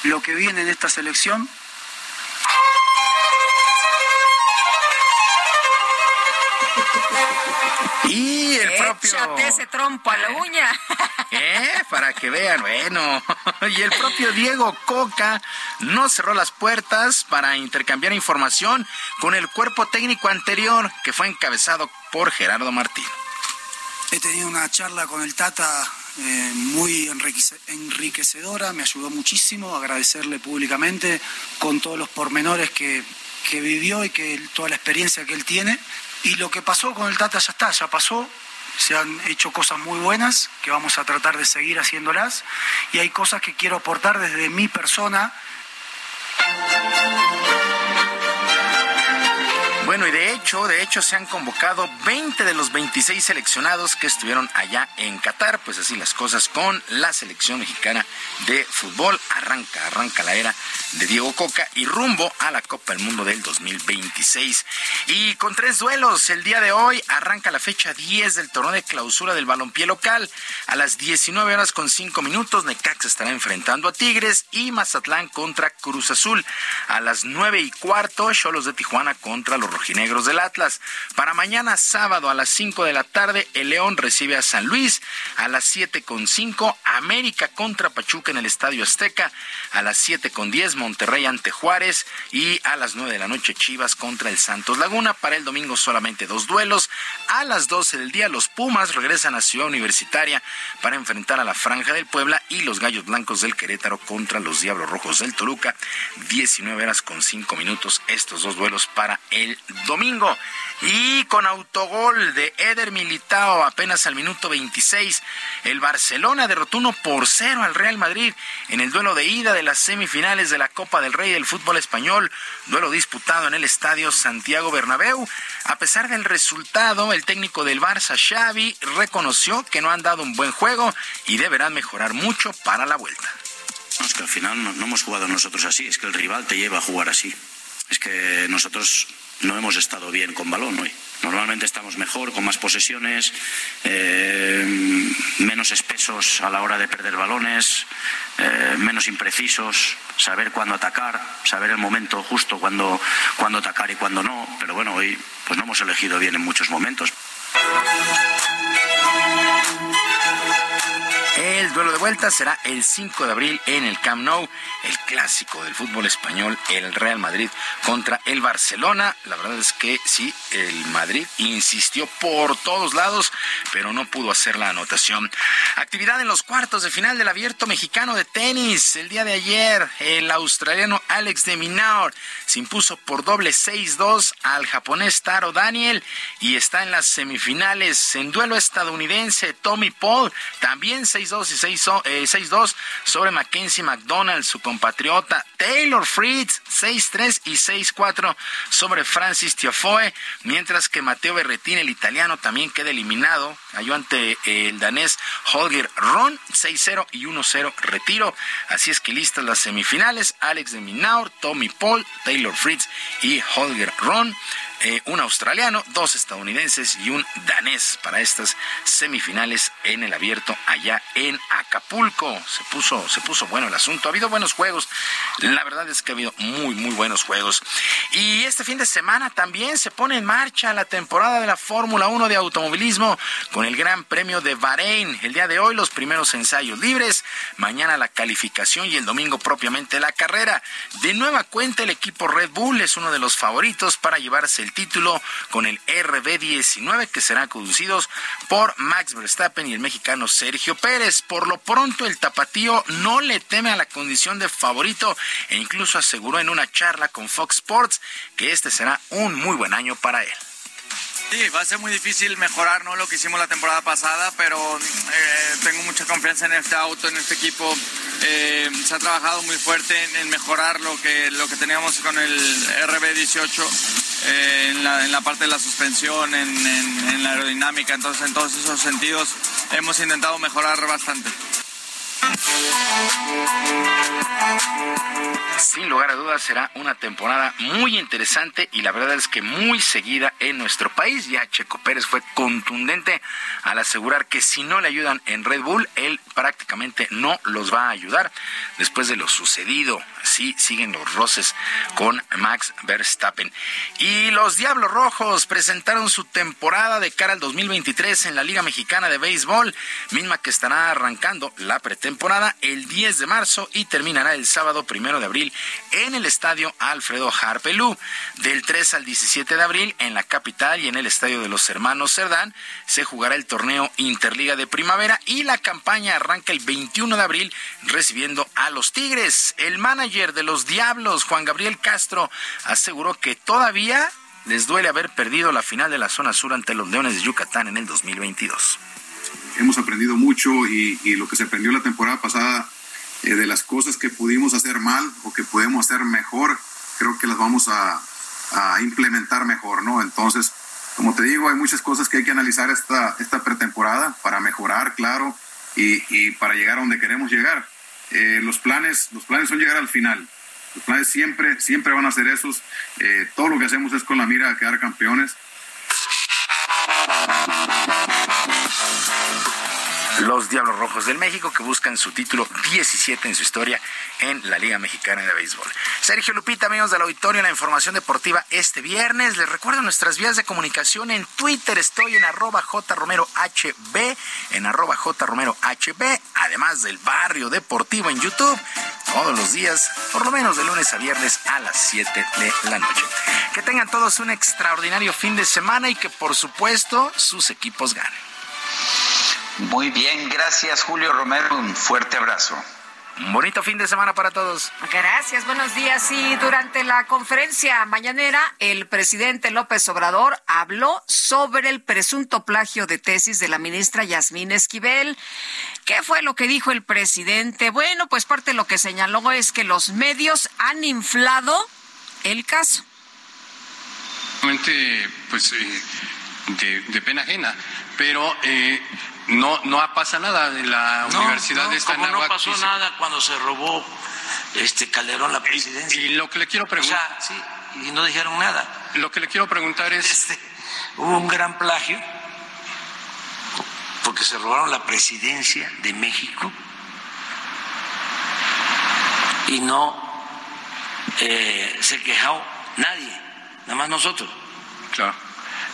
lo que viene en esta selección.
Y el propio...
Échate ese trompo a la uña.
¿Eh? Para que vean, bueno. Y el propio Diego Coca no cerró las puertas para intercambiar información con el cuerpo técnico anterior que fue encabezado por Gerardo Martín.
He tenido una charla con el Tata eh, muy enriquece- enriquecedora, me ayudó muchísimo, agradecerle públicamente con todos los pormenores que, que vivió y que toda la experiencia que él tiene. Y lo que pasó con el Tata ya está, ya pasó. Se han hecho cosas muy buenas que vamos a tratar de seguir haciéndolas y hay cosas que quiero aportar desde mi persona
Bueno, y de hecho, de hecho se han convocado 20 de los 26 seleccionados que estuvieron allá en Qatar, pues así las cosas con la selección mexicana de fútbol. Arranca, arranca la era de Diego Coca y rumbo a la Copa del Mundo del 2026. Y con tres duelos, el día de hoy arranca la fecha 10 del torneo de clausura del balompié local. A las 19 horas con 5 minutos, Necaxa estará enfrentando a Tigres y Mazatlán contra Cruz Azul. A las 9 y cuarto, Cholos de Tijuana contra los rojinegros del Atlas. Para mañana sábado a las 5 de la tarde, el León recibe a San Luis. A las 7 con 5, América contra Pachuca en el Estadio Azteca. A las 7 con 10, Monterrey ante Juárez. Y a las 9 de la noche, Chivas contra el Santos Laguna. Para el domingo solamente dos duelos. A las 12 del día, los Pumas regresan a Ciudad Universitaria para enfrentar a la Franja del Puebla y los Gallos Blancos del Querétaro contra los Diablos Rojos del Toluca. 19 horas con 5 minutos estos dos duelos para el domingo. Y con autogol de Eder Militao apenas al minuto 26, el Barcelona derrotó 1 por 0 al Real Madrid en el duelo de ida de las semifinales de la Copa del Rey del fútbol español, duelo disputado en el estadio Santiago Bernabéu. A pesar del resultado, el técnico del Barça, Xavi, reconoció que no han dado un buen juego y deberán mejorar mucho para la vuelta.
No, es que al final no, no hemos jugado nosotros así, es que el rival te lleva a jugar así. Es que nosotros no hemos estado bien con balón hoy. Normalmente estamos mejor, con más posesiones, eh, menos espesos a la hora de perder balones, eh, menos imprecisos, saber cuándo atacar, saber el momento justo cuándo, cuándo atacar y cuándo no. Pero bueno, hoy pues no hemos elegido bien en muchos momentos.
El duelo de vuelta será el 5 de abril en el Camp Nou, el clásico del fútbol español, el Real Madrid contra el Barcelona. La verdad es que sí, el Madrid insistió por todos lados, pero no pudo hacer la anotación. Actividad en los cuartos de final del Abierto Mexicano de Tenis. El día de ayer, el australiano Alex de Minaur se impuso por doble 6-2 al japonés Taro Daniel y está en las semifinales en duelo estadounidense. Tommy Paul también 6-2 y 6-2 eh, 6-2 sobre Mackenzie McDonald, su compatriota. Taylor Fritz 6-3 y 6-4 sobre Francis Tiafoe, mientras que Matteo Berrettini, el italiano, también queda eliminado. Cayó ante eh, el danés Holger Ron 6-0 y 1-0 retiro. Así es que listas las semifinales. Alex de Minaur, Tommy Paul, Taylor Fritz y Holger Ron. Eh, un australiano, dos estadounidenses y un danés para estas semifinales en el abierto allá en Acapulco. Se puso, se puso bueno el asunto. Ha habido buenos juegos. La verdad es que ha habido muy, muy buenos juegos. Y este fin de semana también se pone en marcha la temporada de la Fórmula 1 de automovilismo con el Gran Premio de Bahrein. El día de hoy los primeros ensayos libres, mañana la calificación y el domingo propiamente la carrera. De nueva cuenta el equipo Red Bull es uno de los favoritos para llevarse el el título con el RB19 que serán conducidos por Max Verstappen y el mexicano Sergio Pérez. Por lo pronto el tapatío no le teme a la condición de favorito e incluso aseguró en una charla con Fox Sports que este será un muy buen año para él.
Sí, va a ser muy difícil mejorar ¿no? lo que hicimos la temporada pasada, pero eh, tengo mucha confianza en este auto, en este equipo. Eh, se ha trabajado muy fuerte en, mejorar lo que, lo que teníamos con el RB18 eh, en, la, parte de la suspensión, en, en la aerodinámica. Entonces, en todos esos sentidos hemos intentado mejorar bastante.
Sin lugar a dudas será una temporada muy interesante y la verdad es que muy seguida en nuestro país. Ya Checo Pérez fue contundente al asegurar que si no le ayudan en Red Bull, él prácticamente no los va a ayudar después de lo sucedido. Sí, siguen los roces con Max Verstappen. Y los Diablos Rojos presentaron su temporada de cara al 2023 en la Liga Mexicana de Béisbol, misma que estará arrancando la pretemporada el 10 de marzo y terminará el sábado primero de abril en el estadio Alfredo Harpelú. Del 3 al 17 de abril en la capital y en el estadio de los hermanos Cerdán se jugará el torneo Interliga de Primavera y la campaña arranca el 21 de abril recibiendo a los Tigres. El manager de los Diablos, Juan Gabriel Castro, aseguró que todavía les duele haber perdido la final de la zona sur ante los Leones de Yucatán en el 2022.
Hemos aprendido mucho y, lo que se aprendió la temporada pasada eh, de las cosas que pudimos hacer mal o que podemos hacer mejor, creo que las vamos a, implementar mejor, ¿no? Entonces, como te digo, hay muchas cosas que hay que analizar esta, pretemporada para mejorar, claro, y, y para llegar a donde queremos llegar. Eh, los planes, los planes son llegar al final. Los planes siempre, siempre van a ser esos. Eh, todo lo que hacemos es con la mira a quedar campeones.
Los Diablos Rojos del México que buscan su título 17 en su historia en la Liga Mexicana de Béisbol. Sergio Lupita, amigos del auditorio, la información deportiva este viernes. Les recuerdo nuestras vías de comunicación en Twitter. Estoy en arroba jromerohb, en arroba jromerohb, además del barrio deportivo en YouTube, todos los días, por lo menos de lunes a viernes a las 7 de la noche. Que tengan todos un extraordinario fin de semana y que por supuesto sus equipos ganen.
Muy bien, gracias Julio Romero, un fuerte abrazo.
Un bonito fin de semana para todos.
Gracias, buenos días. Y durante la conferencia mañanera, el presidente López Obrador habló sobre el presunto plagio de tesis de la ministra Yasmín Esquivel. ¿Qué fue lo que dijo el presidente? Bueno, pues parte de lo que señaló es que los medios han inflado el caso.
Pues eh, de, de, pena ajena, pero eh, no no pasa nada de la
no,
universidad
no,
de esta
como no pasó nada cuando se robó este Calderón la presidencia.
y, y lo que le quiero preguntar
o sea, sí, y no dijeron nada.
lo que le quiero preguntar es
este, hubo un gran plagio porque se robaron la presidencia de México y no eh, se quejó nadie nada más nosotros.
Claro.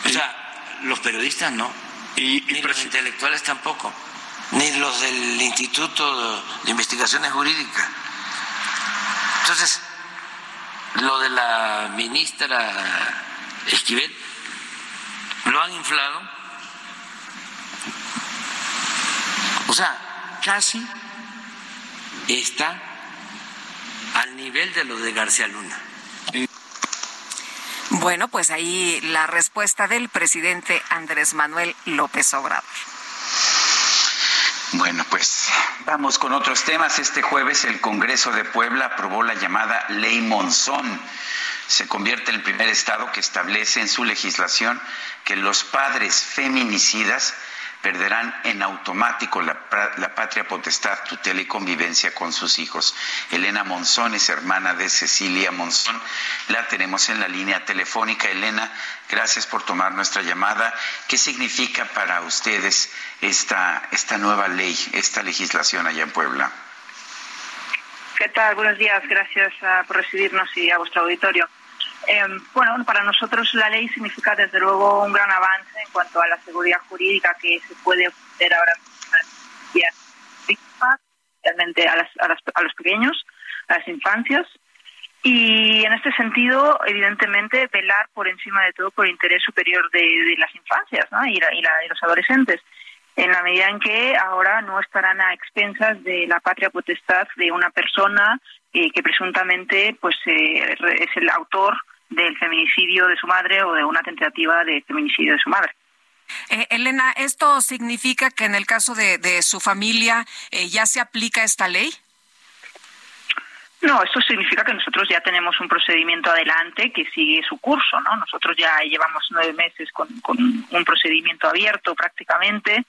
O sea los periodistas no
y,
ni los intelectuales tampoco, ni los del Instituto de Investigaciones Jurídicas. Entonces, lo de la ministra Esquivel lo han inflado. O sea, casi está al nivel de lo de García Luna.
Bueno, pues ahí la respuesta del presidente Andrés Manuel López Obrador.
Bueno, pues vamos con otros temas. Este jueves el Congreso de Puebla aprobó la llamada Ley Monzón. Se convierte en el primer estado que establece en su legislación que los padres feminicidas perderán en automático la, patria potestad, tutela y convivencia con sus hijos. Elena Monzón es hermana de Cecilia Monzón. La tenemos en la línea telefónica. Elena, gracias por tomar nuestra llamada. ¿Qué significa para ustedes esta, esta nueva ley, esta legislación allá en Puebla?
¿Qué tal? Buenos días. Gracias uh, por recibirnos y a vuestro auditorio. Eh, bueno, para nosotros la ley significa desde luego un gran avance en cuanto a la seguridad jurídica que se puede ofrecer ahora realmente a, las, a, las, a los pequeños, a las infancias. y en este sentido, evidentemente, velar por encima de todo por el interés superior de, las infancias y, la, y, la, y los adolescentes en la medida en que ahora no estarán a expensas de la patria potestad de una persona eh, que presuntamente pues eh, es el autor del feminicidio de su madre o de una tentativa de feminicidio de su madre.
Eh, Elena, ¿esto significa que en el caso de, de su familia eh, ya se aplica esta ley?
No, esto significa que nosotros ya tenemos un procedimiento adelante que sigue su curso, ¿no? Nosotros ya llevamos nueve meses con, con un procedimiento abierto prácticamente.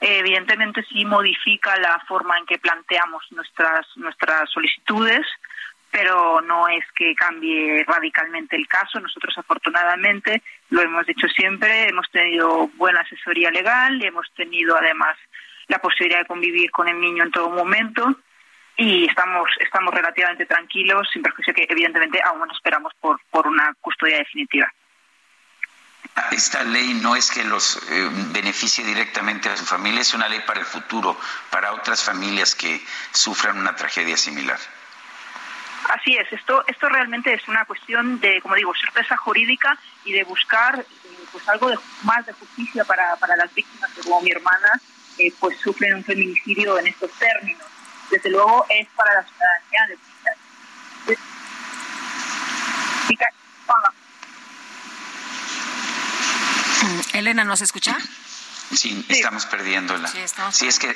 Eh, evidentemente sí modifica la forma en que planteamos nuestras nuestras solicitudes, pero no es que cambie radicalmente el caso. Nosotros afortunadamente lo hemos dicho siempre, hemos tenido buena asesoría legal, hemos tenido además la posibilidad de convivir con el niño en todo momento y estamos estamos relativamente tranquilos sin perjuicio que evidentemente aún esperamos por por una custodia definitiva.
Esta ley no es que los eh, beneficie directamente a su familia, es una ley para el futuro, para otras familias que sufran una tragedia similar.
Así es, esto esto realmente es una cuestión de, como digo, certeza jurídica y de buscar eh, pues algo de, más de justicia para, para las víctimas que como mi hermana eh, pues sufren un feminicidio en estos términos. Desde luego es para la ciudadanía de
Elena, ¿nos escucha?
Sí, estamos perdiéndola.
Sí, estamos
Sí, es que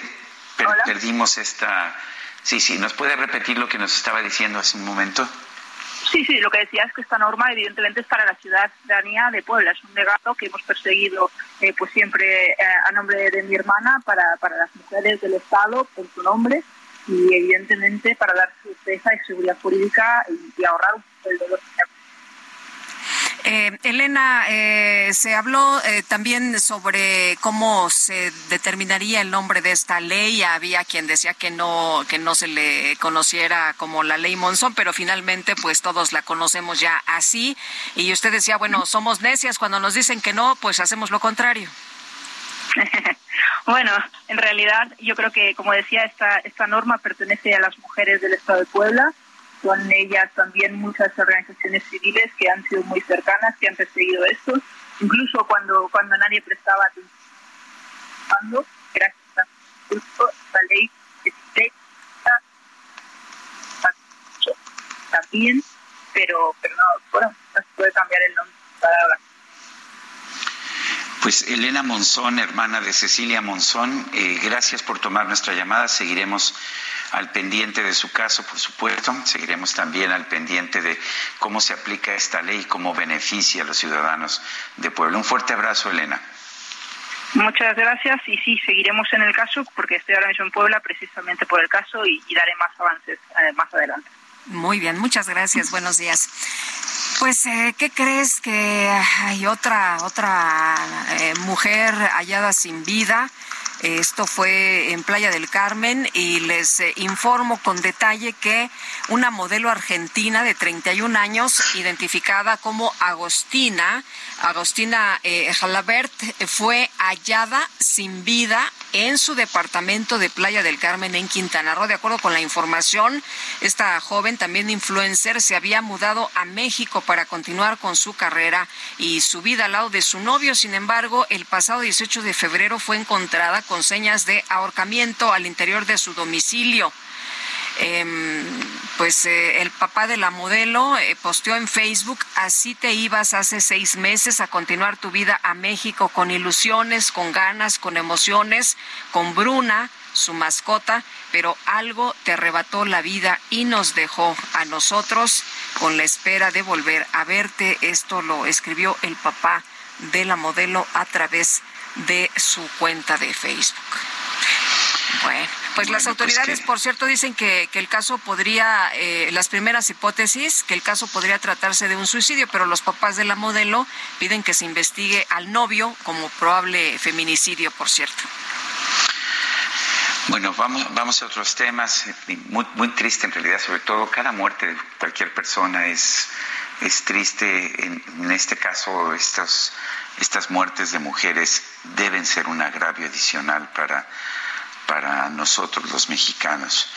per- perdimos esta... Sí, sí, ¿nos puede repetir lo que nos estaba diciendo hace un momento?
Sí, sí, lo que decía es que esta norma evidentemente es para la ciudadanía de Puebla, es un legado que hemos perseguido eh, pues siempre eh, a nombre de mi hermana para, para las mujeres del Estado por su nombre y evidentemente para dar certeza y seguridad jurídica y, y ahorrar el dolor.
Eh, Elena, eh, se habló eh, también sobre cómo se determinaría el nombre de esta ley. Había quien decía que no que no se le conociera como la ley Monzón, pero finalmente pues todos la conocemos ya así. Y usted decía, bueno, somos necias cuando nos dicen que no, pues hacemos lo contrario.
Bueno, en realidad yo creo que, como decía, esta, esta norma pertenece a las mujeres del Estado de Puebla. Son ellas también muchas organizaciones civiles que han sido muy cercanas, que han perseguido esto. Incluso cuando, cuando nadie prestaba atención, gracias a la ley 16 también, pero, pero no, bueno, puede cambiar el nombre para ahora.
Pues Elena Monzón, hermana de Cecilia Monzón, eh, gracias por tomar nuestra llamada. Seguiremos al pendiente de su caso, por supuesto. Seguiremos también al pendiente de cómo se aplica esta ley cómo beneficia a los ciudadanos de Puebla. Un fuerte abrazo, Elena.
Muchas gracias y sí, seguiremos en el caso porque estoy ahora mismo en Puebla precisamente por el caso y, y daré más avances eh, más adelante.
Muy bien, muchas gracias. Buenos días. Pues, eh, ¿qué crees que hay otra otra eh, mujer hallada sin vida? Esto fue en Playa del Carmen y les eh, informo con detalle que una modelo argentina de 31 años, identificada como Agostina, Agostina eh, Jalabert, fue hallada sin vida en su departamento de Playa del Carmen en Quintana Roo. De acuerdo con la información, esta joven, también influencer, se había mudado a México para continuar con su carrera y su vida al lado de su novio. Sin embargo, el pasado 18 de febrero fue encontrada con señas de ahorcamiento al interior de su domicilio. Eh, pues eh, el papá de la modelo eh, posteó en Facebook, así te ibas hace seis meses a continuar tu vida a México con ilusiones, con ganas, con emociones, con Bruna, su mascota, pero algo te arrebató la vida y nos dejó a nosotros con la espera de volver a verte. Esto lo escribió el papá de la modelo a través de su cuenta de Facebook. Bueno, pues
Bueno,
las
pues
autoridades,
que-
por cierto, dicen que, que el caso podría, eh, las primeras hipótesis, que el caso podría tratarse de un suicidio, pero los papás de la modelo piden que se investigue al novio como probable feminicidio, por cierto.
Bueno, vamos, vamos a otros temas. Muy, muy triste en realidad, sobre todo cada muerte de cualquier persona es, es triste. En, en este caso, estas, estas muertes de mujeres deben ser un agravio adicional para, para nosotros los mexicanos.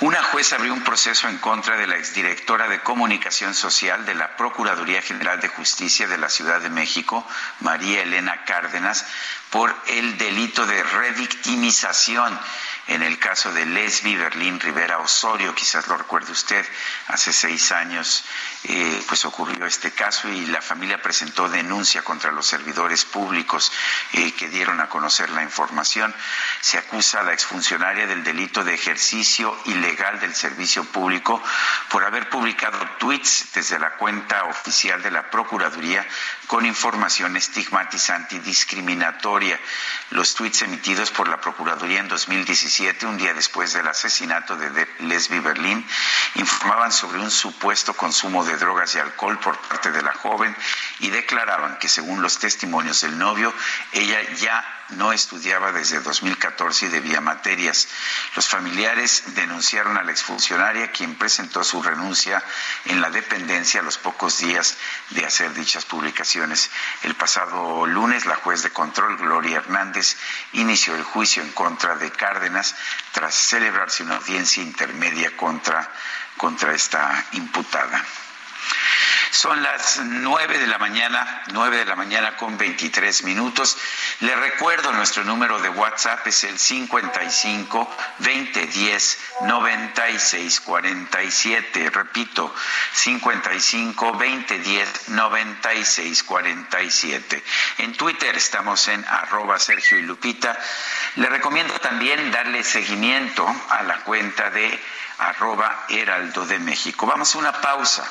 Una jueza abrió un proceso en contra de la exdirectora de Comunicación Social de la Procuraduría General de Justicia de la Ciudad de México, María Elena Cárdenas, por el delito de revictimización en el caso de Lesbi Berlín Rivera Osorio, quizás lo recuerde usted, hace seis años eh, pues ocurrió este caso y la familia presentó denuncia contra los servidores públicos eh, que dieron a conocer la información. Se acusa a la exfuncionaria del delito de ejercicio ilegal del servicio público por haber publicado tweets desde la cuenta oficial de la Procuraduría con información estigmatizante y discriminatoria. Los tweets emitidos por la Procuraduría en 2017, un día después del asesinato de Lesbi Berlín, informaban sobre un supuesto consumo de drogas y alcohol por parte de la joven y declaraban que según los testimonios del novio, ella ya no estudiaba desde 2014 y debía materias. Los familiares denunciaron a la exfuncionaria, quien presentó su renuncia en la dependencia a los pocos días de hacer dichas publicaciones. El pasado lunes, la juez de control, Gloria Hernández, inició el juicio en contra de Cárdenas tras celebrarse una audiencia intermedia contra, contra esta imputada. Son las nueve de la mañana, nueve de la mañana con veintitrés minutos. Le recuerdo nuestro número de WhatsApp es el 55 2010 96 47. Repito, 55 2010 96 47. En Twitter estamos en arroba Sergio y Lupita. Le recomiendo también darle seguimiento a la cuenta de arroba Heraldo de México. Vamos a una pausa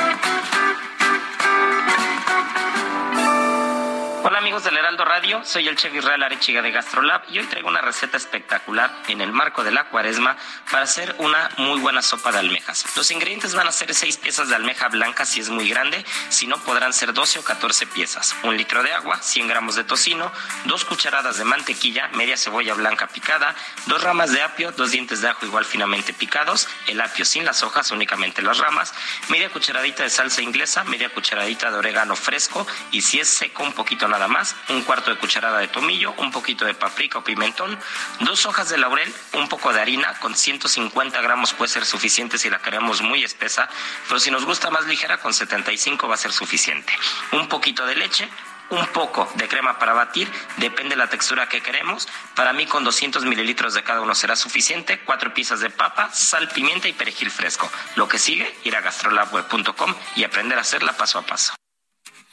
Amigos del Heraldo Radio, soy el chef Israel Arechiga de Gastrolab y hoy traigo una receta espectacular en el marco de la cuaresma para hacer una muy buena sopa de almejas. Los ingredientes van a ser 6 piezas de almeja blanca si es muy grande, si no podrán ser 12 o 14 piezas, un litro de agua, 100 gramos de tocino, dos cucharadas de mantequilla, media cebolla blanca picada, dos ramas de apio, dos dientes de ajo igual finamente picados, el apio sin las hojas, únicamente las ramas, media cucharadita de salsa inglesa, media cucharadita de orégano fresco y si es seco un poquito nada más, un cuarto de cucharada de tomillo, un poquito de paprika o pimentón, dos hojas de laurel, un poco de harina, con 150 gramos puede ser suficiente si la queremos muy espesa, pero si nos gusta más ligera, con 75 va a ser suficiente. Un poquito de leche, un poco de crema para batir, depende de la textura que queremos. Para mí con 200 mililitros de cada uno será suficiente, cuatro piezas de papa, sal, pimienta y perejil fresco. Lo que sigue, ir a gastrolabweb.com y aprender a hacerla paso a paso.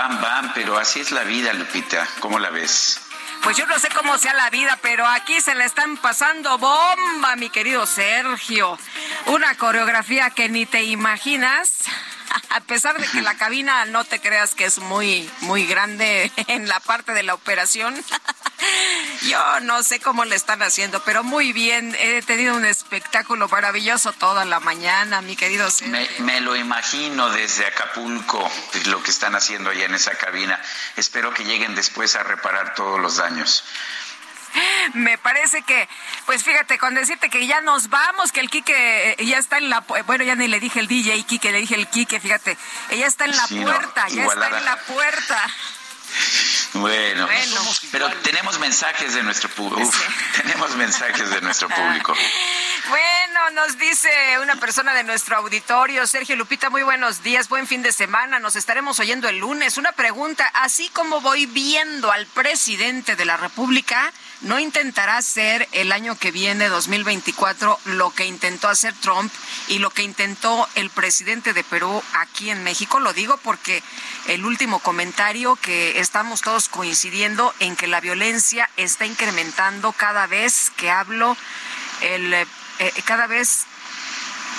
Bam Bam, pero así es la vida, Lupita. ¿Cómo la ves?
Pues yo no sé cómo sea la vida, pero aquí se le están pasando bomba, mi querido Sergio. Una coreografía que ni te imaginas. A pesar de que la cabina no te creas que es muy muy grande en la parte de la operación. Yo no sé cómo le están haciendo, pero muy bien. He tenido un espectáculo maravilloso toda la mañana, mi querido.
Me, me lo imagino desde Acapulco, lo que están haciendo allá en esa cabina. Espero que lleguen después a reparar todos los daños.
Me parece que, pues fíjate, con decirte que ya nos vamos, que el Quique eh, ya está en la, bueno, ya ni le dije el DJ Quique, le dije el Quique, fíjate, ella está en la
Sí, no,
puerta, ya está en la puerta.
Bueno,
Bueno.
pero tenemos mensajes de nuestro público. tenemos mensajes de nuestro público.
Bueno, nos dice una persona de nuestro auditorio, Sergio Lupita, muy buenos días, buen fin de semana, nos estaremos oyendo el lunes. Una pregunta, así como voy viendo al presidente de la República, ¿no intentará hacer el año que viene, 2024, lo que intentó hacer Trump y lo que intentó el presidente de Perú aquí en México? Lo digo porque el último comentario que estamos todos coincidiendo en que la violencia está incrementando cada vez que hablo el, eh, eh, cada vez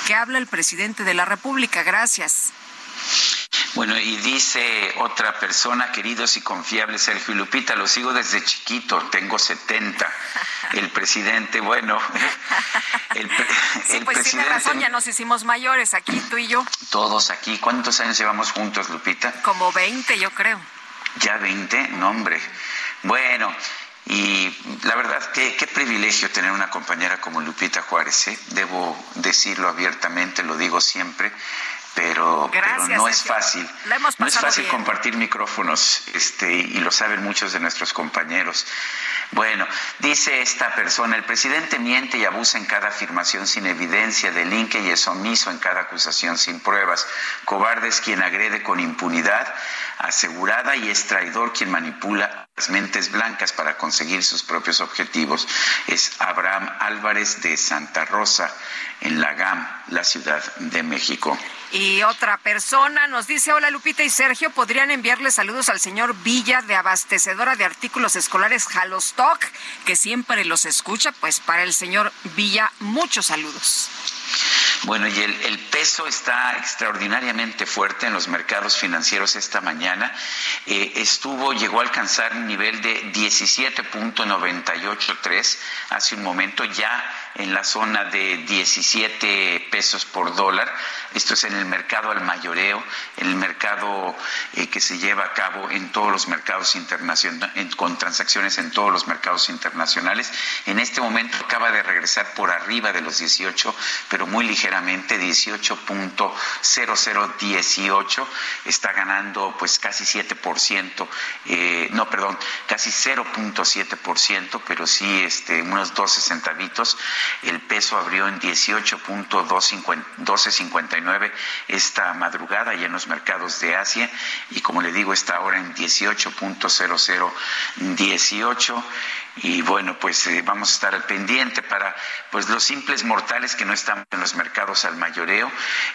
que habla el presidente de la República. Gracias.
Bueno, y dice otra persona, queridos y confiables Sergio Lupita, lo sigo desde chiquito, tengo 70. El presidente, bueno, el, pre-
Sí,
el
pues tiene razón, ya nos hicimos mayores aquí, tú y yo,
todos aquí, ¿cuántos años llevamos juntos, Lupita?
como 20 yo creo.
Ya 20, no hombre. Bueno, y la verdad, qué, qué privilegio tener una compañera como Lupita Juárez, ¿eh? Debo decirlo abiertamente, lo digo siempre, pero, pero no es fácil. No es fácil
bien.
compartir micrófonos, este, y lo saben muchos de nuestros compañeros. Bueno, dice esta persona, el presidente miente y abusa en cada afirmación sin evidencia, delinque y es omiso en cada acusación sin pruebas. Cobarde es quien agrede con impunidad asegurada y es traidor quien manipula las mentes blancas para conseguir sus propios objetivos. Es Abraham Álvarez de Santa Rosa, en la GAM, la Ciudad de México.
Y otra persona nos dice, hola Lupita y Sergio, ¿podrían enviarle saludos al señor Villa de abastecedora de artículos escolares Halostock, que siempre los escucha? Pues para el señor Villa, muchos saludos.
Bueno, y el, el peso está extraordinariamente fuerte en los mercados financieros esta mañana. Eh, estuvo, llegó a alcanzar un nivel de 17.983 hace un momento, ya en la zona de 17 pesos por dólar. Esto es en el mercado al mayoreo, el mercado eh, que se lleva a cabo en todos los mercados internacionales, con transacciones en todos los mercados internacionales. En este momento acaba de regresar por arriba de los 18, pero muy ligeramente, 18.0018. Está ganando pues casi 7%, eh, no, perdón, casi 0.7%, pero sí este, unos 12 centavitos. El peso abrió en 18.1259 esta madrugada y en los mercados de Asia y como le digo está ahora en 18.0018 y bueno pues eh, vamos a estar al pendiente para pues los simples mortales que no estamos en los mercados al mayoreo.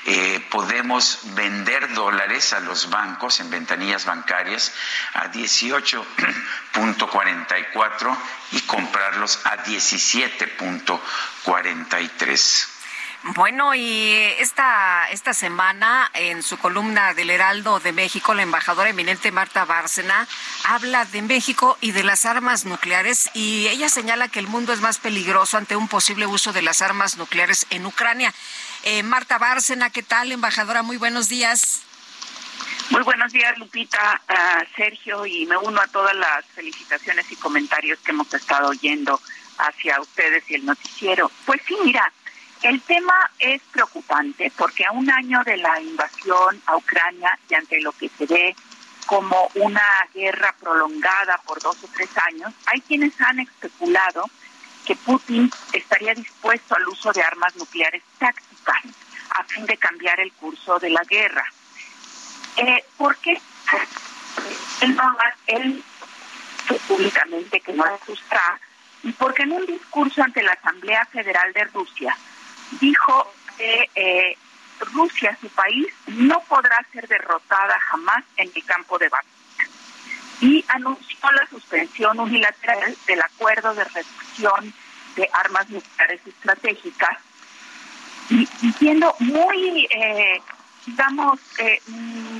Eh, podemos vender dólares a los bancos en ventanillas bancarias a 18.44 y comprarlos a 17.43
Bueno, y esta, esta semana en su columna del Heraldo de México, la embajadora eminente Marta Bárcena habla de México y de las armas nucleares y ella señala que el mundo es más peligroso ante un posible uso de las armas nucleares en Ucrania. Eh, Marta Bárcena, ¿qué tal, embajadora? Muy buenos días.
Muy buenos días, Lupita, Sergio, y me uno a todas las felicitaciones y comentarios que hemos estado oyendo hacia ustedes y el noticiero. Pues sí, mira, el tema es preocupante porque a un año de la invasión a Ucrania y ante lo que se ve como una guerra prolongada por dos o tres años, hay quienes han especulado que Putin estaría dispuesto al uso de armas nucleares tácticas a fin de cambiar el curso de la guerra. Eh, ¿Por qué? Él, él públicamente que no le gusta y porque en un discurso ante la Asamblea Federal de Rusia dijo que eh, Rusia, su país, no podrá ser derrotada jamás en el campo de batalla. Y anunció la suspensión unilateral del acuerdo de reducción de armas nucleares estratégicas, y diciendo muy, eh, digamos, eh, mm,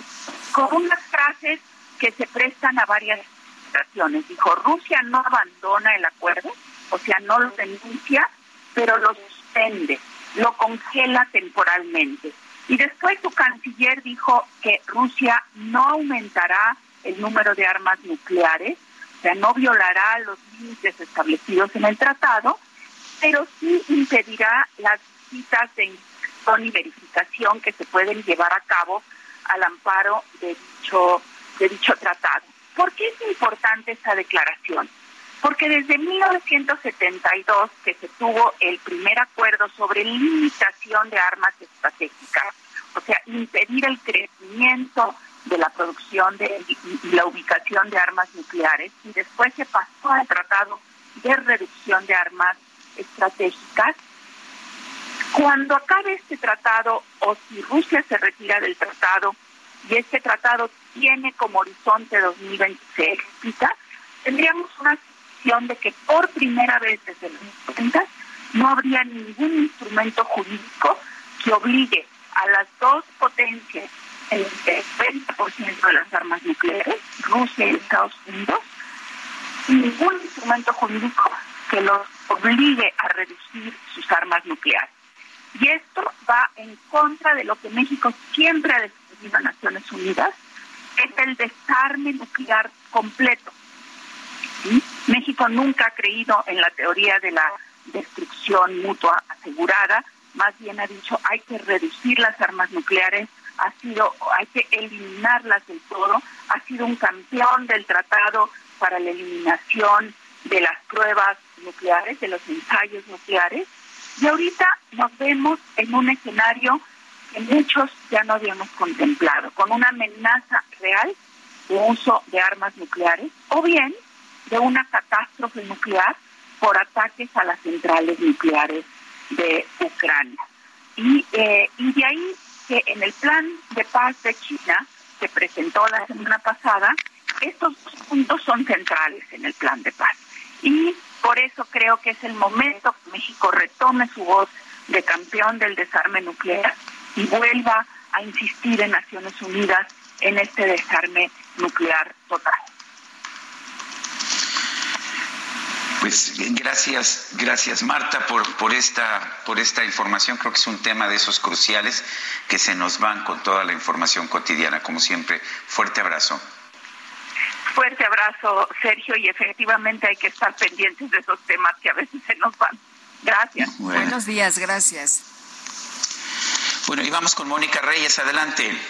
con unas frases que se prestan a varias situaciones. Dijo, Rusia no abandona el acuerdo, o sea, no lo denuncia, pero lo suspende, lo congela temporalmente. Y después su canciller dijo que Rusia no aumentará el número de armas nucleares, o sea, no violará los límites establecidos en el tratado, pero sí impedirá las visitas de inspección y verificación que se pueden llevar a cabo al amparo de dicho, de dicho tratado. ¿Por qué es importante esta declaración? Porque desde 1972, que se tuvo el primer acuerdo sobre limitación de armas estratégicas, o sea, impedir el crecimiento de la producción de, y la ubicación de armas nucleares, y después se pasó al tratado de reducción de armas estratégicas, cuando acabe este tratado o si Rusia se retira del tratado y este tratado tiene como horizonte 2026, tendríamos una de que por primera vez desde los 90 no habría ningún instrumento jurídico que obligue a las dos potencias el 20% de las armas nucleares, Rusia y Estados Unidos, ningún instrumento jurídico que los obligue a reducir sus armas nucleares. Y esto va en contra de lo que México siempre ha defendido en Naciones Unidas, es el desarme nuclear completo. ¿Sí? México nunca ha creído en la teoría de la destrucción mutua asegurada, más bien ha dicho hay que reducir las armas nucleares, ha sido hay que eliminarlas del todo, ha sido un campeón del tratado para la eliminación de las pruebas nucleares, de los ensayos nucleares, y ahorita nos vemos en un escenario que muchos ya no habíamos contemplado, con una amenaza real de uso de armas nucleares o bien de una catástrofe nuclear por ataques a las centrales nucleares de Ucrania. Y, eh, y de ahí que en el plan de paz de China, que presentó la semana pasada, estos puntos son centrales en el plan de paz. Y por eso creo que es el momento que México retome su voz de campeón del desarme nuclear y vuelva a insistir en Naciones Unidas en este desarme nuclear total.
Pues gracias, gracias Marta por, por, esta, por esta información. Creo que es un tema de esos cruciales que se nos van con toda la información cotidiana. Como siempre, fuerte abrazo.
Fuerte abrazo, Sergio, y efectivamente hay que estar pendientes de esos temas que a veces se nos van. Gracias.
Bueno.
Buenos días, gracias.
Bueno, y vamos con Mónica Reyes, adelante.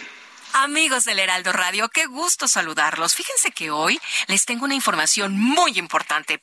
Amigos del Heraldo Radio, qué gusto saludarlos. Fíjense que hoy les tengo una información muy importante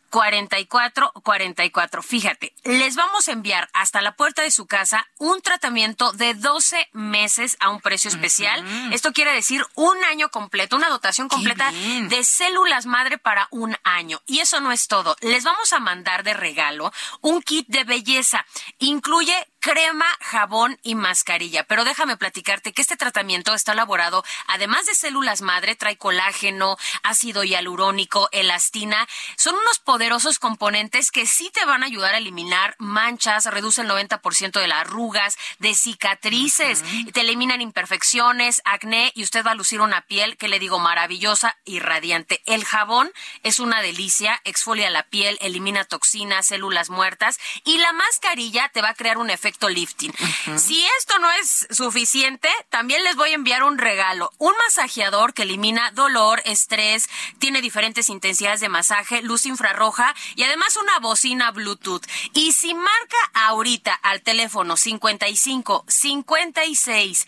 44 44. Fíjate, les vamos a enviar hasta la puerta de su casa un tratamiento de 12 meses a un precio especial. Esto quiere decir un año completo, una dotación completa de células madre para un año. Y eso no es todo. Les vamos a mandar de regalo un kit de belleza. Incluye crema, jabón y mascarilla. Pero déjame platicarte que este tratamiento está elaborado, además de células madre, trae colágeno, ácido hialurónico, elastina. Son unos poderosos componentes que sí te van a ayudar a eliminar manchas, reduce el 90% de las arrugas, de cicatrices, te eliminan imperfecciones, acné y usted va a lucir una piel que le digo maravillosa y radiante. El jabón es una delicia, exfolia la piel, elimina toxinas, células muertas y la mascarilla te va a crear un efecto lifting. Si esto no es suficiente, también les voy a enviar un regalo, un masajeador que elimina dolor, estrés, tiene diferentes intensidades de masaje, luz infrarroja y además una bocina Bluetooth. Y si marca ahorita al teléfono 55 56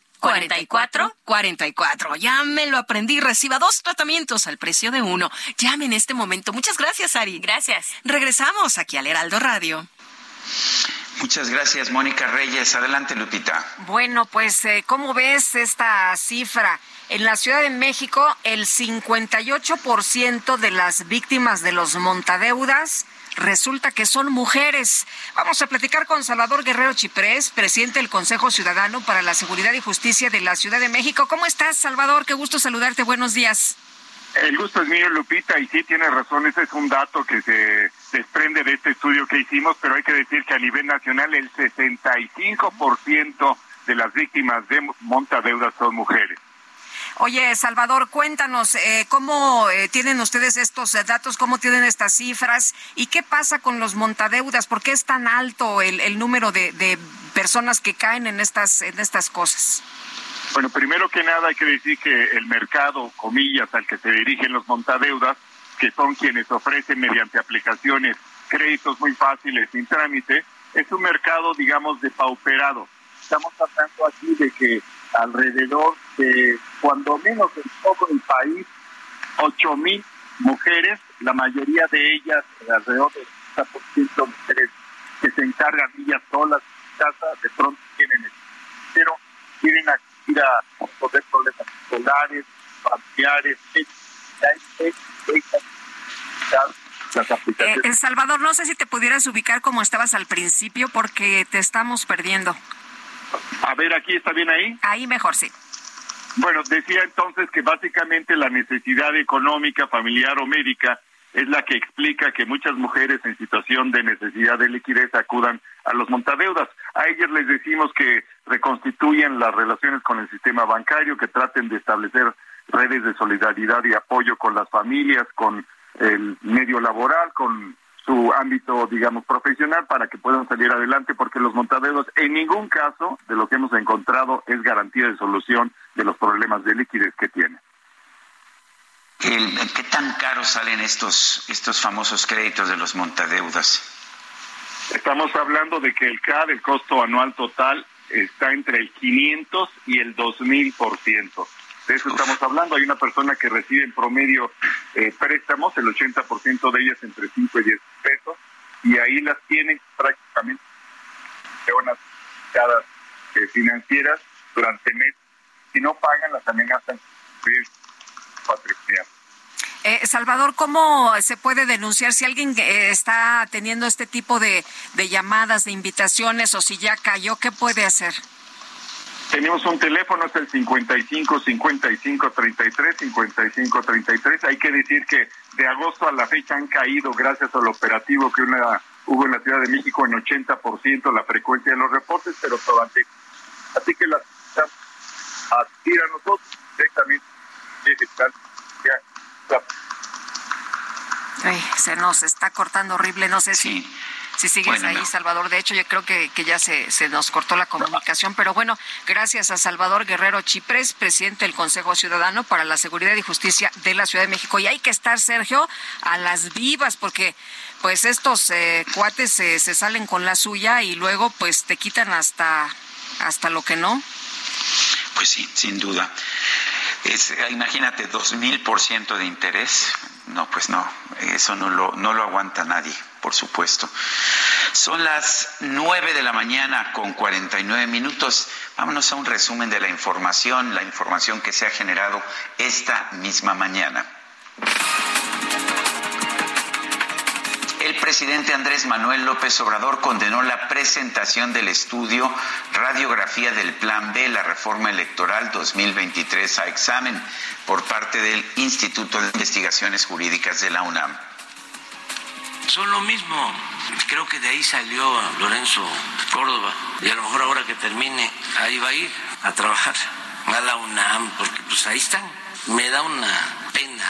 44
44. Ya me lo aprendí. Reciba dos tratamientos al precio de uno. Llame en este momento. Muchas gracias, Ari.
Gracias.
Regresamos aquí al Heraldo Radio.
Muchas gracias, Mónica Reyes. Adelante, Lupita.
Bueno, pues, eh, ¿cómo ves esta cifra? En la Ciudad de México, el 58% de las víctimas de los montadeudas resulta que son mujeres. Vamos a platicar con Salvador Guerrero Chiprés, presidente del Consejo Ciudadano para la Seguridad y Justicia de la Ciudad de México. ¿Cómo estás, Salvador? Qué gusto saludarte. Buenos días.
El gusto es mío, Lupita, y sí tiene razón, ese es un dato que se desprende de este estudio que hicimos, pero hay que decir que a nivel nacional el 65% de las víctimas de montadeudas son mujeres.
Oye, Salvador, cuéntanos eh, cómo eh, tienen ustedes estos datos, cómo tienen estas cifras y qué pasa con los montadeudas, por qué es tan alto el, el número de, de personas que caen en estas, en estas cosas.
Bueno, primero que nada hay que decir que el mercado, comillas, al que se dirigen los montadeudas, que son quienes ofrecen mediante aplicaciones créditos muy fáciles sin trámite, es un mercado, digamos, depauperado. Estamos hablando aquí de que alrededor de, cuando menos en todo el país, ocho mil mujeres, la mayoría de ellas, alrededor del 60% mujeres que se encargan ellas solas en casa, de pronto tienen el pero tienen a ir a resolver problemas escolares, familiares, las
Eh,
aplicaciones.
eh, Salvador, no sé si te pudieras ubicar como estabas al principio porque te estamos perdiendo.
A ver, aquí está bien ahí.
Ahí mejor, sí.
Bueno, decía entonces que básicamente la necesidad económica, familiar o médica es la que explica que muchas mujeres en situación de necesidad de liquidez acudan a los montadeudas. A ellas les decimos que reconstituyan las relaciones con el sistema bancario, que traten de establecer redes de solidaridad y apoyo con las familias, con el medio laboral, con su ámbito, digamos, profesional para que puedan salir adelante, porque los montaderos en ningún caso de lo que hemos encontrado es garantía de solución de los problemas de liquidez que tienen.
¿Qué tan caros salen estos, estos famosos créditos de los montadeudas?
Estamos hablando de que el CAD, el costo anual total, está entre el 500 y el 2000%. De eso estamos hablando. Hay una persona que recibe en promedio eh, préstamos, el 80% de ellas entre 5 y 10 pesos, y ahí las tienen prácticamente unas cada eh, financieras durante meses. Si no pagan, las amenazan patrimonio.
Eh, Salvador, ¿cómo se puede denunciar si alguien eh, está teniendo este tipo de, de llamadas, de invitaciones o si ya cayó? ¿Qué puede hacer?
Tenemos un teléfono, es el 55 55 33 55 33. Hay que decir que de agosto a la fecha han caído, gracias al operativo que una, hubo en la Ciudad de México, en 80% la frecuencia de los reportes, pero todavía. Así que las a a nosotros directamente
Ay, se nos está cortando horrible, no sé si, si sigues
Bueno,
ahí,
no.
Salvador. De hecho, yo creo que, que ya se, se nos cortó la comunicación, pero bueno, gracias a Salvador Guerrero Chiprés, presidente del Consejo Ciudadano para la Seguridad y Justicia de la Ciudad de México. Y hay que estar, Sergio, a las vivas, porque pues estos eh, cuates se, se salen con la suya y luego pues te quitan hasta, hasta lo que no.
Pues sí, sin duda. Es, eh, imagínate, dos mil por ciento de interés. No, pues no, eso no lo, no lo aguanta nadie, por supuesto. Son las nueve de la mañana con 49 minutos. Vámonos a un resumen de la información, la información que se ha generado esta misma mañana. El presidente Andrés Manuel López Obrador condenó la presentación del estudio Radiografía del Plan B, la reforma electoral 2023 a examen por parte del Instituto de Investigaciones Jurídicas de la UNAM.
Son lo mismo. Creo que de ahí salió Lorenzo Córdoba. Y a lo mejor ahora que termine, ahí va a ir a trabajar a la UNAM, porque pues ahí están. Me da una pena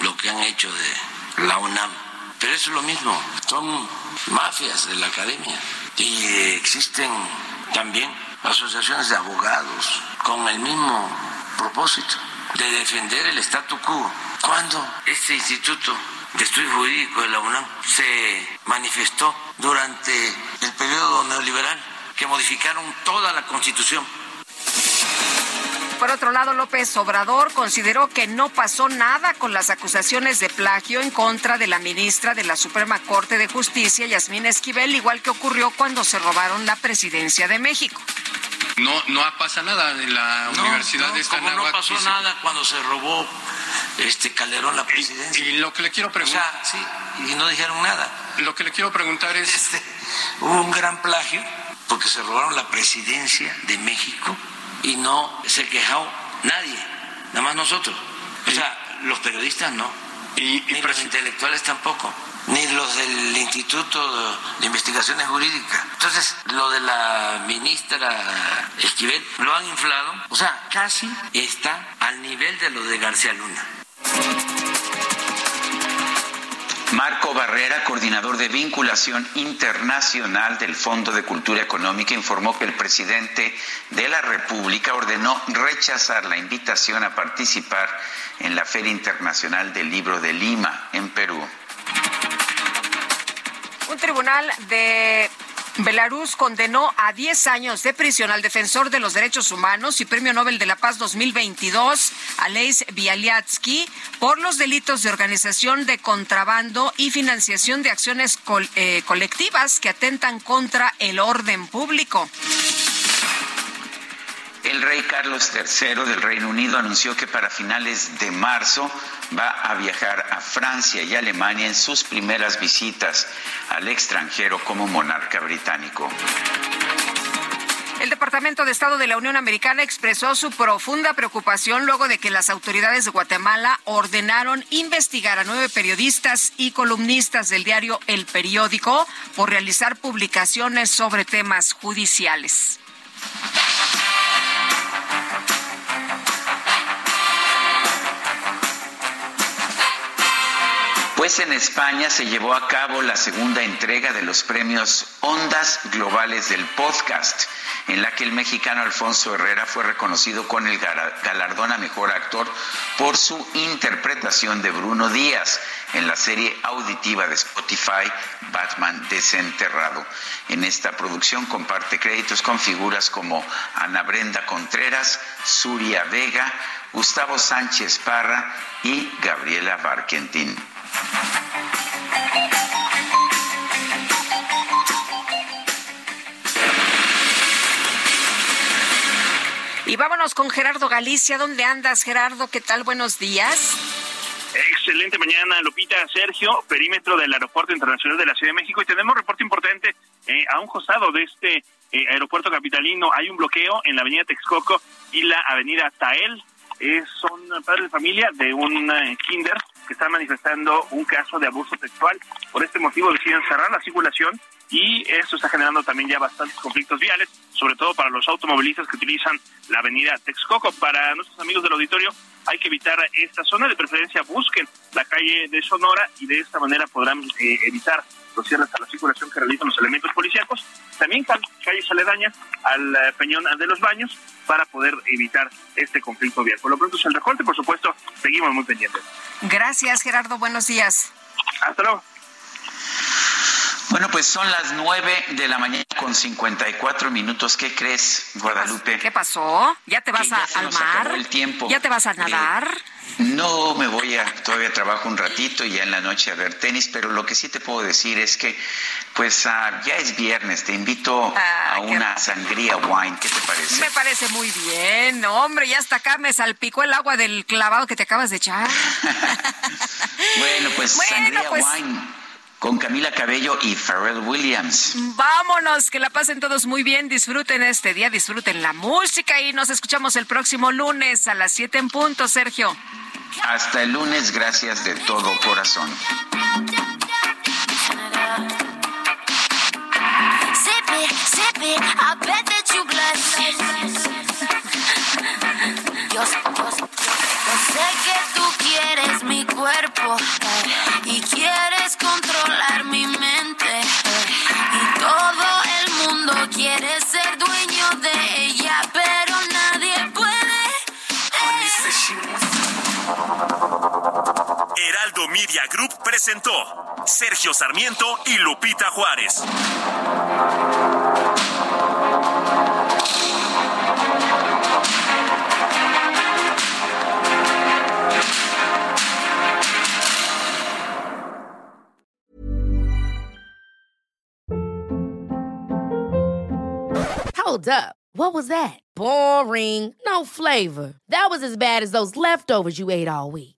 lo que han hecho de la UNAM. Pero eso es lo mismo. Son mafias de la academia. Y existen también asociaciones de abogados con el mismo propósito de defender el statu quo. Cuando este instituto de estudio jurídico de la UNAM se manifestó durante el periodo neoliberal que modificaron toda la constitución.
Por otro lado, López Obrador consideró que no pasó nada con las acusaciones de plagio en contra de la ministra de la Suprema Corte de Justicia, Yasmín Esquivel, igual que ocurrió cuando se robaron la presidencia de México.
No, no pasa nada en la Universidad de
como no pasó
se-
nada cuando se robó este Calderón la presidencia.
Y lo que le quiero preguntar.
O sea, sí, y no dijeron nada.
Lo que le quiero preguntar es.
Este, hubo un gran plagio porque se robaron la presidencia de México y no se quejó nadie, nada más nosotros. O sea, los periodistas no,
y,
ni los intelectuales tampoco, ni los del Instituto de Investigaciones Jurídicas. Entonces, lo de la ministra Esquivel lo han inflado, o sea, casi está al nivel de lo de García Luna.
Marco Barrera, coordinador de vinculación internacional del Fondo de Cultura Económica, informó que el presidente de la República ordenó rechazar la invitación a participar en la Feria Internacional del Libro de Lima, en Perú.
Un tribunal de Belarus condenó a 10 años de prisión al defensor de los derechos humanos y Premio Nobel de la Paz 2022, Aleix Bialyatsky, por los delitos de organización de contrabando y financiación de acciones eh, colectivas que atentan contra el orden público.
El rey Carlos III del Reino Unido anunció que para finales de marzo va a viajar a Francia y Alemania en sus primeras visitas al extranjero como monarca británico.
El Departamento de Estado de la Unión Americana expresó su profunda preocupación luego de que las autoridades de Guatemala ordenaron investigar a nueve periodistas y columnistas del diario El Periódico por realizar publicaciones sobre temas judiciales.
Pues en España se llevó a cabo la segunda entrega de los premios Ondas Globales del Podcast, en la que el mexicano Alfonso Herrera fue reconocido con el galardón a mejor actor por su interpretación de Bruno Díaz en la serie auditiva de Spotify Batman Desenterrado. En esta producción comparte créditos con figuras como Ana Brenda Contreras, Suria Vega, Gustavo Sánchez Parra y Gabriela Barquentín.
Y vámonos con Gerardo Galicia. ¿Dónde andas, Gerardo? ¿Qué tal? Buenos días.
Excelente mañana, Lupita, Sergio, perímetro del Aeropuerto Internacional de la Ciudad de México. Y tenemos reporte importante eh, a un costado de este eh, aeropuerto capitalino. Hay un bloqueo en la avenida Texcoco y la avenida Tael. Eh, son padres de familia de un kinder que están manifestando un caso de abuso sexual. Por este motivo deciden cerrar la circulación y esto está generando también ya bastantes conflictos viales, sobre todo para los automovilistas que utilizan la avenida Texcoco. Para nuestros amigos del auditorio hay que evitar esta zona, de preferencia busquen la calle de Sonora y de esta manera podrán eh, evitar cierres a la circulación que realizan los elementos policíacos. También calles aledañas al eh, Peñón de los Baños para poder evitar este conflicto vial. Por lo pronto es el recorte, por supuesto, seguimos muy pendientes.
Gracias, Gerardo. Buenos días.
Hasta luego.
Bueno, pues son las nueve de la mañana con 54 minutos. ¿Qué crees, Guadalupe?
¿Qué pasó? ¿Ya te vas a, al mar?
El tiempo.
¿Ya te vas a nadar?
no, me voy a, todavía trabajo un ratito y ya en la noche a ver tenis, pero lo que sí te puedo decir es que, pues ah, ya es viernes, te invito
Ah,
a una sangría wine, ¿qué te parece?
Me parece muy bien, hombre, ya hasta acá me salpicó el agua del clavado que te acabas de echar.
Bueno, pues
Bueno,
sangría
pues-
wine con Camila Cabello y Pharrell Williams.
Vámonos, que la pasen todos muy bien, disfruten este día, disfruten la música y nos escuchamos el próximo lunes a las 7 en punto, Sergio.
Hasta el lunes, gracias de todo corazón.
Yo sé que tú quieres mi cuerpo
Heraldo Media Group presentó Sergio Sarmiento y Lupita Juárez.
Hold up. What was that? Boring. No flavor. That was as bad as those leftovers you ate all week.